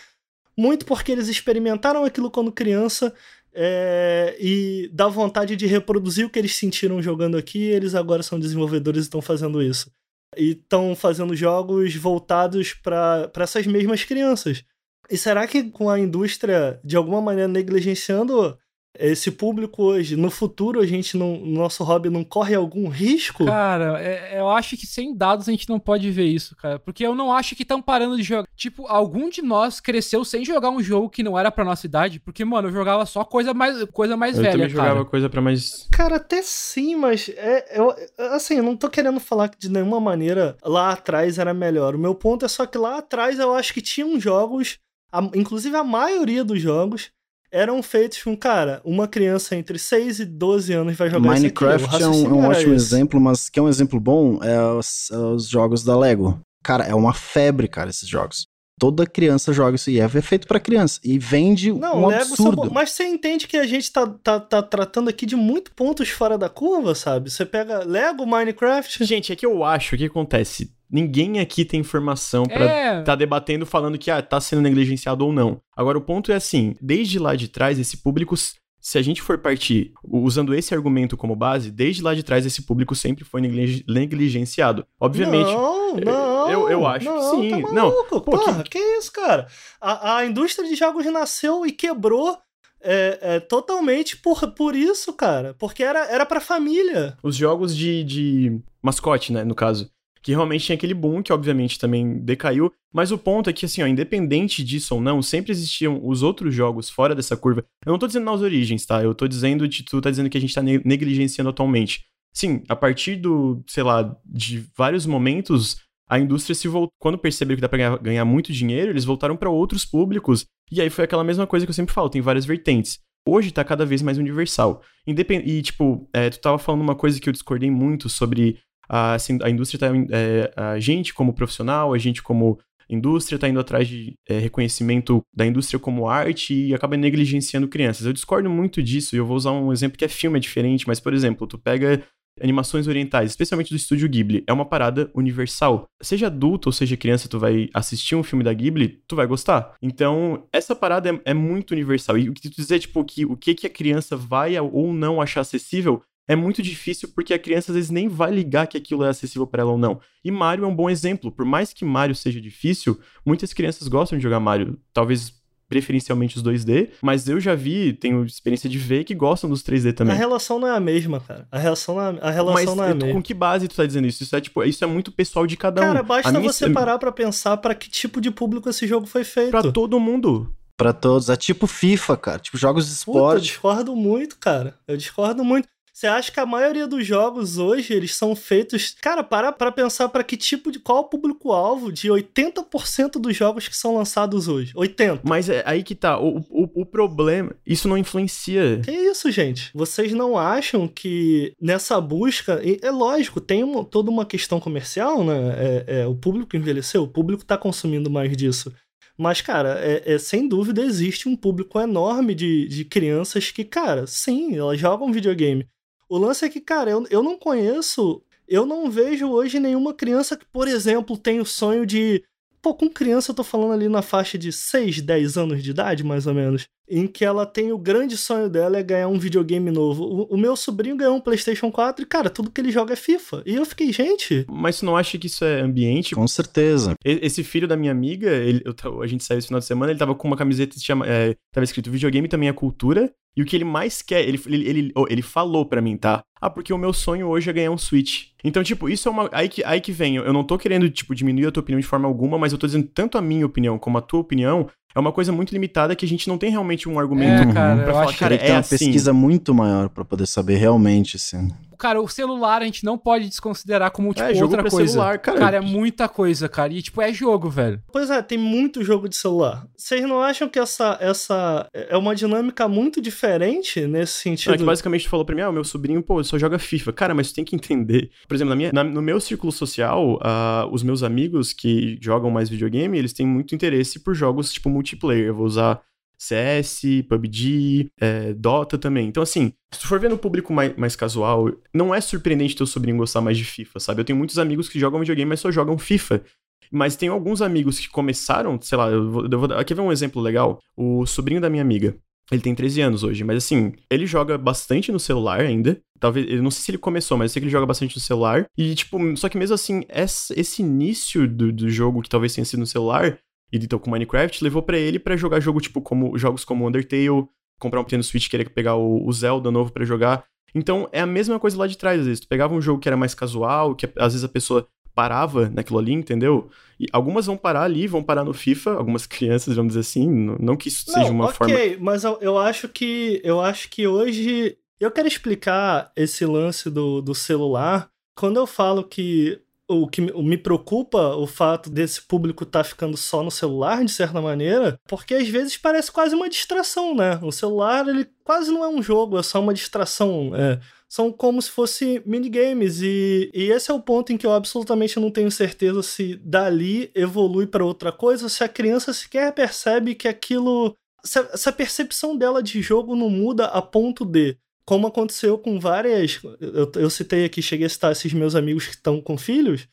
Speaker 4: Muito porque eles experimentaram aquilo quando criança é, e dá vontade de reproduzir o que eles sentiram jogando aqui, eles agora são desenvolvedores e estão fazendo isso. E estão fazendo jogos voltados para essas mesmas crianças. E será que com a indústria, de alguma maneira, negligenciando esse público hoje, no futuro a gente não, nosso hobby não corre algum risco?
Speaker 1: Cara, é- eu acho que sem dados a gente não pode ver isso, cara. Porque eu não acho que estão parando de jogar. Tipo, algum de nós cresceu sem jogar um jogo que não era pra nossa idade. Porque, mano, eu jogava só coisa mais, coisa mais
Speaker 3: Eu
Speaker 1: velha,
Speaker 3: também
Speaker 1: cara.
Speaker 3: jogava coisa pra mais.
Speaker 4: Cara, até sim, mas é, eu, assim, eu não tô querendo falar que de nenhuma maneira lá atrás era melhor. O meu ponto é só que lá atrás eu acho que tinham jogos, a- inclusive a maioria dos jogos, eram feitos com, cara, uma criança entre 6 e 12 anos vai jogar
Speaker 2: Minecraft é um, é um ótimo
Speaker 4: esse.
Speaker 2: exemplo, mas que é um exemplo bom é os, é os jogos da Lego. Cara, é uma febre, cara, esses jogos. Toda criança joga isso e é feito pra criança. E vende
Speaker 4: Não,
Speaker 2: um
Speaker 4: Lego
Speaker 2: absurdo.
Speaker 4: mas você entende que a gente tá, tá, tá tratando aqui de muito pontos fora da curva, sabe? Você pega Lego, Minecraft.
Speaker 3: Gente, é que eu acho, o que acontece? Ninguém aqui tem informação pra
Speaker 1: É,
Speaker 3: tá debatendo falando que ah, tá sendo negligenciado ou não. Agora o ponto é assim, desde lá de trás esse público se a gente for partir usando esse argumento como base, desde lá de trás esse público sempre foi negli- negligenciado. Obviamente,
Speaker 4: Não, não.
Speaker 3: eu- eu acho que
Speaker 4: não,
Speaker 3: sim.
Speaker 4: Tá
Speaker 3: Não,
Speaker 4: maluco,
Speaker 3: pô,
Speaker 4: porra, que... isso, cara? A, a indústria de jogos nasceu e quebrou é, é, totalmente por, por isso, cara. Porque era, era pra família.
Speaker 3: os jogos de, de mascote, né, no caso, que realmente tinha aquele boom que obviamente também decaiu, mas o ponto é que assim, ó, independente disso ou não, sempre existiam os outros jogos fora dessa curva. Eu não tô dizendo nas origens, tá? Eu tô dizendo de tu tá dizendo que a gente tá ne- negligenciando atualmente. Sim, a partir do, sei lá, de vários momentos, a indústria se voltou, quando percebeu que dá pra ganhar, muito dinheiro, eles voltaram pra outros públicos, e aí foi aquela mesma coisa que eu sempre falo, tem várias vertentes. Hoje tá cada vez mais universal. Independ... E, tipo, é, tu tava falando uma coisa que eu discordei muito sobre a, assim, a indústria tá. é, a gente como profissional, a gente como indústria tá indo atrás de é, reconhecimento da indústria como arte e acaba negligenciando crianças. Eu discordo muito disso e eu vou usar um exemplo que é filme, é diferente, mas, por exemplo, tu pega animações orientais, especialmente do estúdio Ghibli, é uma parada universal. Seja adulto ou seja criança, tu vai assistir um filme da Ghibli, tu vai gostar. Então, essa parada é, é muito universal. E o que tu dizer, tipo, que o que, que a criança vai ou não achar acessível é muito difícil porque a criança às vezes nem vai ligar que aquilo é acessível para ela ou não. E Mario é um bom exemplo. Por mais que Mario seja difícil, muitas crianças gostam de jogar Mario. Talvez preferencialmente os 2D, mas eu já vi, tenho experiência de ver que gostam dos 3D também.
Speaker 4: A relação não é a mesma, cara. A relação não é, a relação
Speaker 3: mas
Speaker 4: não é a mesma.
Speaker 3: com que base tu tá dizendo isso? Isso é tipo, isso é muito pessoal de cada um.
Speaker 4: Cara,
Speaker 3: A
Speaker 4: basta
Speaker 3: minha-
Speaker 4: você parar pra pensar pra que tipo de público esse jogo foi feito.
Speaker 3: Pra todo mundo.
Speaker 2: Pra todos. É tipo FIFA, cara. Tipo jogos de
Speaker 4: Puta, eu
Speaker 2: esporte.
Speaker 4: discordo muito, cara. Eu discordo muito. Você acha que a maioria dos jogos hoje, eles são feitos... Cara, para pra pensar pra que tipo de... Qual o público-alvo de 80% dos jogos que são lançados hoje. 80%.
Speaker 3: Mas é aí que tá. O, o, o problema, isso não influencia.
Speaker 4: Que isso, gente? Vocês não acham que nessa busca... e É lógico, tem uma- toda uma questão comercial, né? É, é, o público envelheceu, o público tá consumindo mais disso. Mas, cara, é, é- sem dúvida existe um público enorme de, de crianças que, cara, sim, elas jogam videogame. O lance é que, cara, eu, eu não conheço, eu não vejo hoje nenhuma criança que, por exemplo, tem o sonho de. Pô, com criança eu tô falando ali na faixa de 6, 10 anos de idade, mais ou menos. Em que ela tem o grande sonho dela é ganhar um videogame novo. O, o meu sobrinho ganhou um PlayStation 4 e, cara, tudo que ele joga é FIFA. E eu fiquei, gente.
Speaker 3: Mas tu não acha que isso é ambiente?
Speaker 2: Com certeza.
Speaker 3: Esse filho da minha amiga, ele, eu a gente saiu esse final de semana, ele tava com uma camiseta que chama, é, tava escrito videogame também é cultura. E o que ele mais quer, ele, ele, ele, oh, ele falou pra mim, tá? Ah, porque o meu sonho hoje é ganhar um Switch. Então, tipo, isso é uma. Aí que, aí que vem. Eu não tô querendo, tipo, diminuir a tua opinião de forma alguma, mas eu tô dizendo tanto a minha opinião como a tua opinião é uma coisa muito limitada que a gente não tem realmente um argumento
Speaker 1: É, cara,
Speaker 3: pra
Speaker 1: eu
Speaker 3: falar, cara, é
Speaker 2: uma
Speaker 3: assim.
Speaker 2: pesquisa muito maior pra poder saber realmente, assim.
Speaker 1: Cara, o celular a gente não pode desconsiderar como, tipo,
Speaker 3: É, jogo
Speaker 1: outra
Speaker 3: pra
Speaker 1: coisa.
Speaker 3: celular, cara.
Speaker 1: Cara, é muita coisa, cara. E, tipo, é jogo, velho.
Speaker 4: Pois é, tem muito jogo de celular. Vocês não acham que essa, essa é uma dinâmica muito diferente nesse sentido?
Speaker 3: É que basicamente tu falou pra mim, ah, o meu sobrinho, pô, só joga FIFA. Cara, mas tu tem que entender. Por exemplo, na minha, na- no meu círculo social, ah, os meus amigos que jogam mais videogame, eles têm muito interesse por jogos tipo multiplayer. Eu vou usar CS, PUBG, é, Dota também. Então, assim, se tu for ver no público mais, mais casual, não é surpreendente teu sobrinho gostar mais de FIFA, sabe? Eu tenho muitos amigos que jogam videogame, mas só jogam FIFA. Mas tem alguns amigos que começaram, sei lá, eu vou, eu vou aqui ver um exemplo legal. O sobrinho da minha amiga. Ele tem 13 anos hoje, mas assim, ele joga bastante no celular ainda. Talvez, eu não sei se ele começou, mas eu sei que ele joga bastante no celular. E, tipo, só que mesmo assim, esse início do, do jogo, que talvez tenha sido no celular, e então com Minecraft, levou pra ele pra jogar jogo, tipo, como jogos como Undertale, comprar um Nintendo Switch, querer pegar o, o Zelda novo pra jogar. Então, é a mesma coisa lá de trás, às vezes. Tu pegava um jogo que era mais casual, que às vezes a pessoa parava naquilo ali, entendeu? E algumas vão parar ali, vão parar no FIFA, algumas crianças, vamos dizer assim, não, não que isso seja uma
Speaker 4: ok,
Speaker 3: forma
Speaker 4: mas eu, eu acho que eu acho que hoje eu quero explicar esse lance do, do celular. Quando eu falo que o que me- preocupa o fato desse público estar ficando só no celular, de certa maneira, porque às vezes parece quase uma distração, né? O celular, ele quase não é um jogo, é só uma distração. é. São como se fosse minigames, e, e esse é o ponto em que eu absolutamente não tenho certeza se dali evolui para outra coisa, se a criança sequer percebe que aquilo. Se a, se a percepção dela de jogo não muda a ponto de como aconteceu com várias. Eu, eu citei aqui, cheguei a citar esses meus amigos que estão com filhos,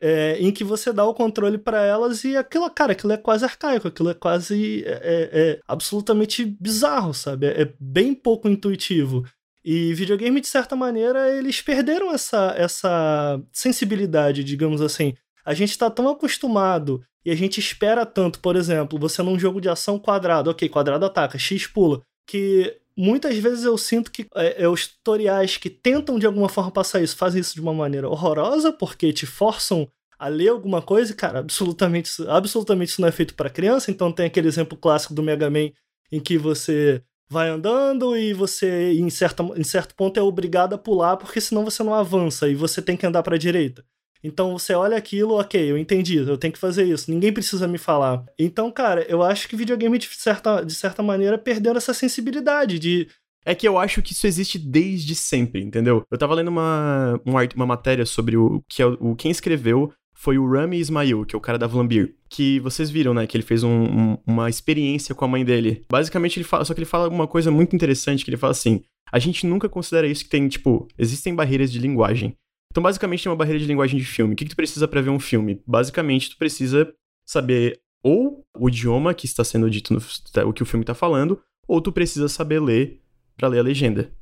Speaker 4: é, em que você dá o controle para elas e aquilo, cara, aquilo é quase arcaico, aquilo é quase. É, é- é absolutamente bizarro, sabe? É, é bem pouco intuitivo. E videogame, de certa maneira, eles perderam essa, essa sensibilidade, digamos assim. A gente tá tão acostumado e a gente espera tanto, por exemplo, você num jogo de ação quadrado, ok, quadrado ataca, X pula, que muitas vezes eu sinto que é, é, os tutoriais que tentam de alguma forma passar isso fazem isso de uma maneira horrorosa, porque te forçam a ler alguma coisa e, cara, absolutamente, absolutamente isso não é feito para criança. Então tem aquele exemplo clássico do Mega Man em que você vai andando e você, em, certa, em certo ponto, é obrigado a pular, porque senão você não avança e você tem que andar para a direita. Então você olha aquilo, ok, eu entendi, eu tenho que fazer isso, ninguém precisa me falar. Então, cara, eu acho que videogame, de certa, de certa maneira, perdeu essa sensibilidade de.
Speaker 3: É que eu acho que isso existe desde sempre, entendeu? Eu tava lendo uma, um art- uma matéria sobre o que é o- quem escreveu foi o Rami Ismail, que é o cara da Vlambir. Que vocês viram, né? Que ele fez um- um- uma experiência com a mãe dele. Basicamente, ele fala. Só que ele fala uma coisa muito interessante, que ele fala assim. a gente nunca considera isso que tem, tipo, existem barreiras de linguagem. Então, basicamente, tem uma barreira de linguagem de filme. O que, que tu precisa para ver um filme? Basicamente, tu precisa saber ou o idioma que está sendo dito no o que o filme está falando, ou tu precisa saber ler para ler a legenda.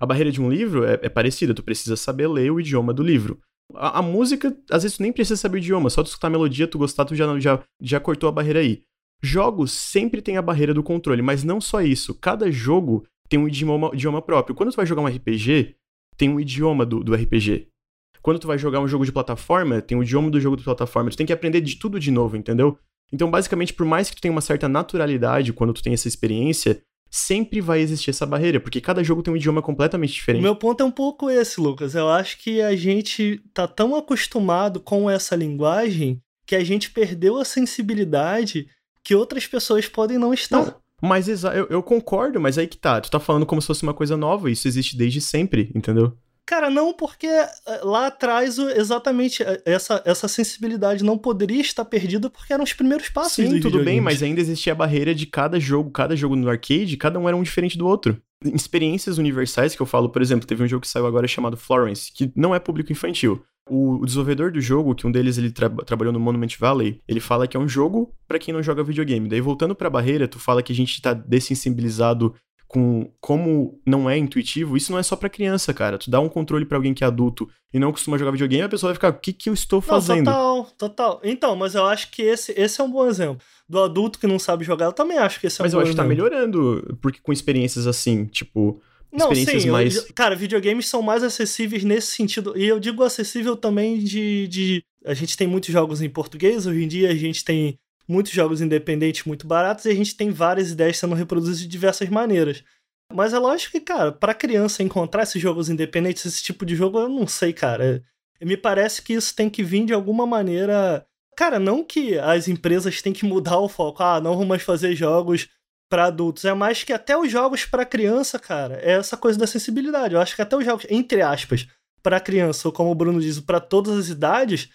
Speaker 3: A barreira de um livro é, é, parecida, tu precisa saber ler o idioma do livro. A, a, música, às vezes tu nem precisa saber o idioma, só tu escutar a melodia, tu gostar, tu já, já, já cortou a barreira aí. Jogos sempre tem a barreira do controle, mas não só isso. Cada jogo tem um idioma, idioma próprio. Quando tu vai jogar um RPG, tem um idioma do, do RPG. Quando tu vai jogar um jogo de plataforma, tem o idioma do jogo de plataforma. Tu tem que aprender de tudo de novo, entendeu? Então, basicamente, por mais que tu tenha uma certa naturalidade quando tu tem essa experiência, sempre vai existir essa barreira, porque cada jogo tem um idioma completamente diferente.
Speaker 4: O meu ponto é um pouco esse, Lucas. Eu acho que a gente tá tão acostumado com essa linguagem que a gente perdeu a sensibilidade que outras pessoas podem não estar. Não,
Speaker 3: mas eu, eu concordo, mas aí que tá. Tu tá falando como se fosse uma coisa nova, isso existe desde sempre, entendeu?
Speaker 4: Cara, não, porque eh, lá atrás exatamente eh, essa, essa sensibilidade não poderia estar perdida porque eram os primeiros passos.
Speaker 3: Sim, tudo bem, mas ainda existia a barreira de cada jogo, cada jogo no arcade, cada um era um diferente do outro. Experiências universais que eu falo, por exemplo, teve um jogo que saiu agora chamado Florence, que não é público infantil. O, desenvolvedor do jogo, que um deles ele tra trabalhou no Monument Valley, ele fala que é um jogo para quem não joga videogame. Daí voltando para a barreira, tu fala que a gente tá dessensibilizado com como não é intuitivo, isso não é só para criança, cara. Tu dá um controle para alguém que é adulto e não costuma jogar videogame, a pessoa vai ficar, o que que eu estou fazendo?
Speaker 4: Não, total, total. Então, mas eu acho que esse, esse é um bom exemplo. Do adulto que não sabe jogar, eu também acho que esse é um
Speaker 3: mas
Speaker 4: bom
Speaker 3: exemplo.
Speaker 4: Mas
Speaker 3: eu acho que tá melhorando, porque com experiências assim, tipo,
Speaker 4: não,
Speaker 3: experiências
Speaker 4: sim,
Speaker 3: mais...
Speaker 4: Eu, cara, videogames são mais acessíveis nesse sentido. E eu digo acessível também de, de... A gente tem muitos jogos em português, hoje em dia a gente tem muitos jogos independentes muito baratos e a gente tem várias ideias sendo reproduzidas de diversas maneiras. Mas é lógico que, cara, pra criança encontrar esses jogos independentes, esse tipo de jogo, eu não sei, cara. Me parece que isso tem que vir de alguma maneira. Cara, não que as empresas têm que mudar o foco. Ah, não vamos mais fazer jogos para adultos. É mais que até os jogos para criança, cara, é essa coisa da sensibilidade. Eu acho que até os jogos, entre aspas, para criança, ou como o Bruno diz, para todas as idades,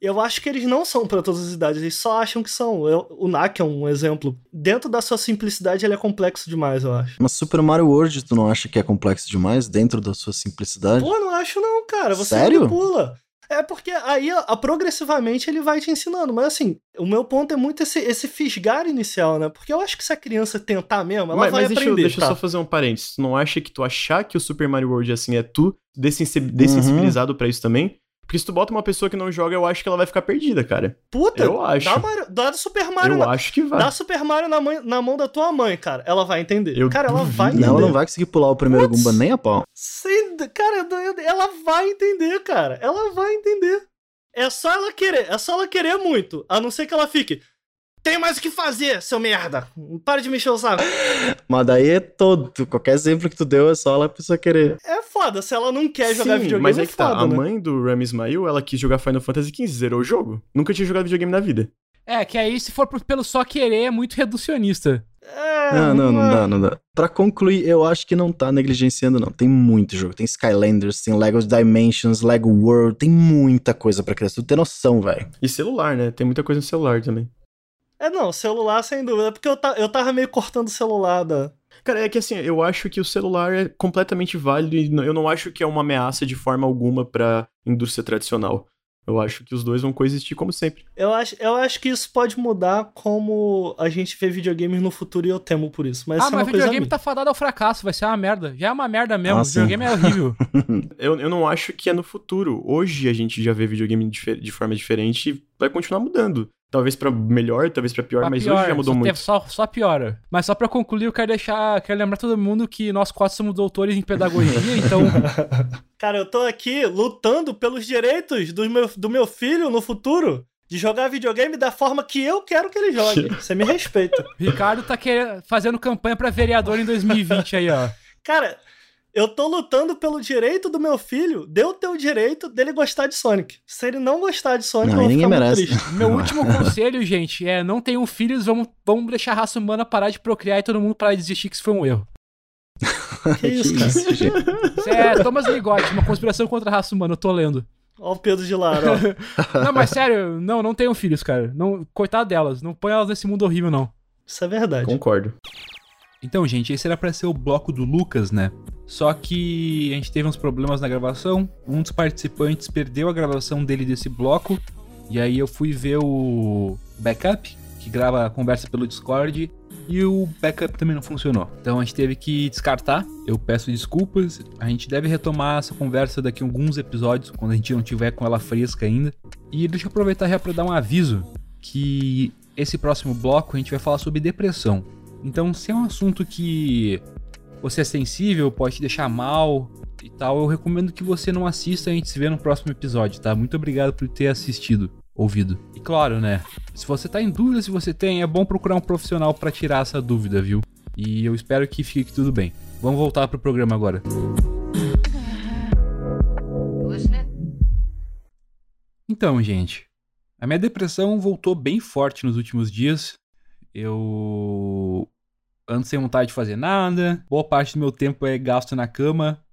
Speaker 4: eu acho que eles não são para todas as idades, eles só acham que são. Eu, o NAC é um exemplo. Dentro da sua simplicidade, ele é complexo demais, eu acho.
Speaker 2: Mas Super Mario World, tu não acha que é complexo demais dentro da sua simplicidade?
Speaker 4: Pô, não acho não, cara. Você
Speaker 2: Sério?
Speaker 4: pula. É porque aí a, progressivamente ele vai te ensinando. Mas assim, o meu ponto é muito esse, esse fisgar inicial, né? Porque eu acho que se a criança tentar mesmo, ela
Speaker 3: mas,
Speaker 4: vai
Speaker 3: mas
Speaker 4: aprender.
Speaker 3: Deixa, eu, deixa
Speaker 4: tá?
Speaker 3: eu só fazer um parênteses. Tu não acha que tu achar que o Super Mario World assim é tu dessensibilizado uhum. para isso também? Porque se tu bota uma pessoa que não joga, eu acho que ela vai ficar perdida, cara.
Speaker 4: Puta,
Speaker 3: eu acho.
Speaker 4: Dá, Mario, dá Super Mario.
Speaker 3: Eu
Speaker 4: na,
Speaker 3: acho que vai.
Speaker 4: Dá Super Mario na, mãe, na mão da tua mãe, cara. Ela vai entender.
Speaker 3: Eu
Speaker 4: cara, ela
Speaker 3: duvido.
Speaker 4: vai entender.
Speaker 2: Não, ela não vai conseguir pular o primeiro Gumba nem a pau.
Speaker 4: Sim, cara, ela vai entender, cara. Ela vai entender. É só ela querer, é só ela querer muito. A não ser que ela fique. Tem mais o que fazer, seu merda. Para de mexer o saco.
Speaker 2: Mas daí é todo. Qualquer exemplo que tu deu é só ela pessoa querer.
Speaker 4: É foda. Se ela não quer jogar
Speaker 3: Sim,
Speaker 4: videogame,
Speaker 3: mas é,
Speaker 4: é
Speaker 3: que
Speaker 4: foda,
Speaker 3: tá. A
Speaker 4: né?
Speaker 3: mãe do Rami Ismail, ela quis jogar Final Fantasy XV, zerou o jogo. Nunca tinha jogado videogame na vida.
Speaker 1: É, que aí se for pelo só querer é muito reducionista.
Speaker 4: É,
Speaker 2: não, não, não dá, não dá. Pra concluir, eu acho que não tá negligenciando, não. Tem muito jogo. Tem Skylanders, tem Lego Dimensions, Lego World, tem muita coisa pra criança. Tu tem noção, velho.
Speaker 3: E celular, né? Tem muita coisa no celular também.
Speaker 4: É, não, celular sem dúvida. É porque eu, ta, eu tava meio cortando o celular da.
Speaker 3: Cara, é que assim, eu acho que o celular é completamente válido e eu não acho que é uma ameaça de forma alguma pra indústria tradicional. Eu acho que os dois vão coexistir como sempre.
Speaker 4: Eu acho, eu acho que isso pode mudar como a gente vê videogames no futuro e eu temo por isso. Mas
Speaker 1: ah,
Speaker 4: isso é
Speaker 1: mas
Speaker 4: uma
Speaker 1: videogame
Speaker 4: coisa
Speaker 1: tá fadado ao fracasso, vai ser uma merda. Já é uma merda mesmo.
Speaker 2: Ah,
Speaker 1: videogame é horrível.
Speaker 3: eu, eu não acho que é no futuro. Hoje a gente já vê videogame de, de forma diferente e vai continuar mudando. Talvez para melhor, talvez para pior,
Speaker 1: pra
Speaker 3: mas
Speaker 1: pior,
Speaker 3: hoje já mudou
Speaker 1: só
Speaker 3: muito.
Speaker 1: Só, só piora. Mas só para concluir, eu quero deixar, quero lembrar todo mundo que nós quatro somos doutores em pedagogia, então
Speaker 4: Cara, eu tô aqui lutando pelos direitos do meu, do meu filho no futuro de jogar videogame da forma que eu quero que ele jogue. Você me respeita.
Speaker 1: Ricardo tá querendo, fazendo campanha para vereador em 2020 aí, ó.
Speaker 4: Cara, eu tô lutando pelo direito do meu filho, deu ter o direito dele gostar de Sonic. Se ele não gostar de Sonic,
Speaker 2: Não,
Speaker 4: eu vou ficar muito
Speaker 2: merece.
Speaker 4: triste.
Speaker 1: Meu último conselho, gente, é não tenham filhos, vamos, vamos deixar a raça humana parar de procriar e todo mundo parar de desistir que isso foi um erro.
Speaker 4: Que isso, cara?
Speaker 2: gente?
Speaker 1: Isso é Thomas Ligotti, uma conspiração contra a raça humana, eu tô lendo.
Speaker 4: Ó o Pedro de Lara, ó.
Speaker 1: Não, mas sério, não, não tenham filhos, cara. Não, coitado delas, não põe elas nesse mundo horrível, não.
Speaker 4: Isso é verdade.
Speaker 3: Concordo.
Speaker 1: Então, gente, esse era pra ser o bloco do Lucas, né? Só que a gente teve uns problemas na gravação. Um dos participantes perdeu a gravação dele desse bloco. E aí eu fui ver o backup, que grava a conversa pelo Discord. E o backup também não funcionou. Então a gente teve que descartar. Eu peço desculpas. A gente deve retomar essa conversa daqui a alguns episódios, quando a gente não tiver com ela fresca ainda. E deixa eu aproveitar já para dar um aviso que esse próximo bloco a gente vai falar sobre depressão. Então, se é um assunto que você é sensível, pode te deixar mal e tal, eu recomendo que você não assista e a gente se vê no próximo episódio, tá? Muito obrigado por ter assistido, ouvido. E claro, né? Se você tá em dúvida se você tem, é bom procurar um profissional para tirar essa dúvida, viu? E eu espero que fique tudo bem. Vamos voltar pro programa agora. Então, gente, a minha depressão voltou bem forte nos últimos dias. Eu ando sem vontade de fazer nada. Boa parte do meu tempo é gasto na cama,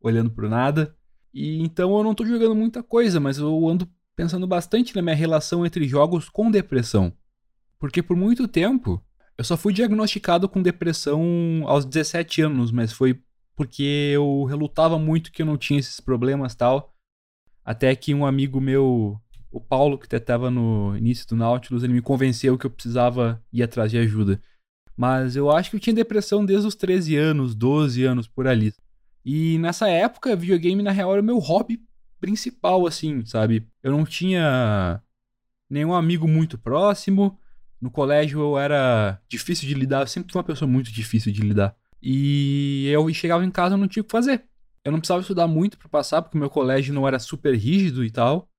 Speaker 1: olhando pro nada. E então eu não tô jogando muita coisa, mas eu ando pensando bastante na minha relação entre jogos com depressão. Porque por muito tempo eu só fui diagnosticado com depressão aos 17 anos, mas foi porque eu relutava muito que eu não tinha esses problemas tal. Até que um amigo meu, o Paulo, que até estava no início do Nautilus, ele me convenceu que eu precisava ir atrás de ajuda. Mas eu acho que eu tinha depressão desde os 13 anos, 12 anos por ali. E nessa época, videogame na real era o meu hobby principal, assim, sabe? Eu não tinha nenhum amigo muito próximo. No colégio eu era difícil de lidar, eu sempre fui uma pessoa muito difícil de lidar. E eu chegava em casa e não tinha o que fazer. Eu não precisava estudar muito para passar, porque meu colégio não era super rígido e tal.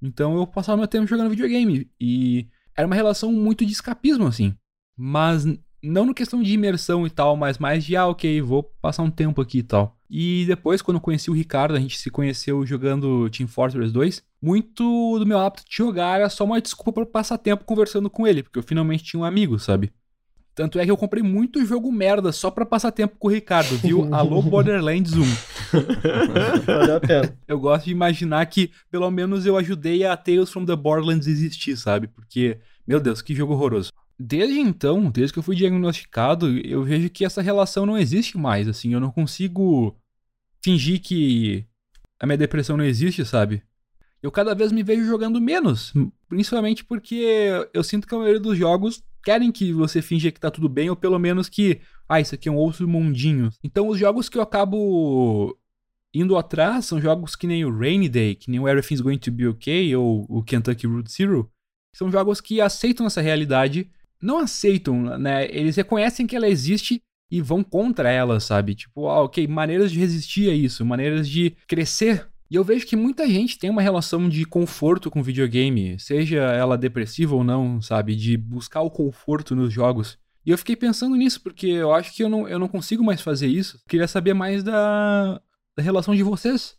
Speaker 1: Então eu passava meu tempo jogando videogame. E era uma relação muito de escapismo, assim. Mas não no questão de imersão e tal, mas mais de, ah, ok, vou passar um tempo aqui e tal. E depois, quando eu conheci o Ricardo, a gente se conheceu jogando Team Fortress 2. Muito do meu hábito de jogar era só uma desculpa para passar tempo conversando com ele, porque eu finalmente tinha um amigo, sabe? Tanto é que eu comprei muito jogo merda só pra passar tempo com o Ricardo, viu? Alô Borderlands 1.
Speaker 4: Valeu a pena.
Speaker 1: Eu gosto de imaginar que pelo menos eu ajudei a Tales from the Borderlands existir, sabe? Porque, meu Deus, que jogo horroroso. Desde então, desde que eu fui diagnosticado, eu vejo que essa relação não existe mais, assim, eu não consigo fingir que a minha depressão não existe, sabe? Eu cada vez me vejo jogando menos, principalmente porque eu sinto que a maioria dos jogos querem que você finja que tá tudo bem, ou pelo menos que, ah, isso aqui é um outro mundinho. Então os jogos que eu acabo indo atrás são jogos que nem o Rainy Day, que nem o Everything's Going to Be Okay, ou o Kentucky Route Zero. São jogos que aceitam essa realidade não aceitam, né? Eles reconhecem que ela existe e vão contra ela, sabe? Tipo, ah, ok, maneiras de resistir a isso, maneiras de crescer. E eu vejo que muita gente tem uma relação de conforto com videogame, seja ela depressiva ou não, sabe? De buscar o conforto nos jogos. E eu fiquei pensando nisso, porque eu acho que eu não, eu não consigo mais fazer isso. Queria saber mais da, da relação de vocês.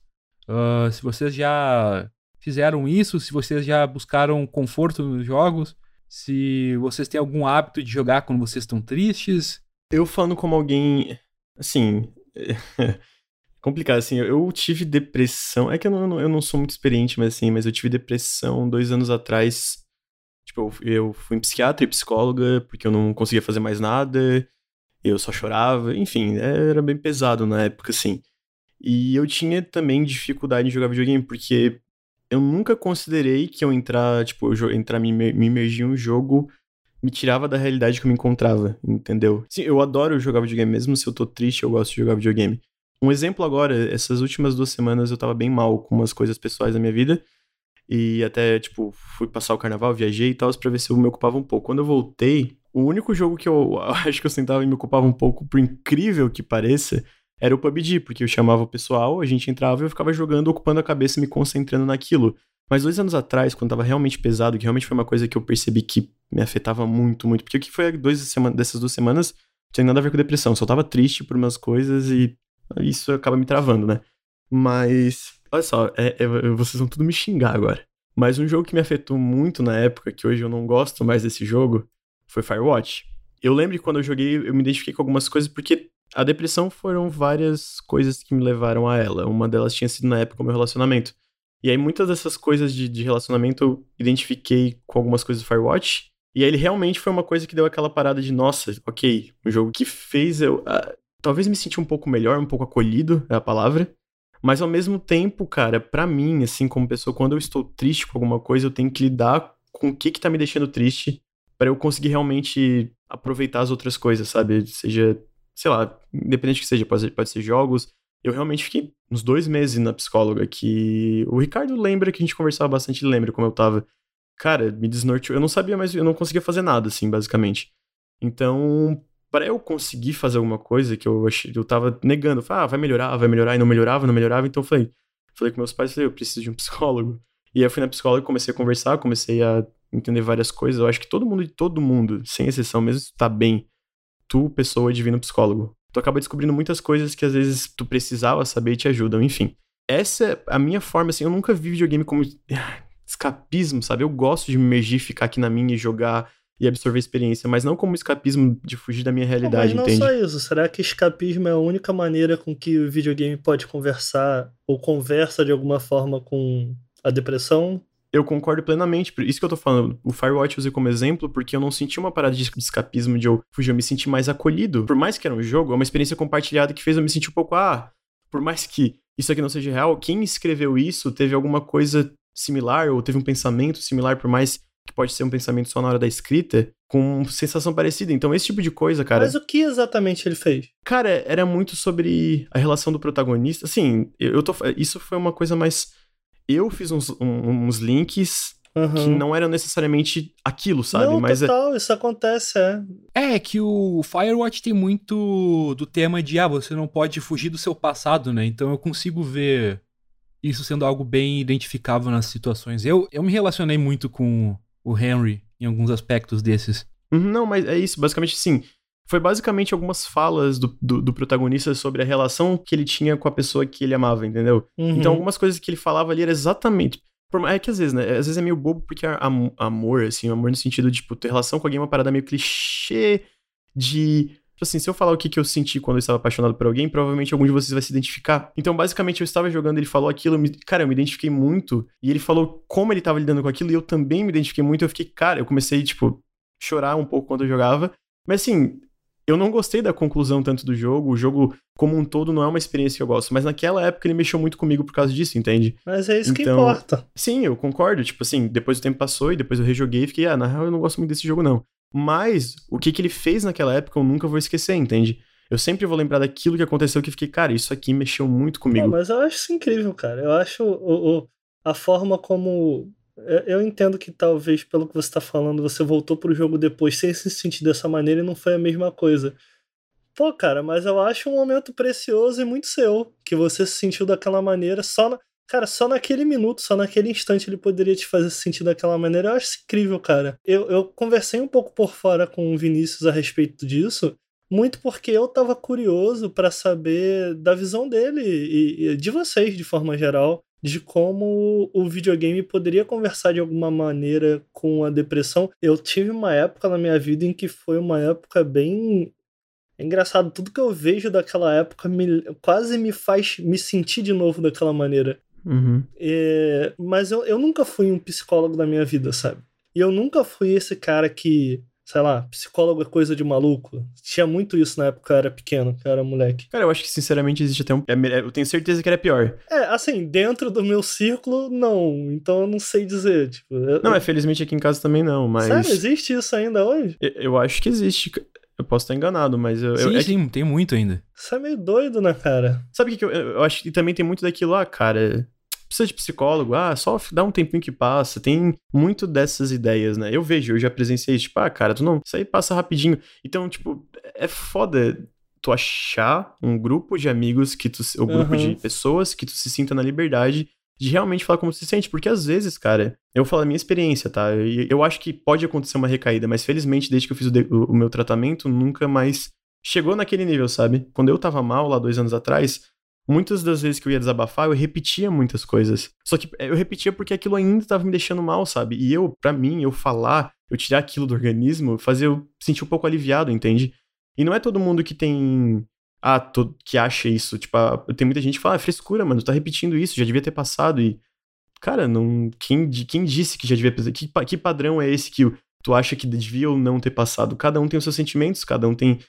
Speaker 1: Uh, se vocês já fizeram isso, se vocês já buscaram conforto nos jogos se vocês têm algum hábito de jogar quando vocês estão tristes.
Speaker 3: Eu falando como alguém, assim, complicado, assim, eu tive depressão, é que eu não, eu não sou muito experiente, mas assim, mas eu tive depressão dois anos atrás, tipo, eu, eu fui em psiquiatra e psicóloga, porque eu não conseguia fazer mais nada, eu só chorava, enfim, era bem pesado na época, assim. E eu tinha também dificuldade em jogar videogame, porque eu nunca considerei que eu entrar, tipo, eu entrar, me, me imergir em um jogo me tirava da realidade que eu me encontrava, entendeu? Sim, eu adoro jogar videogame, mesmo se eu tô triste, eu gosto de jogar videogame. Um exemplo agora, essas últimas duas semanas eu tava bem mal com umas coisas pessoais da minha vida. E até, tipo, fui passar o carnaval, viajei e tal, pra ver se eu me ocupava um pouco. Quando eu voltei, o único jogo que eu acho que eu sentava e me ocupava um pouco, por incrível que pareça, era o PUBG, porque eu chamava o pessoal, a gente entrava e eu ficava jogando, ocupando a cabeça e me concentrando naquilo. Mas dois anos atrás, quando tava realmente pesado, que realmente foi uma coisa que eu percebi que me afetava muito, muito. Porque o que foi dois semanas, dessas duas semanas não tinha nada a ver com depressão. Só tava triste por umas coisas e isso acaba me travando, né? Mas, olha só, é, é, vocês vão tudo me xingar agora. Mas um jogo que me afetou muito na época, que hoje eu não gosto mais desse jogo, foi Firewatch. Eu lembro que quando eu joguei, eu me identifiquei com algumas coisas, porque a depressão foram várias coisas que me levaram a ela. Uma delas tinha sido na época o meu relacionamento. E aí muitas dessas coisas de, de relacionamento eu identifiquei com algumas coisas do Firewatch. E aí ele realmente foi uma coisa que deu aquela parada de, nossa, ok, um jogo que fez eu. Uh, talvez me senti um pouco melhor, um pouco acolhido, é a palavra. Mas ao mesmo tempo, cara, para mim, assim, como pessoa, quando eu estou triste com alguma coisa, eu tenho que lidar com o que que tá me deixando triste para eu conseguir realmente aproveitar as outras coisas, sabe? Seja, sei lá, independente que seja, pode, pode ser jogos. Eu realmente fiquei uns dois meses na psicóloga, que o Ricardo lembra que a gente conversava bastante, lembra como eu tava. Cara, me desnorteou. Eu não sabia mais, eu não conseguia fazer nada, assim, basicamente. Então, para eu conseguir fazer alguma coisa que eu achei, eu tava negando, falei, ah, vai melhorar, vai melhorar, e não melhorava, não melhorava, então eu falei, falei com meus pais, falei, eu preciso de um psicólogo. E aí eu fui na psicóloga e comecei a conversar, comecei a entender várias coisas. Eu acho que todo mundo, todo mundo, sem exceção, mesmo se tá bem, tu, pessoa, divino psicólogo. Tu acaba descobrindo muitas coisas que às vezes tu precisava saber e te ajudam, enfim. Essa é a minha forma, assim, eu nunca vi videogame como escapismo, sabe? Eu gosto de me emergir, ficar aqui na minha e jogar e absorver experiência, mas não como escapismo de fugir da minha realidade,
Speaker 4: não,
Speaker 3: mas
Speaker 4: não
Speaker 3: entende?
Speaker 4: só isso. Será que escapismo é a única maneira com que o videogame pode conversar ou conversa de alguma forma com a depressão?
Speaker 3: Eu concordo plenamente, por isso que eu tô falando. O Firewatch eu usei como exemplo porque eu não senti uma parada de escapismo de eu fugir, eu me senti mais acolhido. Por mais que era um jogo, é uma experiência compartilhada que fez eu me sentir um pouco, ah, por mais que isso aqui não seja real, quem escreveu isso teve alguma coisa similar ou teve um pensamento similar, por mais que pode ser um pensamento só na hora da escrita, com sensação parecida. Então, esse tipo de coisa, cara.
Speaker 4: Mas o que exatamente ele fez?
Speaker 3: Cara, era muito sobre a relação do protagonista. Assim, eu tô. Isso foi uma coisa mais. Eu fiz uns, um, uns links
Speaker 4: Uhum.
Speaker 3: que não eram necessariamente aquilo, sabe?
Speaker 4: Não,
Speaker 3: Mas é-
Speaker 4: total, isso acontece, é.
Speaker 1: É que o Firewatch tem muito do tema de ah, você não pode fugir do seu passado, né? Então eu consigo ver isso sendo algo bem identificável nas situações. Eu, eu me relacionei muito com o Henry em alguns aspectos desses.
Speaker 3: Uhum, Não, mas é isso. Basicamente, sim. Foi basicamente algumas falas do, do, do protagonista sobre a relação que ele tinha com a pessoa que ele amava, entendeu?
Speaker 4: Uhum.
Speaker 3: Então, algumas coisas que ele falava ali era exatamente. É que às vezes, né? Às vezes é meio bobo porque am- amor, assim, amor no sentido de, tipo, ter relação com alguém é uma parada meio clichê de. Tipo assim, se eu falar o que, que eu senti quando eu estava apaixonado por alguém, provavelmente algum de vocês vai se identificar. Então, basicamente, eu estava jogando, ele falou aquilo, eu me- cara, eu me identifiquei muito. E ele falou como ele estava lidando com aquilo, e eu também me identifiquei muito. Eu fiquei, cara, eu comecei, tipo, chorar um pouco quando eu jogava. Mas assim, eu não gostei da conclusão tanto do jogo. O jogo, como um todo, não é uma experiência que eu gosto. Mas naquela época ele mexeu muito comigo por causa disso, entende?
Speaker 4: Mas é isso que
Speaker 3: Então-
Speaker 4: importa.
Speaker 3: Sim, eu concordo. Tipo assim, depois o tempo passou e depois eu rejoguei e fiquei, ah, na real eu não gosto muito desse jogo, não. Mas o que, que ele fez naquela época eu nunca vou esquecer, entende? Eu sempre vou lembrar daquilo que aconteceu que eu fiquei, cara, isso aqui mexeu muito comigo.
Speaker 4: mas eu acho isso incrível, cara. Eu acho o, o- a forma como. Eu- entendo que talvez, pelo que você tá falando, você voltou pro jogo depois sem se sentir dessa maneira e não foi a mesma coisa. Pô, cara, mas eu acho um momento precioso e muito seu. Que você se sentiu daquela maneira só na. Cara, só naquele minuto, só naquele instante ele poderia te fazer se sentir daquela maneira. Eu acho incrível, cara. Eu, eu conversei um pouco por fora com o Vinícius a respeito disso. Muito porque eu tava curioso pra saber da visão dele e, e de vocês, de forma geral, de como o videogame poderia conversar de alguma maneira com a depressão. Eu tive uma época na minha vida em que foi uma época bem. É engraçado, tudo que eu vejo daquela época me, quase me faz me sentir de novo daquela maneira.
Speaker 3: Uhum.
Speaker 4: É, mas eu, eu nunca fui um psicólogo da minha vida, sabe? E eu nunca fui esse cara que, sei lá, psicólogo é coisa de maluco. Tinha muito isso na época que eu era pequeno, que eu era moleque.
Speaker 3: Cara, eu acho que sinceramente existe até um. é eu tenho certeza que era pior.
Speaker 4: É, assim, dentro do meu círculo, não. Então eu não sei dizer. Tipo, eu-
Speaker 3: Não, é felizmente aqui em casa também não, mas.
Speaker 4: Sério, existe isso ainda hoje?
Speaker 3: Eu, eu acho que existe. Eu posso estar enganado, mas eu. eu-
Speaker 1: sim,
Speaker 3: é que-
Speaker 1: sim, tem muito ainda.
Speaker 4: Isso é meio doido, né, cara?
Speaker 3: Sabe o que, que eu, eu acho que também tem muito daquilo, ah, cara. Precisa de psicólogo, ah, só dá um tempinho que passa. Tem muito dessas ideias, né? Eu vejo, eu já presenciei isso, tipo, ah, cara, tu não. Isso aí passa rapidinho. Então, tipo, é foda tu achar um grupo de amigos que tu. Ou grupo
Speaker 4: Aham.
Speaker 3: de pessoas que tu se sinta na liberdade de realmente falar como tu se sente. Porque às vezes, cara, eu falo a minha experiência, tá? E eu acho que pode acontecer uma recaída, mas felizmente, desde que eu fiz o, de- o- o meu tratamento, nunca mais chegou naquele nível, sabe? Quando eu tava mal lá dois anos atrás, muitas das vezes que eu ia desabafar, eu repetia muitas coisas. Só que eu repetia porque aquilo ainda tava me deixando mal, sabe? E eu, pra mim, eu falar, eu tirar aquilo do organismo, fazia eu sentir um pouco aliviado, entende? E não é todo mundo que tem. Ah, to- que acha isso. Tipo, ah, tem muita gente que fala, ah, frescura, mano, tá repetindo isso, já devia ter passado. E. Cara, não. Quem, quem disse que já devia. Que, que padrão é esse que tu acha que devia ou não ter passado? Cada um tem os seus sentimentos, cada um tem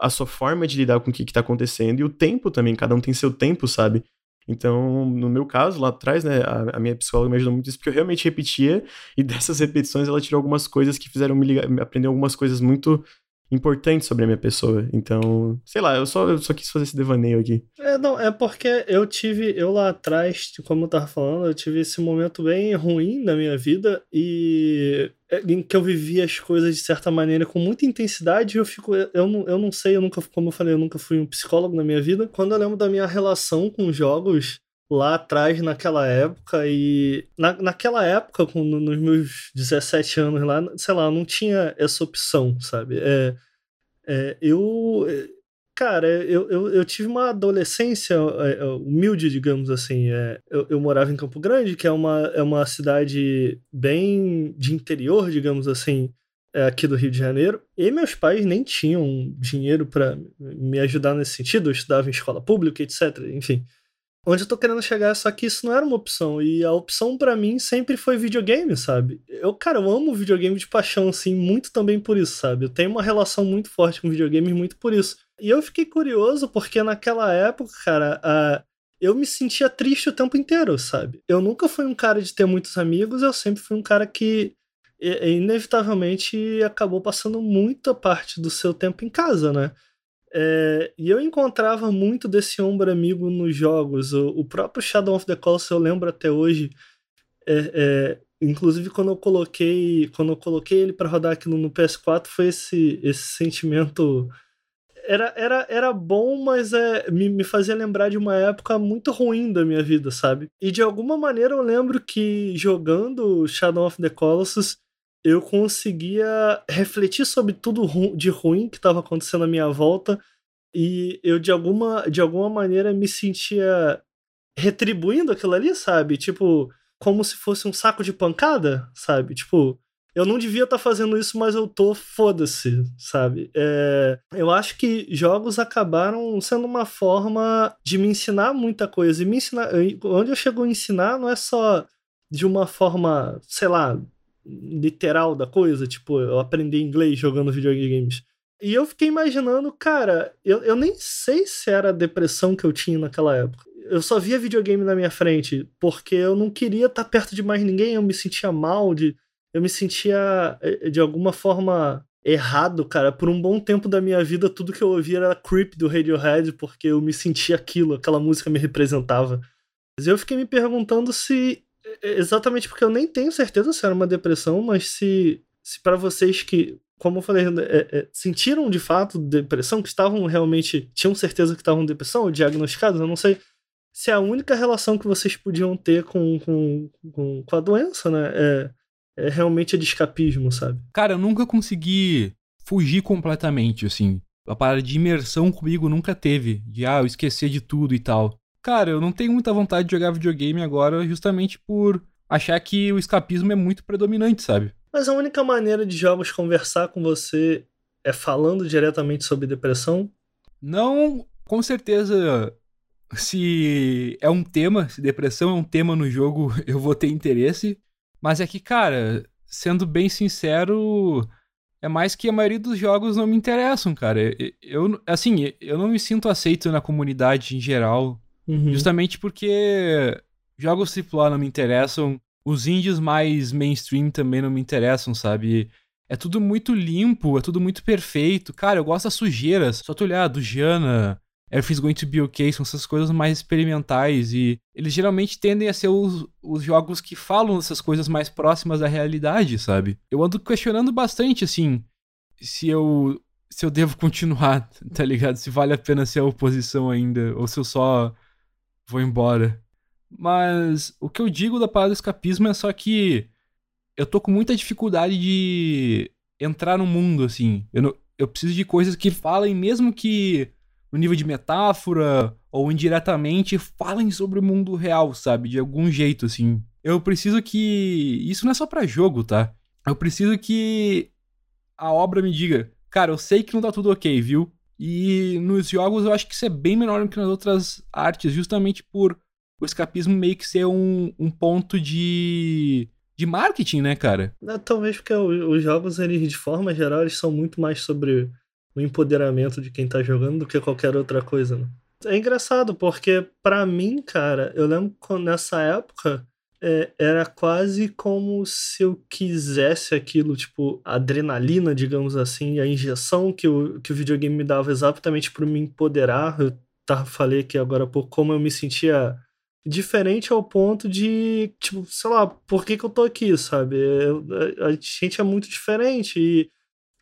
Speaker 3: a, sua forma de lidar com o que, que tá acontecendo e o tempo também, cada um tem seu tempo, sabe? Então, no meu caso, lá atrás, né, a, a, minha psicóloga me ajudou muito isso, porque eu realmente repetia, e dessas repetições ela tirou algumas coisas que fizeram me, ligar, me aprender algumas coisas muito importante sobre a minha pessoa. Então, sei lá, eu só, eu só quis fazer esse devaneio aqui.
Speaker 4: É, não, é porque eu tive, eu lá atrás, como eu tava falando, eu tive esse momento bem ruim na minha vida e é, em que eu vivia as coisas de certa maneira com muita intensidade eu fico, eu não, eu não sei, eu nunca, como eu falei, eu nunca fui um psicólogo na minha vida. Quando eu lembro da minha relação com jogos, lá atrás, naquela época, e na, naquela época, com, nos meus 17 anos lá, sei lá, não tinha essa opção, sabe? É, é, eu. Cara, eu, eu, eu, tive uma adolescência é, é, humilde, digamos assim. É, eu, eu, morava em Campo Grande, que é uma, é uma cidade bem de interior, digamos assim, é, aqui do Rio de Janeiro. E meus pais nem tinham dinheiro para me ajudar nesse sentido. Eu estudava em escola pública, etc. Enfim onde eu tô querendo chegar, só que isso não era uma opção. E a opção para mim sempre foi videogame, sabe? Eu, cara, eu amo videogame de paixão, assim, muito também por isso, sabe? Eu tenho uma relação muito forte com videogame muito por isso. E eu fiquei curioso porque naquela época, cara, eu me sentia triste o tempo inteiro, sabe? Eu nunca fui um cara de ter muitos amigos, eu sempre fui um cara que inevitavelmente acabou passando muita parte do seu tempo em casa, né? É, e eu encontrava muito desse ombro amigo nos jogos. O, o próprio Shadow of the Colossus eu lembro até hoje. É, é, inclusive quando eu coloquei quando eu coloquei ele para rodar aqui no, no, PS4 foi esse esse sentimento era, era, era bom, mas é, me, me fazia lembrar de uma época muito ruim da minha vida, sabe? E de alguma maneira eu lembro que jogando Shadow of the Colossus eu conseguia refletir sobre tudo de ruim que estava acontecendo à minha volta e eu de alguma de alguma maneira me sentia retribuindo aquilo ali, sabe? Tipo, como se fosse um saco de pancada, sabe? Tipo, eu não devia estar tá fazendo isso, mas eu tô, foda-se, sabe? É, eu acho que jogos acabaram sendo uma forma de me ensinar muita coisa. E me ensinar. Onde eu chego a ensinar não é só de uma forma, sei lá, literal da coisa, tipo, eu aprendi inglês jogando videogames. E eu fiquei imaginando, cara, eu, eu nem sei se era a depressão que eu tinha naquela época. Eu só via videogame na minha frente, porque eu não queria estar perto de mais ninguém, eu me sentia mal, de, eu me sentia eh, de alguma forma errado, cara. Por um bom tempo da minha vida, tudo que eu ouvia era Creep do Radiohead, porque eu me sentia aquilo, aquela música me representava. Mas eu fiquei me perguntando se Exatamente porque eu nem tenho certeza se era uma depressão, mas se, se para vocês que, como eu falei, é, é, sentiram de fato depressão, que estavam realmente, tinham certeza que estavam depressão, ou diagnosticados, eu não sei se é a única relação que vocês podiam ter com, com, com, com a doença, né? É, é realmente de escapismo, sabe?
Speaker 1: Cara, eu nunca consegui fugir completamente, assim. A parada de imersão comigo nunca teve. De, ah, eu esquecer de tudo e tal. Cara, eu não tenho muita vontade de jogar videogame agora justamente por achar que o escapismo é muito predominante, sabe?
Speaker 4: Mas a única maneira de jogos conversar com você é falando diretamente sobre depressão?
Speaker 1: Não, com certeza. Se é um tema, se depressão é um tema no jogo, eu vou ter interesse. Mas é que, cara, sendo bem sincero, é mais que a maioria dos jogos não me interessam, cara. Eu, assim, eu não me sinto aceito na comunidade em geral. Uhum. Justamente porque jogos AAA não me interessam, os indies mais mainstream também não me interessam, sabe? É tudo muito limpo, é tudo muito perfeito. Cara, eu gosto das sujeiras. Só tu olhar, do Jana, Everything's Going to Be Okay, são essas coisas mais experimentais e eles geralmente tendem a ser os, os jogos que falam dessas coisas mais próximas da realidade, sabe? Eu ando questionando bastante, assim, se eu se eu devo continuar, tá ligado? Se vale a pena ser a oposição ainda, ou se eu só vou embora. Mas o que eu digo da parada do escapismo é só que eu tô com muita dificuldade de entrar no mundo, assim. Eu, não, eu preciso de coisas que falem, mesmo que no nível de metáfora ou indiretamente, falem sobre o mundo real, sabe? De algum jeito, assim. Eu preciso que. Isso não é só para jogo, tá? Eu preciso que a obra me diga, cara, eu sei que não tá tudo ok, viu? E nos jogos eu acho que isso é bem menor do que nas outras artes, justamente por o escapismo meio que ser um, um ponto de, de marketing, né, cara?
Speaker 4: É, talvez porque os jogos, eles, de forma geral, eles são muito mais sobre no empoderamento de quem tá jogando do que qualquer outra coisa, né? É engraçado, porque para mim, cara, eu lembro que nessa época é, era quase como se eu quisesse aquilo, tipo, adrenalina, digamos assim, a injeção que o, que o videogame me dava exatamente para me empoderar. Eu tá, falei aqui agora por como eu me sentia diferente ao ponto de, tipo, sei lá, por que, que eu tô aqui, sabe? Eu, a, a gente é muito diferente e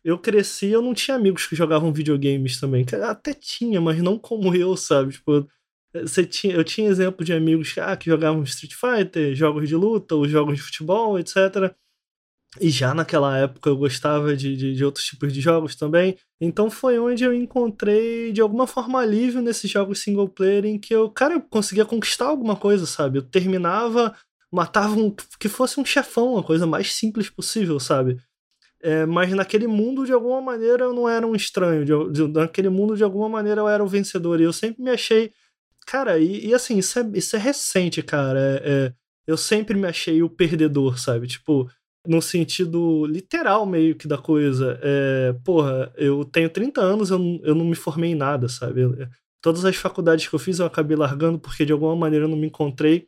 Speaker 4: eu cresci, eu não tinha amigos que jogavam videogames também. Até tinha, mas não como eu, sabe? Tipo, você tinha, eu tinha exemplo de amigos ah, que jogavam Street Fighter, jogos de luta, ou jogos de futebol, etc. E já naquela época eu gostava de, de, de, outros tipos de jogos também. Então foi onde eu encontrei, de alguma forma, alívio nesses jogos single player em que eu, cara, eu conseguia conquistar alguma coisa, sabe? Eu terminava, matava um. que fosse um chefão, uma coisa mais simples possível, sabe? É, mas naquele mundo, de alguma maneira, eu não era um estranho. De, de, naquele mundo, de alguma maneira, eu era o vencedor. E eu sempre me achei. Cara, e, e assim, isso é, isso é recente, cara. É, é, eu sempre me achei o perdedor, sabe? Tipo, no sentido literal meio que da coisa. É, porra, eu tenho 30 anos, eu, eu não me formei em nada, sabe? Eu, todas as faculdades que eu fiz eu acabei largando porque de alguma maneira eu não me encontrei.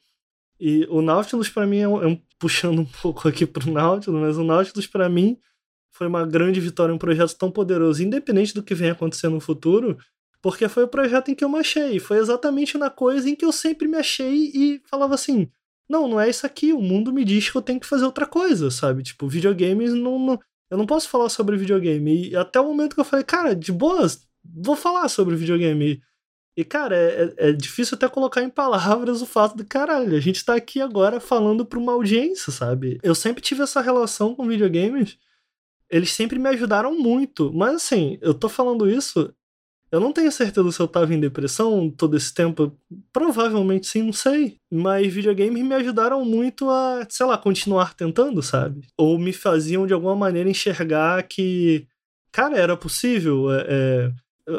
Speaker 4: E o Nautilus para mim é um, é um, puxando um pouco aqui pro Nautilus, mas o Nautilus para mim foi uma grande vitória, um projeto tão poderoso, independente do que venha acontecer no futuro, porque foi o projeto em que eu me achei. Foi exatamente na coisa em que eu sempre me achei e falava assim: não, não é isso aqui, o mundo me diz que eu tenho que fazer outra coisa, sabe? Tipo, videogames não. não eu não posso falar sobre videogame. E até o momento que eu falei, cara, de boas, vou falar sobre videogame. E, cara, é, é, é difícil até colocar em palavras o fato de, caralho, a gente tá aqui agora falando pra uma audiência, sabe? Eu sempre tive essa relação com videogames eles sempre me ajudaram muito. Mas assim, eu tô falando isso. Eu não tenho certeza se eu tava em depressão todo esse tempo. Provavelmente sim, não sei. Mas videogames me ajudaram muito a, sei lá, continuar tentando, sabe? Ou me faziam de alguma maneira enxergar que, cara, era possível. É,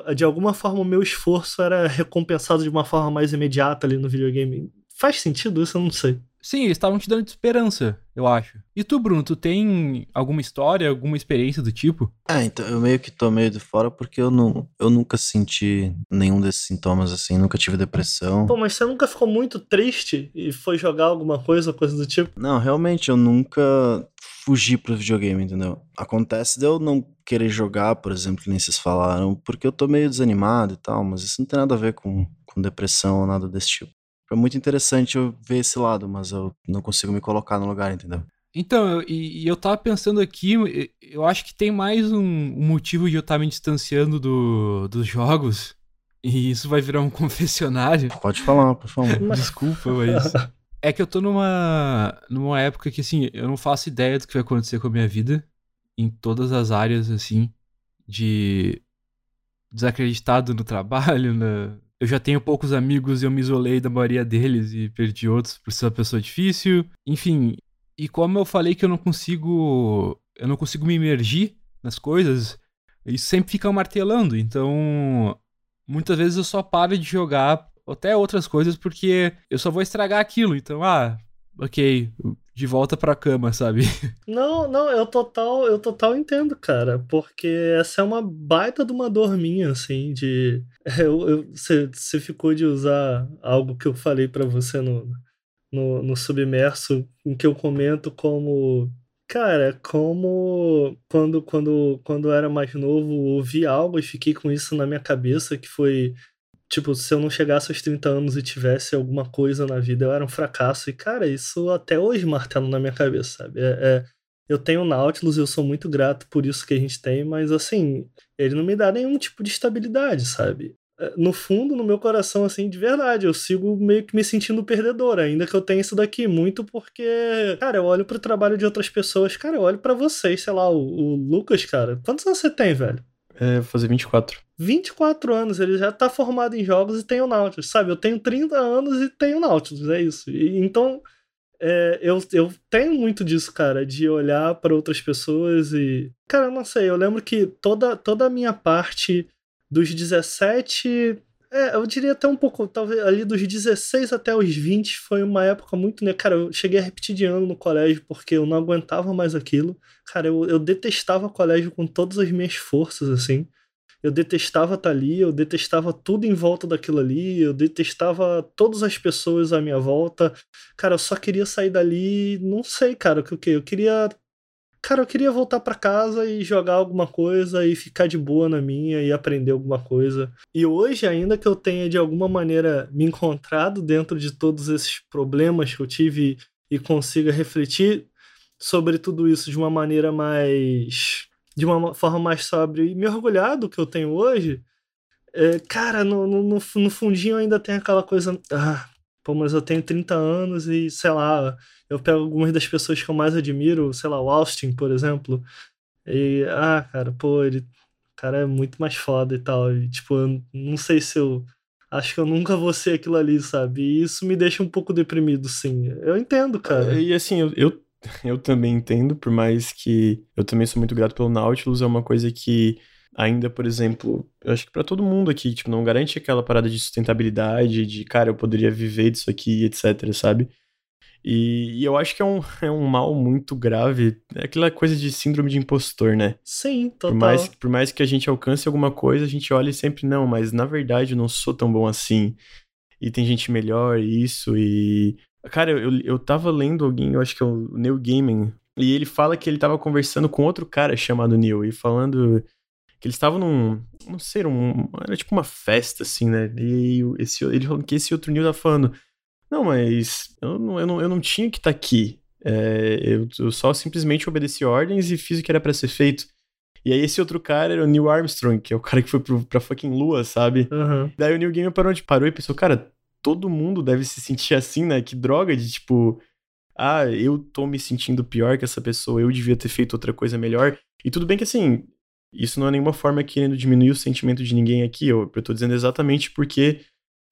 Speaker 4: é, de alguma forma o meu esforço era recompensado de uma forma mais imediata ali no videogame. Faz sentido isso? Eu não sei.
Speaker 1: Sim, eles estavam te dando esperança, eu acho. E tu, Bruno, tu tem alguma história, alguma experiência do tipo?
Speaker 2: É, então eu meio que tô meio de fora porque eu, não, eu nunca senti nenhum desses sintomas assim, nunca tive depressão.
Speaker 4: Pô, mas você nunca ficou muito triste e foi jogar alguma coisa, coisa do tipo?
Speaker 2: Não, realmente, eu nunca fugi pro videogame, entendeu? Acontece de eu não querer jogar, por exemplo, que nem vocês falaram, porque eu tô meio desanimado e tal, mas isso não tem nada a ver com, com depressão ou nada desse tipo. Foi muito interessante eu ver esse lado, mas eu não consigo me colocar no lugar, entendeu?
Speaker 1: Então, e, e eu tava pensando aqui, eu acho que tem mais um, um motivo de eu estar tá me distanciando do, dos jogos, e isso vai virar um confessionário.
Speaker 2: Pode falar, por favor.
Speaker 1: Desculpa, mas. É que eu tô numa, numa época que, assim, eu não faço ideia do que vai acontecer com a minha vida, em todas as áreas, assim, de desacreditado no trabalho, na, eu já tenho poucos amigos e eu me isolei da maioria deles e perdi outros por ser uma pessoa difícil. Enfim, e como eu falei que eu não consigo. Eu não consigo me imergir nas coisas, isso sempre fica martelando. Então, muitas vezes eu só paro de jogar até outras coisas porque eu só vou estragar aquilo. Então, ah, ok, de volta pra cama, sabe?
Speaker 4: Não, não, eu total, eu total entendo, cara, porque essa é uma baita de uma dor minha, assim, de... Você ficou de usar algo que eu falei para você no, no, no Submerso, em que eu comento como Cara, como quando, quando, quando eu era mais novo, ouvi algo e fiquei com isso na minha cabeça, que foi tipo, se eu não chegasse aos 30 anos e tivesse alguma coisa na vida, eu era um fracasso. E, cara, isso até hoje martelo na minha cabeça, sabe? É, é, eu tenho o Nautilus e eu sou muito grato por isso que a gente tem, mas, assim, ele não me dá nenhum tipo de estabilidade, sabe? É, no fundo, no meu coração, assim, de verdade, eu sigo meio que me sentindo perdedor, ainda que eu tenha isso daqui, muito porque, cara, eu olho pro trabalho de outras pessoas, cara, eu olho para vocês, sei lá, o, o Lucas, cara, quantos anos você tem, velho?
Speaker 3: É, fazer 24.
Speaker 4: 24 anos, ele já tá formado em jogos e tem o Nautilus, sabe? Eu tenho 30 anos e tenho o Nautilus, é isso. E, então, é, eu, eu tenho muito disso, cara, de olhar para outras pessoas e. Cara, eu não sei, eu lembro que toda, toda a minha parte dos 17 é, eu diria até um pouco, talvez ali dos 16 até os 20 foi uma época muito. Né? Cara, eu cheguei a repetir de ano no colégio porque eu não aguentava mais aquilo. Cara, eu, eu detestava colégio com todas as minhas forças, assim. eu detestava estar ali, eu detestava tudo em volta daquilo ali, eu detestava todas as pessoas à minha volta. Cara, eu só queria sair dali, não sei, cara, o que? Eu queria Cara, eu queria voltar para casa e jogar alguma coisa e ficar de boa na minha e aprender alguma coisa. E hoje, ainda que eu tenha de alguma maneira me encontrado dentro de todos esses problemas que eu tive e consiga refletir sobre tudo isso de uma maneira mais. de uma forma mais sóbria e me orgulhar do que eu tenho hoje, é, cara, no, no, no fundinho ainda tem aquela coisa. Ah, pô, mas eu tenho 30 anos e, sei lá, eu pego algumas das pessoas que eu mais admiro, sei lá, o Austin, por exemplo, e, ah, cara, pô, ele, cara é muito mais foda e tal, e, tipo, eu não sei se eu, acho que eu nunca vou ser aquilo ali, sabe, e isso me deixa um pouco deprimido, sim, eu entendo, cara.
Speaker 3: E, assim, eu, eu, eu também entendo, por mais que eu também sou muito grato pelo Nautilus, é uma coisa que ainda, por exemplo, eu acho que para todo mundo aqui, tipo, não garante aquela parada de sustentabilidade, de, cara, eu poderia viver disso aqui, etc, sabe? E, e, eu acho que é um, é um mal muito grave. É aquela coisa de síndrome de impostor, né?
Speaker 4: Sim, total.
Speaker 3: Por mais, por mais que a gente alcance alguma coisa, a gente olha e sempre, não, mas na verdade eu não sou tão bom assim. E tem gente melhor, isso, e. Cara, eu, eu tava lendo alguém, eu acho que é o Neil Gaiman, e ele fala que ele tava conversando com outro cara chamado Neil, e falando que eles estavam num. Não sei, um, era tipo uma festa, assim, né? E esse, ele falou que esse outro Neil tá falando. Não, mas eu não, eu não, eu não tinha que estar tá aqui. É, eu, eu, só simplesmente obedeci ordens e fiz o que era para ser feito. E aí esse outro cara era o Neil Armstrong, que é o cara que foi pro, pra fucking lua, sabe?
Speaker 4: Uhum.
Speaker 3: Daí o Neil Gaiman parou, tipo, parou e pensou, cara, todo mundo deve se sentir assim, né? Que droga de, tipo... Ah, eu tô me sentindo pior que essa pessoa, eu devia ter feito outra coisa melhor. E tudo bem que, assim, isso não é nenhuma forma querendo diminuir o sentimento de ninguém aqui. Eu, eu tô dizendo exatamente porque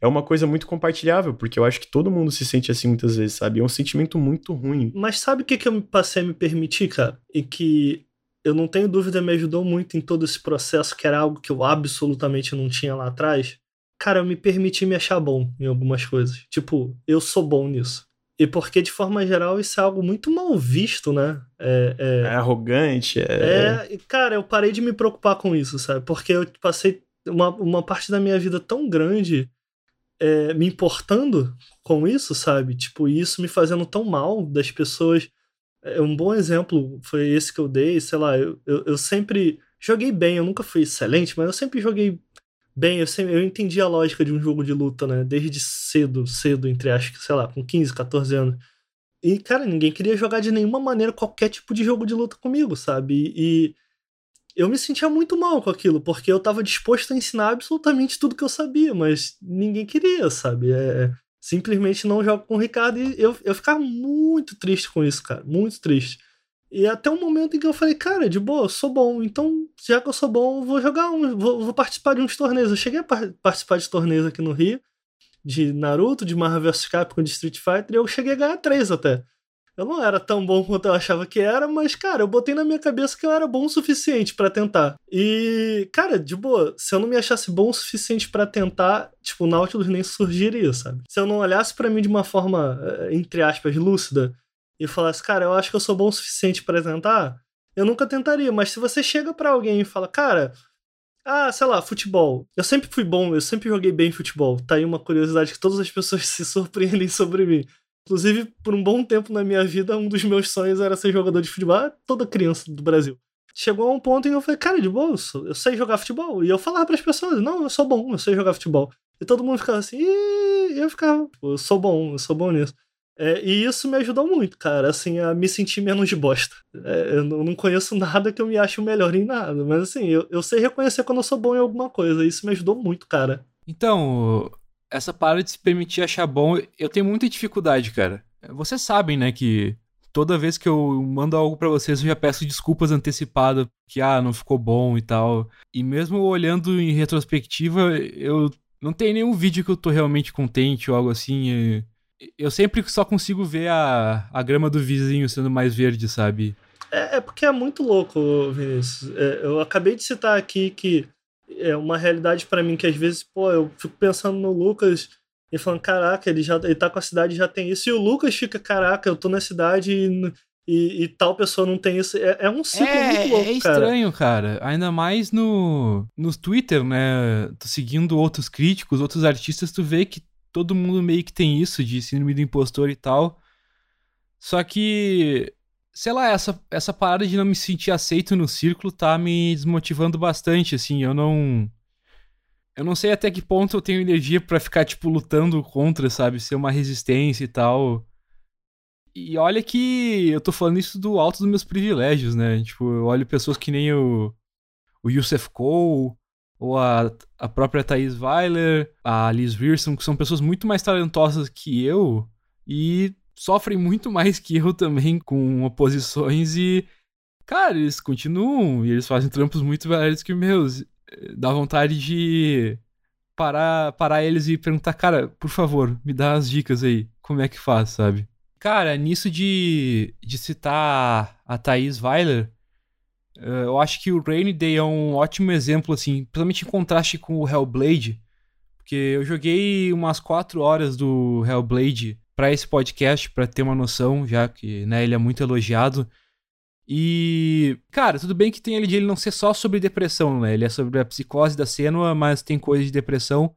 Speaker 3: é uma coisa muito compartilhável, porque eu acho que todo mundo se sente assim muitas vezes, sabe? É um sentimento muito ruim.
Speaker 4: Mas sabe o que, que eu passei a me permitir, cara? E que eu não tenho dúvida me ajudou muito em todo esse processo, que era algo que eu absolutamente não tinha lá atrás. Cara, eu me permiti me achar bom em algumas coisas. Tipo, eu sou bom nisso. E porque, de forma geral, isso é algo muito mal visto, né?
Speaker 3: É, é... é arrogante.
Speaker 4: É... é. Cara, eu parei de me preocupar com isso, sabe? Porque eu passei uma, uma parte da minha vida tão grande é, me importando com isso, sabe? Tipo, isso me fazendo tão mal das pessoas. É um bom exemplo foi esse que eu dei, sei lá, eu, eu, eu sempre joguei bem, eu nunca fui excelente, mas eu sempre joguei bem, eu, sempre, eu entendi a lógica de um jogo de luta, né? Desde cedo, cedo, entre acho que, sei lá, com 15, 14 anos. E, cara, ninguém queria jogar de nenhuma maneira qualquer tipo de jogo de luta comigo, sabe? E, eu me sentia muito mal com aquilo, porque eu tava disposto a ensinar absolutamente tudo que eu sabia, mas ninguém queria, sabe? É, simplesmente não jogo com o Ricardo e eu, eu ficava muito triste com isso, cara, muito triste. E até um momento em que eu falei, cara, de boa, eu sou bom, então já que eu sou bom, vou jogar um, vou, vou participar de uns torneios. Eu cheguei a par participar de torneios aqui no Rio, de Naruto, de Marvel vs Capcom, de Street Fighter, e eu cheguei a ganhar três até. Eu não era tão bom quanto eu achava que era, mas, cara, eu botei na minha cabeça que eu era bom o suficiente para tentar. E, cara, de boa, se eu não me achasse bom o suficiente para tentar, tipo, o Nautilus nem surgiria, sabe? Se eu não olhasse para mim de uma forma, eh, entre aspas, lúcida, e falasse, cara, eu acho que eu sou bom o suficiente para tentar, eu nunca tentaria. Mas se você chega para alguém e fala, cara, ah, sei lá, futebol. Eu sempre fui bom, eu sempre joguei bem futebol. Tá aí uma curiosidade que todas as pessoas se surpreendem sobre mim. Inclusive, por um bom tempo na minha vida, um dos meus sonhos era ser jogador de futebol. Toda criança do Brasil. Chegou a um ponto em que eu falei, cara, de boa, eu sei jogar futebol. E eu falava para as pessoas, não, eu sou bom, eu sei jogar futebol. E todo mundo ficava assim, e eu ficava, tipo, eu sou bom, eu sou bom nisso. É, e isso me ajudou muito, cara, assim, a me sentir menos de bosta. É, eu não conheço nada que eu me ache melhor em nada, mas assim, eu, eu sei reconhecer quando eu sou bom em alguma coisa. E isso me ajudou muito, cara.
Speaker 1: Então, essa parada de se permitir achar bom, eu tenho muita dificuldade, cara. Vocês sabem, né, que toda vez que eu mando algo para vocês, eu já peço desculpas antecipadas, que ah, não ficou bom e tal. E mesmo olhando em retrospectiva, eu não tem nenhum vídeo que eu tô realmente contente ou algo assim eu sempre só consigo ver a, a grama do vizinho sendo mais verde, sabe?
Speaker 4: É, é porque é muito louco, Vinícius. É, eu acabei de citar aqui que é uma realidade para mim que às vezes, pô, eu fico pensando no Lucas e falando, caraca, ele já ele tá com a cidade já tem isso. E o Lucas fica, caraca, eu tô na cidade e, e, e, tal pessoa não tem isso. É, é um ciclo
Speaker 1: é,
Speaker 4: muito louco,
Speaker 1: É estranho, cara. cara. Ainda mais no, no Twitter, né? Tu seguindo outros críticos, outros artistas, tu vê que todo mundo meio que tem isso de síndrome do impostor e tal. Só que, sei lá, essa, essa parada de não me sentir aceito no círculo tá me desmotivando bastante, assim. Eu não. Eu não sei até que ponto eu tenho energia para ficar, tipo, lutando contra, sabe? Ser uma resistência e tal. E olha que eu tô falando isso do alto dos meus privilégios, né? Tipo, eu olho pessoas que nem o, o Yusuf Cole, ou a, a própria Thaís Weiler, a Liz Wilson, que são pessoas muito mais talentosas que eu e sofrem muito mais que eu também com oposições e, cara, eles continuam e eles fazem trampos muito melhores que meus. Dá vontade de parar, parar eles e perguntar, cara, por favor, me dá as dicas aí, como é que faz, sabe? Cara, nisso de, de citar a Thaís Weiler, eh, eu acho que o Rainy Day é um ótimo exemplo, assim, principalmente em contraste com o Hellblade, porque eu joguei umas 4 horas do Hellblade para esse podcast, para ter uma noção, já que né, ele é muito elogiado. E, cara, tudo bem que tem ele de ele não ser só sobre depressão, né? Ele é sobre a psicose da Senua, mas tem coisa de depressão.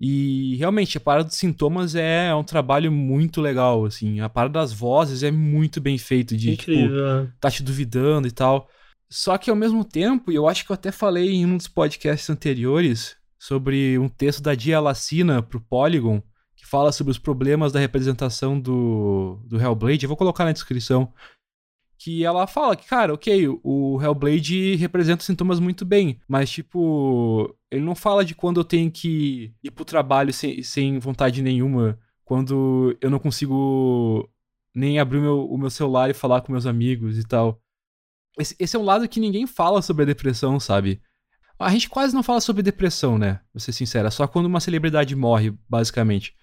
Speaker 1: E realmente, a parada dos sintomas é, um trabalho muito legal, assim. A parada das vozes é muito bem feito, de tipo, Incrível. tipo, tá te duvidando e tal. Só que ao mesmo tempo, eu acho que eu até falei em um dos podcasts anteriores sobre um texto da Dia Lacina pro Polygon, que fala sobre os problemas da representação do, do Hellblade. Eu vou colocar na descrição que ela fala que, cara, ok, o Hellblade representa sintomas muito bem, mas, tipo, ele não fala de quando eu tenho que ir pro trabalho sem, sem vontade nenhuma, quando eu não consigo nem abrir o meu, o meu celular e falar com meus amigos e tal. Esse, esse é um lado que ninguém fala sobre a depressão, sabe? A gente quase não fala sobre depressão, né? Vou ser sincera, só quando uma celebridade morre, basicamente.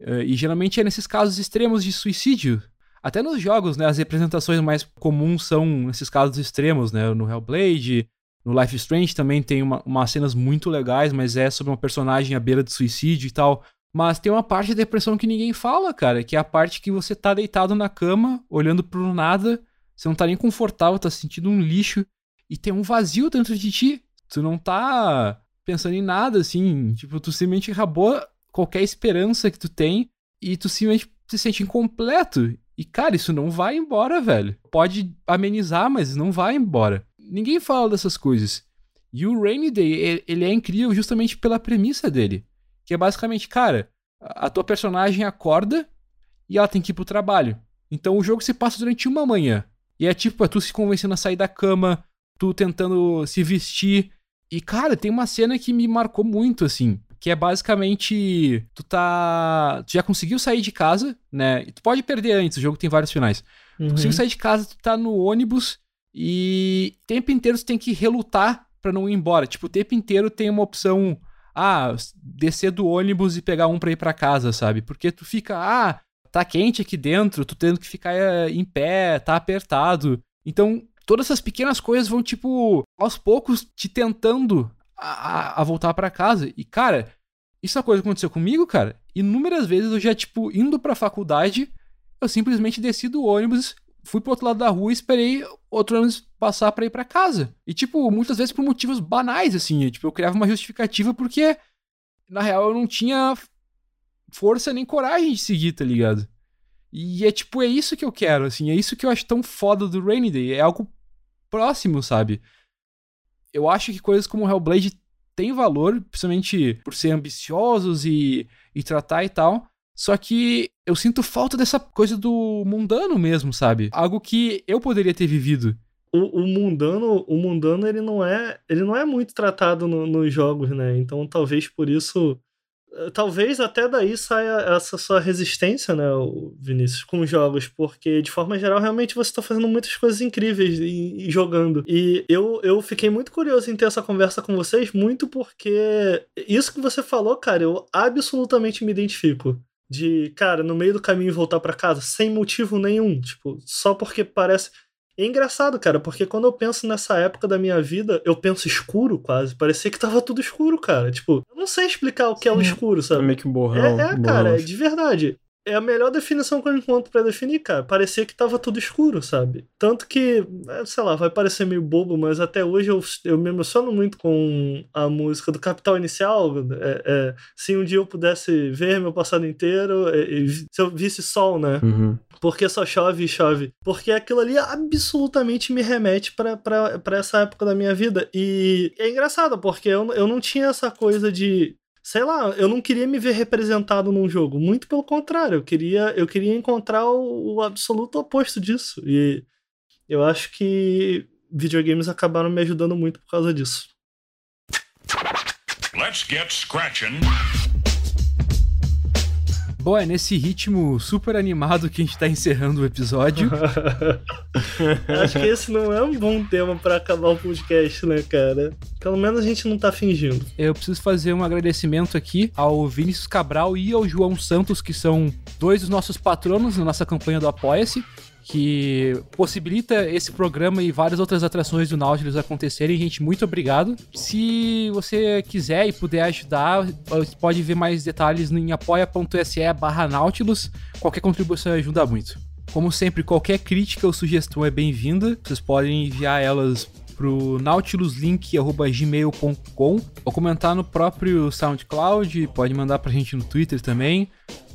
Speaker 1: Eh, e geralmente é nesses casos extremos de suicídio até nos jogos, né, as representações mais comuns são nesses casos extremos, né? No Hellblade, no Life Strange também tem uma, cenas muito legais, mas é sobre uma personagem à beira de suicídio e tal. Mas tem uma parte da depressão que ninguém fala, cara, que é a parte que você tá deitado na cama, olhando pro nada, você não tá nem confortável, tá sentindo um lixo e tem um vazio dentro de ti. Tu não tá pensando em nada, assim, tipo, tu simplesmente acabou qualquer esperança que tu tem e tu simplesmente se sente incompleto. E, cara, isso não vai embora, velho. Pode amenizar, mas não vai embora. Ninguém fala dessas coisas. E o Rainy Day, ele é incrível justamente pela premissa dele. Que é basicamente, cara, a tua personagem acorda e ela tem que ir pro trabalho. Então o jogo se passa durante uma manhã. E é tipo, é tu se convencendo a sair da cama, tu tentando se vestir. E, cara, tem uma cena que me marcou muito, assim que é basicamente tu tá, tu já conseguiu sair de casa, né? Tu pode perder antes, o jogo tem vários finais. Uhum. Tu conseguiu sair de casa, tu tá no ônibus e o tempo inteiro tu tem que relutar para não ir embora. Tipo, o tempo inteiro tem uma opção, ah, descer do ônibus e pegar um para ir para casa, sabe? Porque tu fica, ah, tá quente aqui dentro, tu tendo que ficar eh, em pé, tá apertado. Então, todas essas pequenas coisas vão, tipo, aos poucos te tentando a, a voltar para casa. E, cara, isso é uma coisa que aconteceu comigo, cara. Inúmeras vezes eu já, tipo, indo pra faculdade, eu simplesmente desci do ônibus, fui pro outro lado da rua e esperei outro ônibus passar para ir para casa. E, tipo, muitas vezes por motivos banais, assim. Tipo, eu criava uma justificativa porque, na real, eu não tinha força nem coragem de seguir, tá ligado? E é tipo, é isso que eu quero, assim. É isso que eu acho tão foda do Rainy Day. É algo próximo, sabe? Eu acho que coisas como Hellblade têm valor, principalmente por ser ambiciosos e, e tratar e tal. Só que eu sinto falta dessa coisa do mundano mesmo, sabe? Algo que eu poderia ter vivido.
Speaker 4: O, o mundano, o mundano ele não é, ele não é muito tratado no, nos jogos, né? Então talvez por isso talvez até daí saia essa sua resistência, né, Vinícius, com jogos, porque de forma geral realmente você está fazendo muitas coisas incríveis e, e, jogando. E eu, eu fiquei muito curioso em ter essa conversa com vocês, muito porque isso que você falou, cara, eu absolutamente me identifico. De, cara, no meio do caminho voltar para casa sem motivo nenhum, tipo, só porque parece é engraçado, cara, porque quando eu penso nessa época da minha vida, eu penso escuro quase. Parecia que tava tudo escuro, cara. Tipo, eu não sei explicar o que Sim. é o escuro, sabe?
Speaker 3: É meio que um borrão.
Speaker 4: É, é
Speaker 3: um
Speaker 4: cara, é de verdade. É a melhor definição que eu encontro para definir, cara. Parecia que tava tudo escuro, sabe? Tanto que, é, sei lá, vai parecer meio bobo, mas até hoje eu, eu me emociono muito com a música do Capital Inicial. É, é, se um dia eu pudesse ver meu passado inteiro, é, se eu visse sol, né?
Speaker 3: Uhum.
Speaker 4: Porque só chove e chove. Porque aquilo ali absolutamente me remete para essa época da minha vida. E é engraçado, porque eu, eu não tinha essa coisa de sei lá, eu não queria me ver representado num jogo. Muito pelo contrário, eu queria, eu queria encontrar o, o absoluto oposto disso. E eu acho que videogames acabaram me ajudando muito por causa disso. Let's get scratching.
Speaker 1: Bom, é nesse ritmo super animado que a gente tá encerrando o episódio.
Speaker 4: Acho que esse não é um bom tema para acabar o podcast, né, cara? Pelo menos a gente não tá fingindo.
Speaker 1: Eu preciso fazer um agradecimento aqui ao Vinícius Cabral e ao João Santos, que são dois dos nossos patronos na nossa campanha do Apoia-se que possibilita esse programa e várias outras atrações do Nautilus acontecerem. Gente, muito obrigado. Se você quiser e puder ajudar, pode ver mais detalhes em apoia.se barra Nautilus. Qualquer contribuição ajuda muito. Como sempre, qualquer crítica ou sugestão é bem-vinda. Vocês podem enviar elas pro nautiluslink.gmail.com ou comentar no próprio SoundCloud, pode mandar pra gente no Twitter também.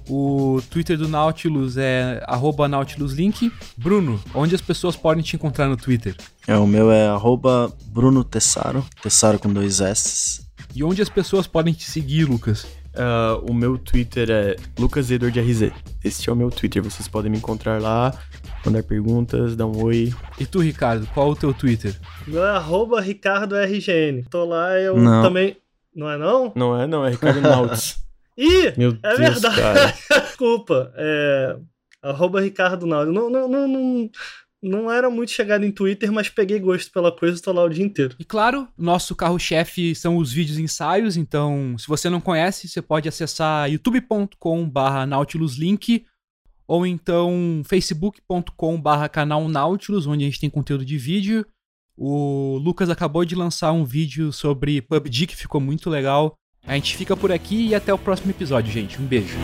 Speaker 1: O Twitter do Nautilus é nautiluslink. Bruno, onde as pessoas podem te encontrar no Twitter?
Speaker 2: É, o meu é arroba Bruno Tessaro, Tessaro com dois S.
Speaker 1: E onde as pessoas podem te seguir, Lucas?
Speaker 3: Uh, o meu Twitter é lucasEdwardRZ. Este é o meu Twitter, vocês podem me encontrar lá, mandar perguntas, dar um oi.
Speaker 1: E tu, Ricardo, qual o teu Twitter?
Speaker 4: Meu é arroba RicardoRGN. Tô lá, eu não. também... Não é não?
Speaker 3: Não é não, é Ricardo Nauts.
Speaker 4: Ih, Meu é Deus, verdade. Desculpa. É, arroba Ricardo Naldo. Não, não, não, não, não era muito chegado em Twitter, mas peguei gosto pela coisa e tô lá o dia inteiro.
Speaker 1: E claro, nosso carro-chefe são os vídeos ensaios, então se você não conhece, você pode acessar youtube.com barra nautiluslink ou então facebook.com barra canal Nautilus, onde a gente tem conteúdo de vídeo. O Lucas acabou de lançar um vídeo sobre PUBG que ficou muito legal. A gente fica por aqui e até o próximo episódio, gente. Um beijo.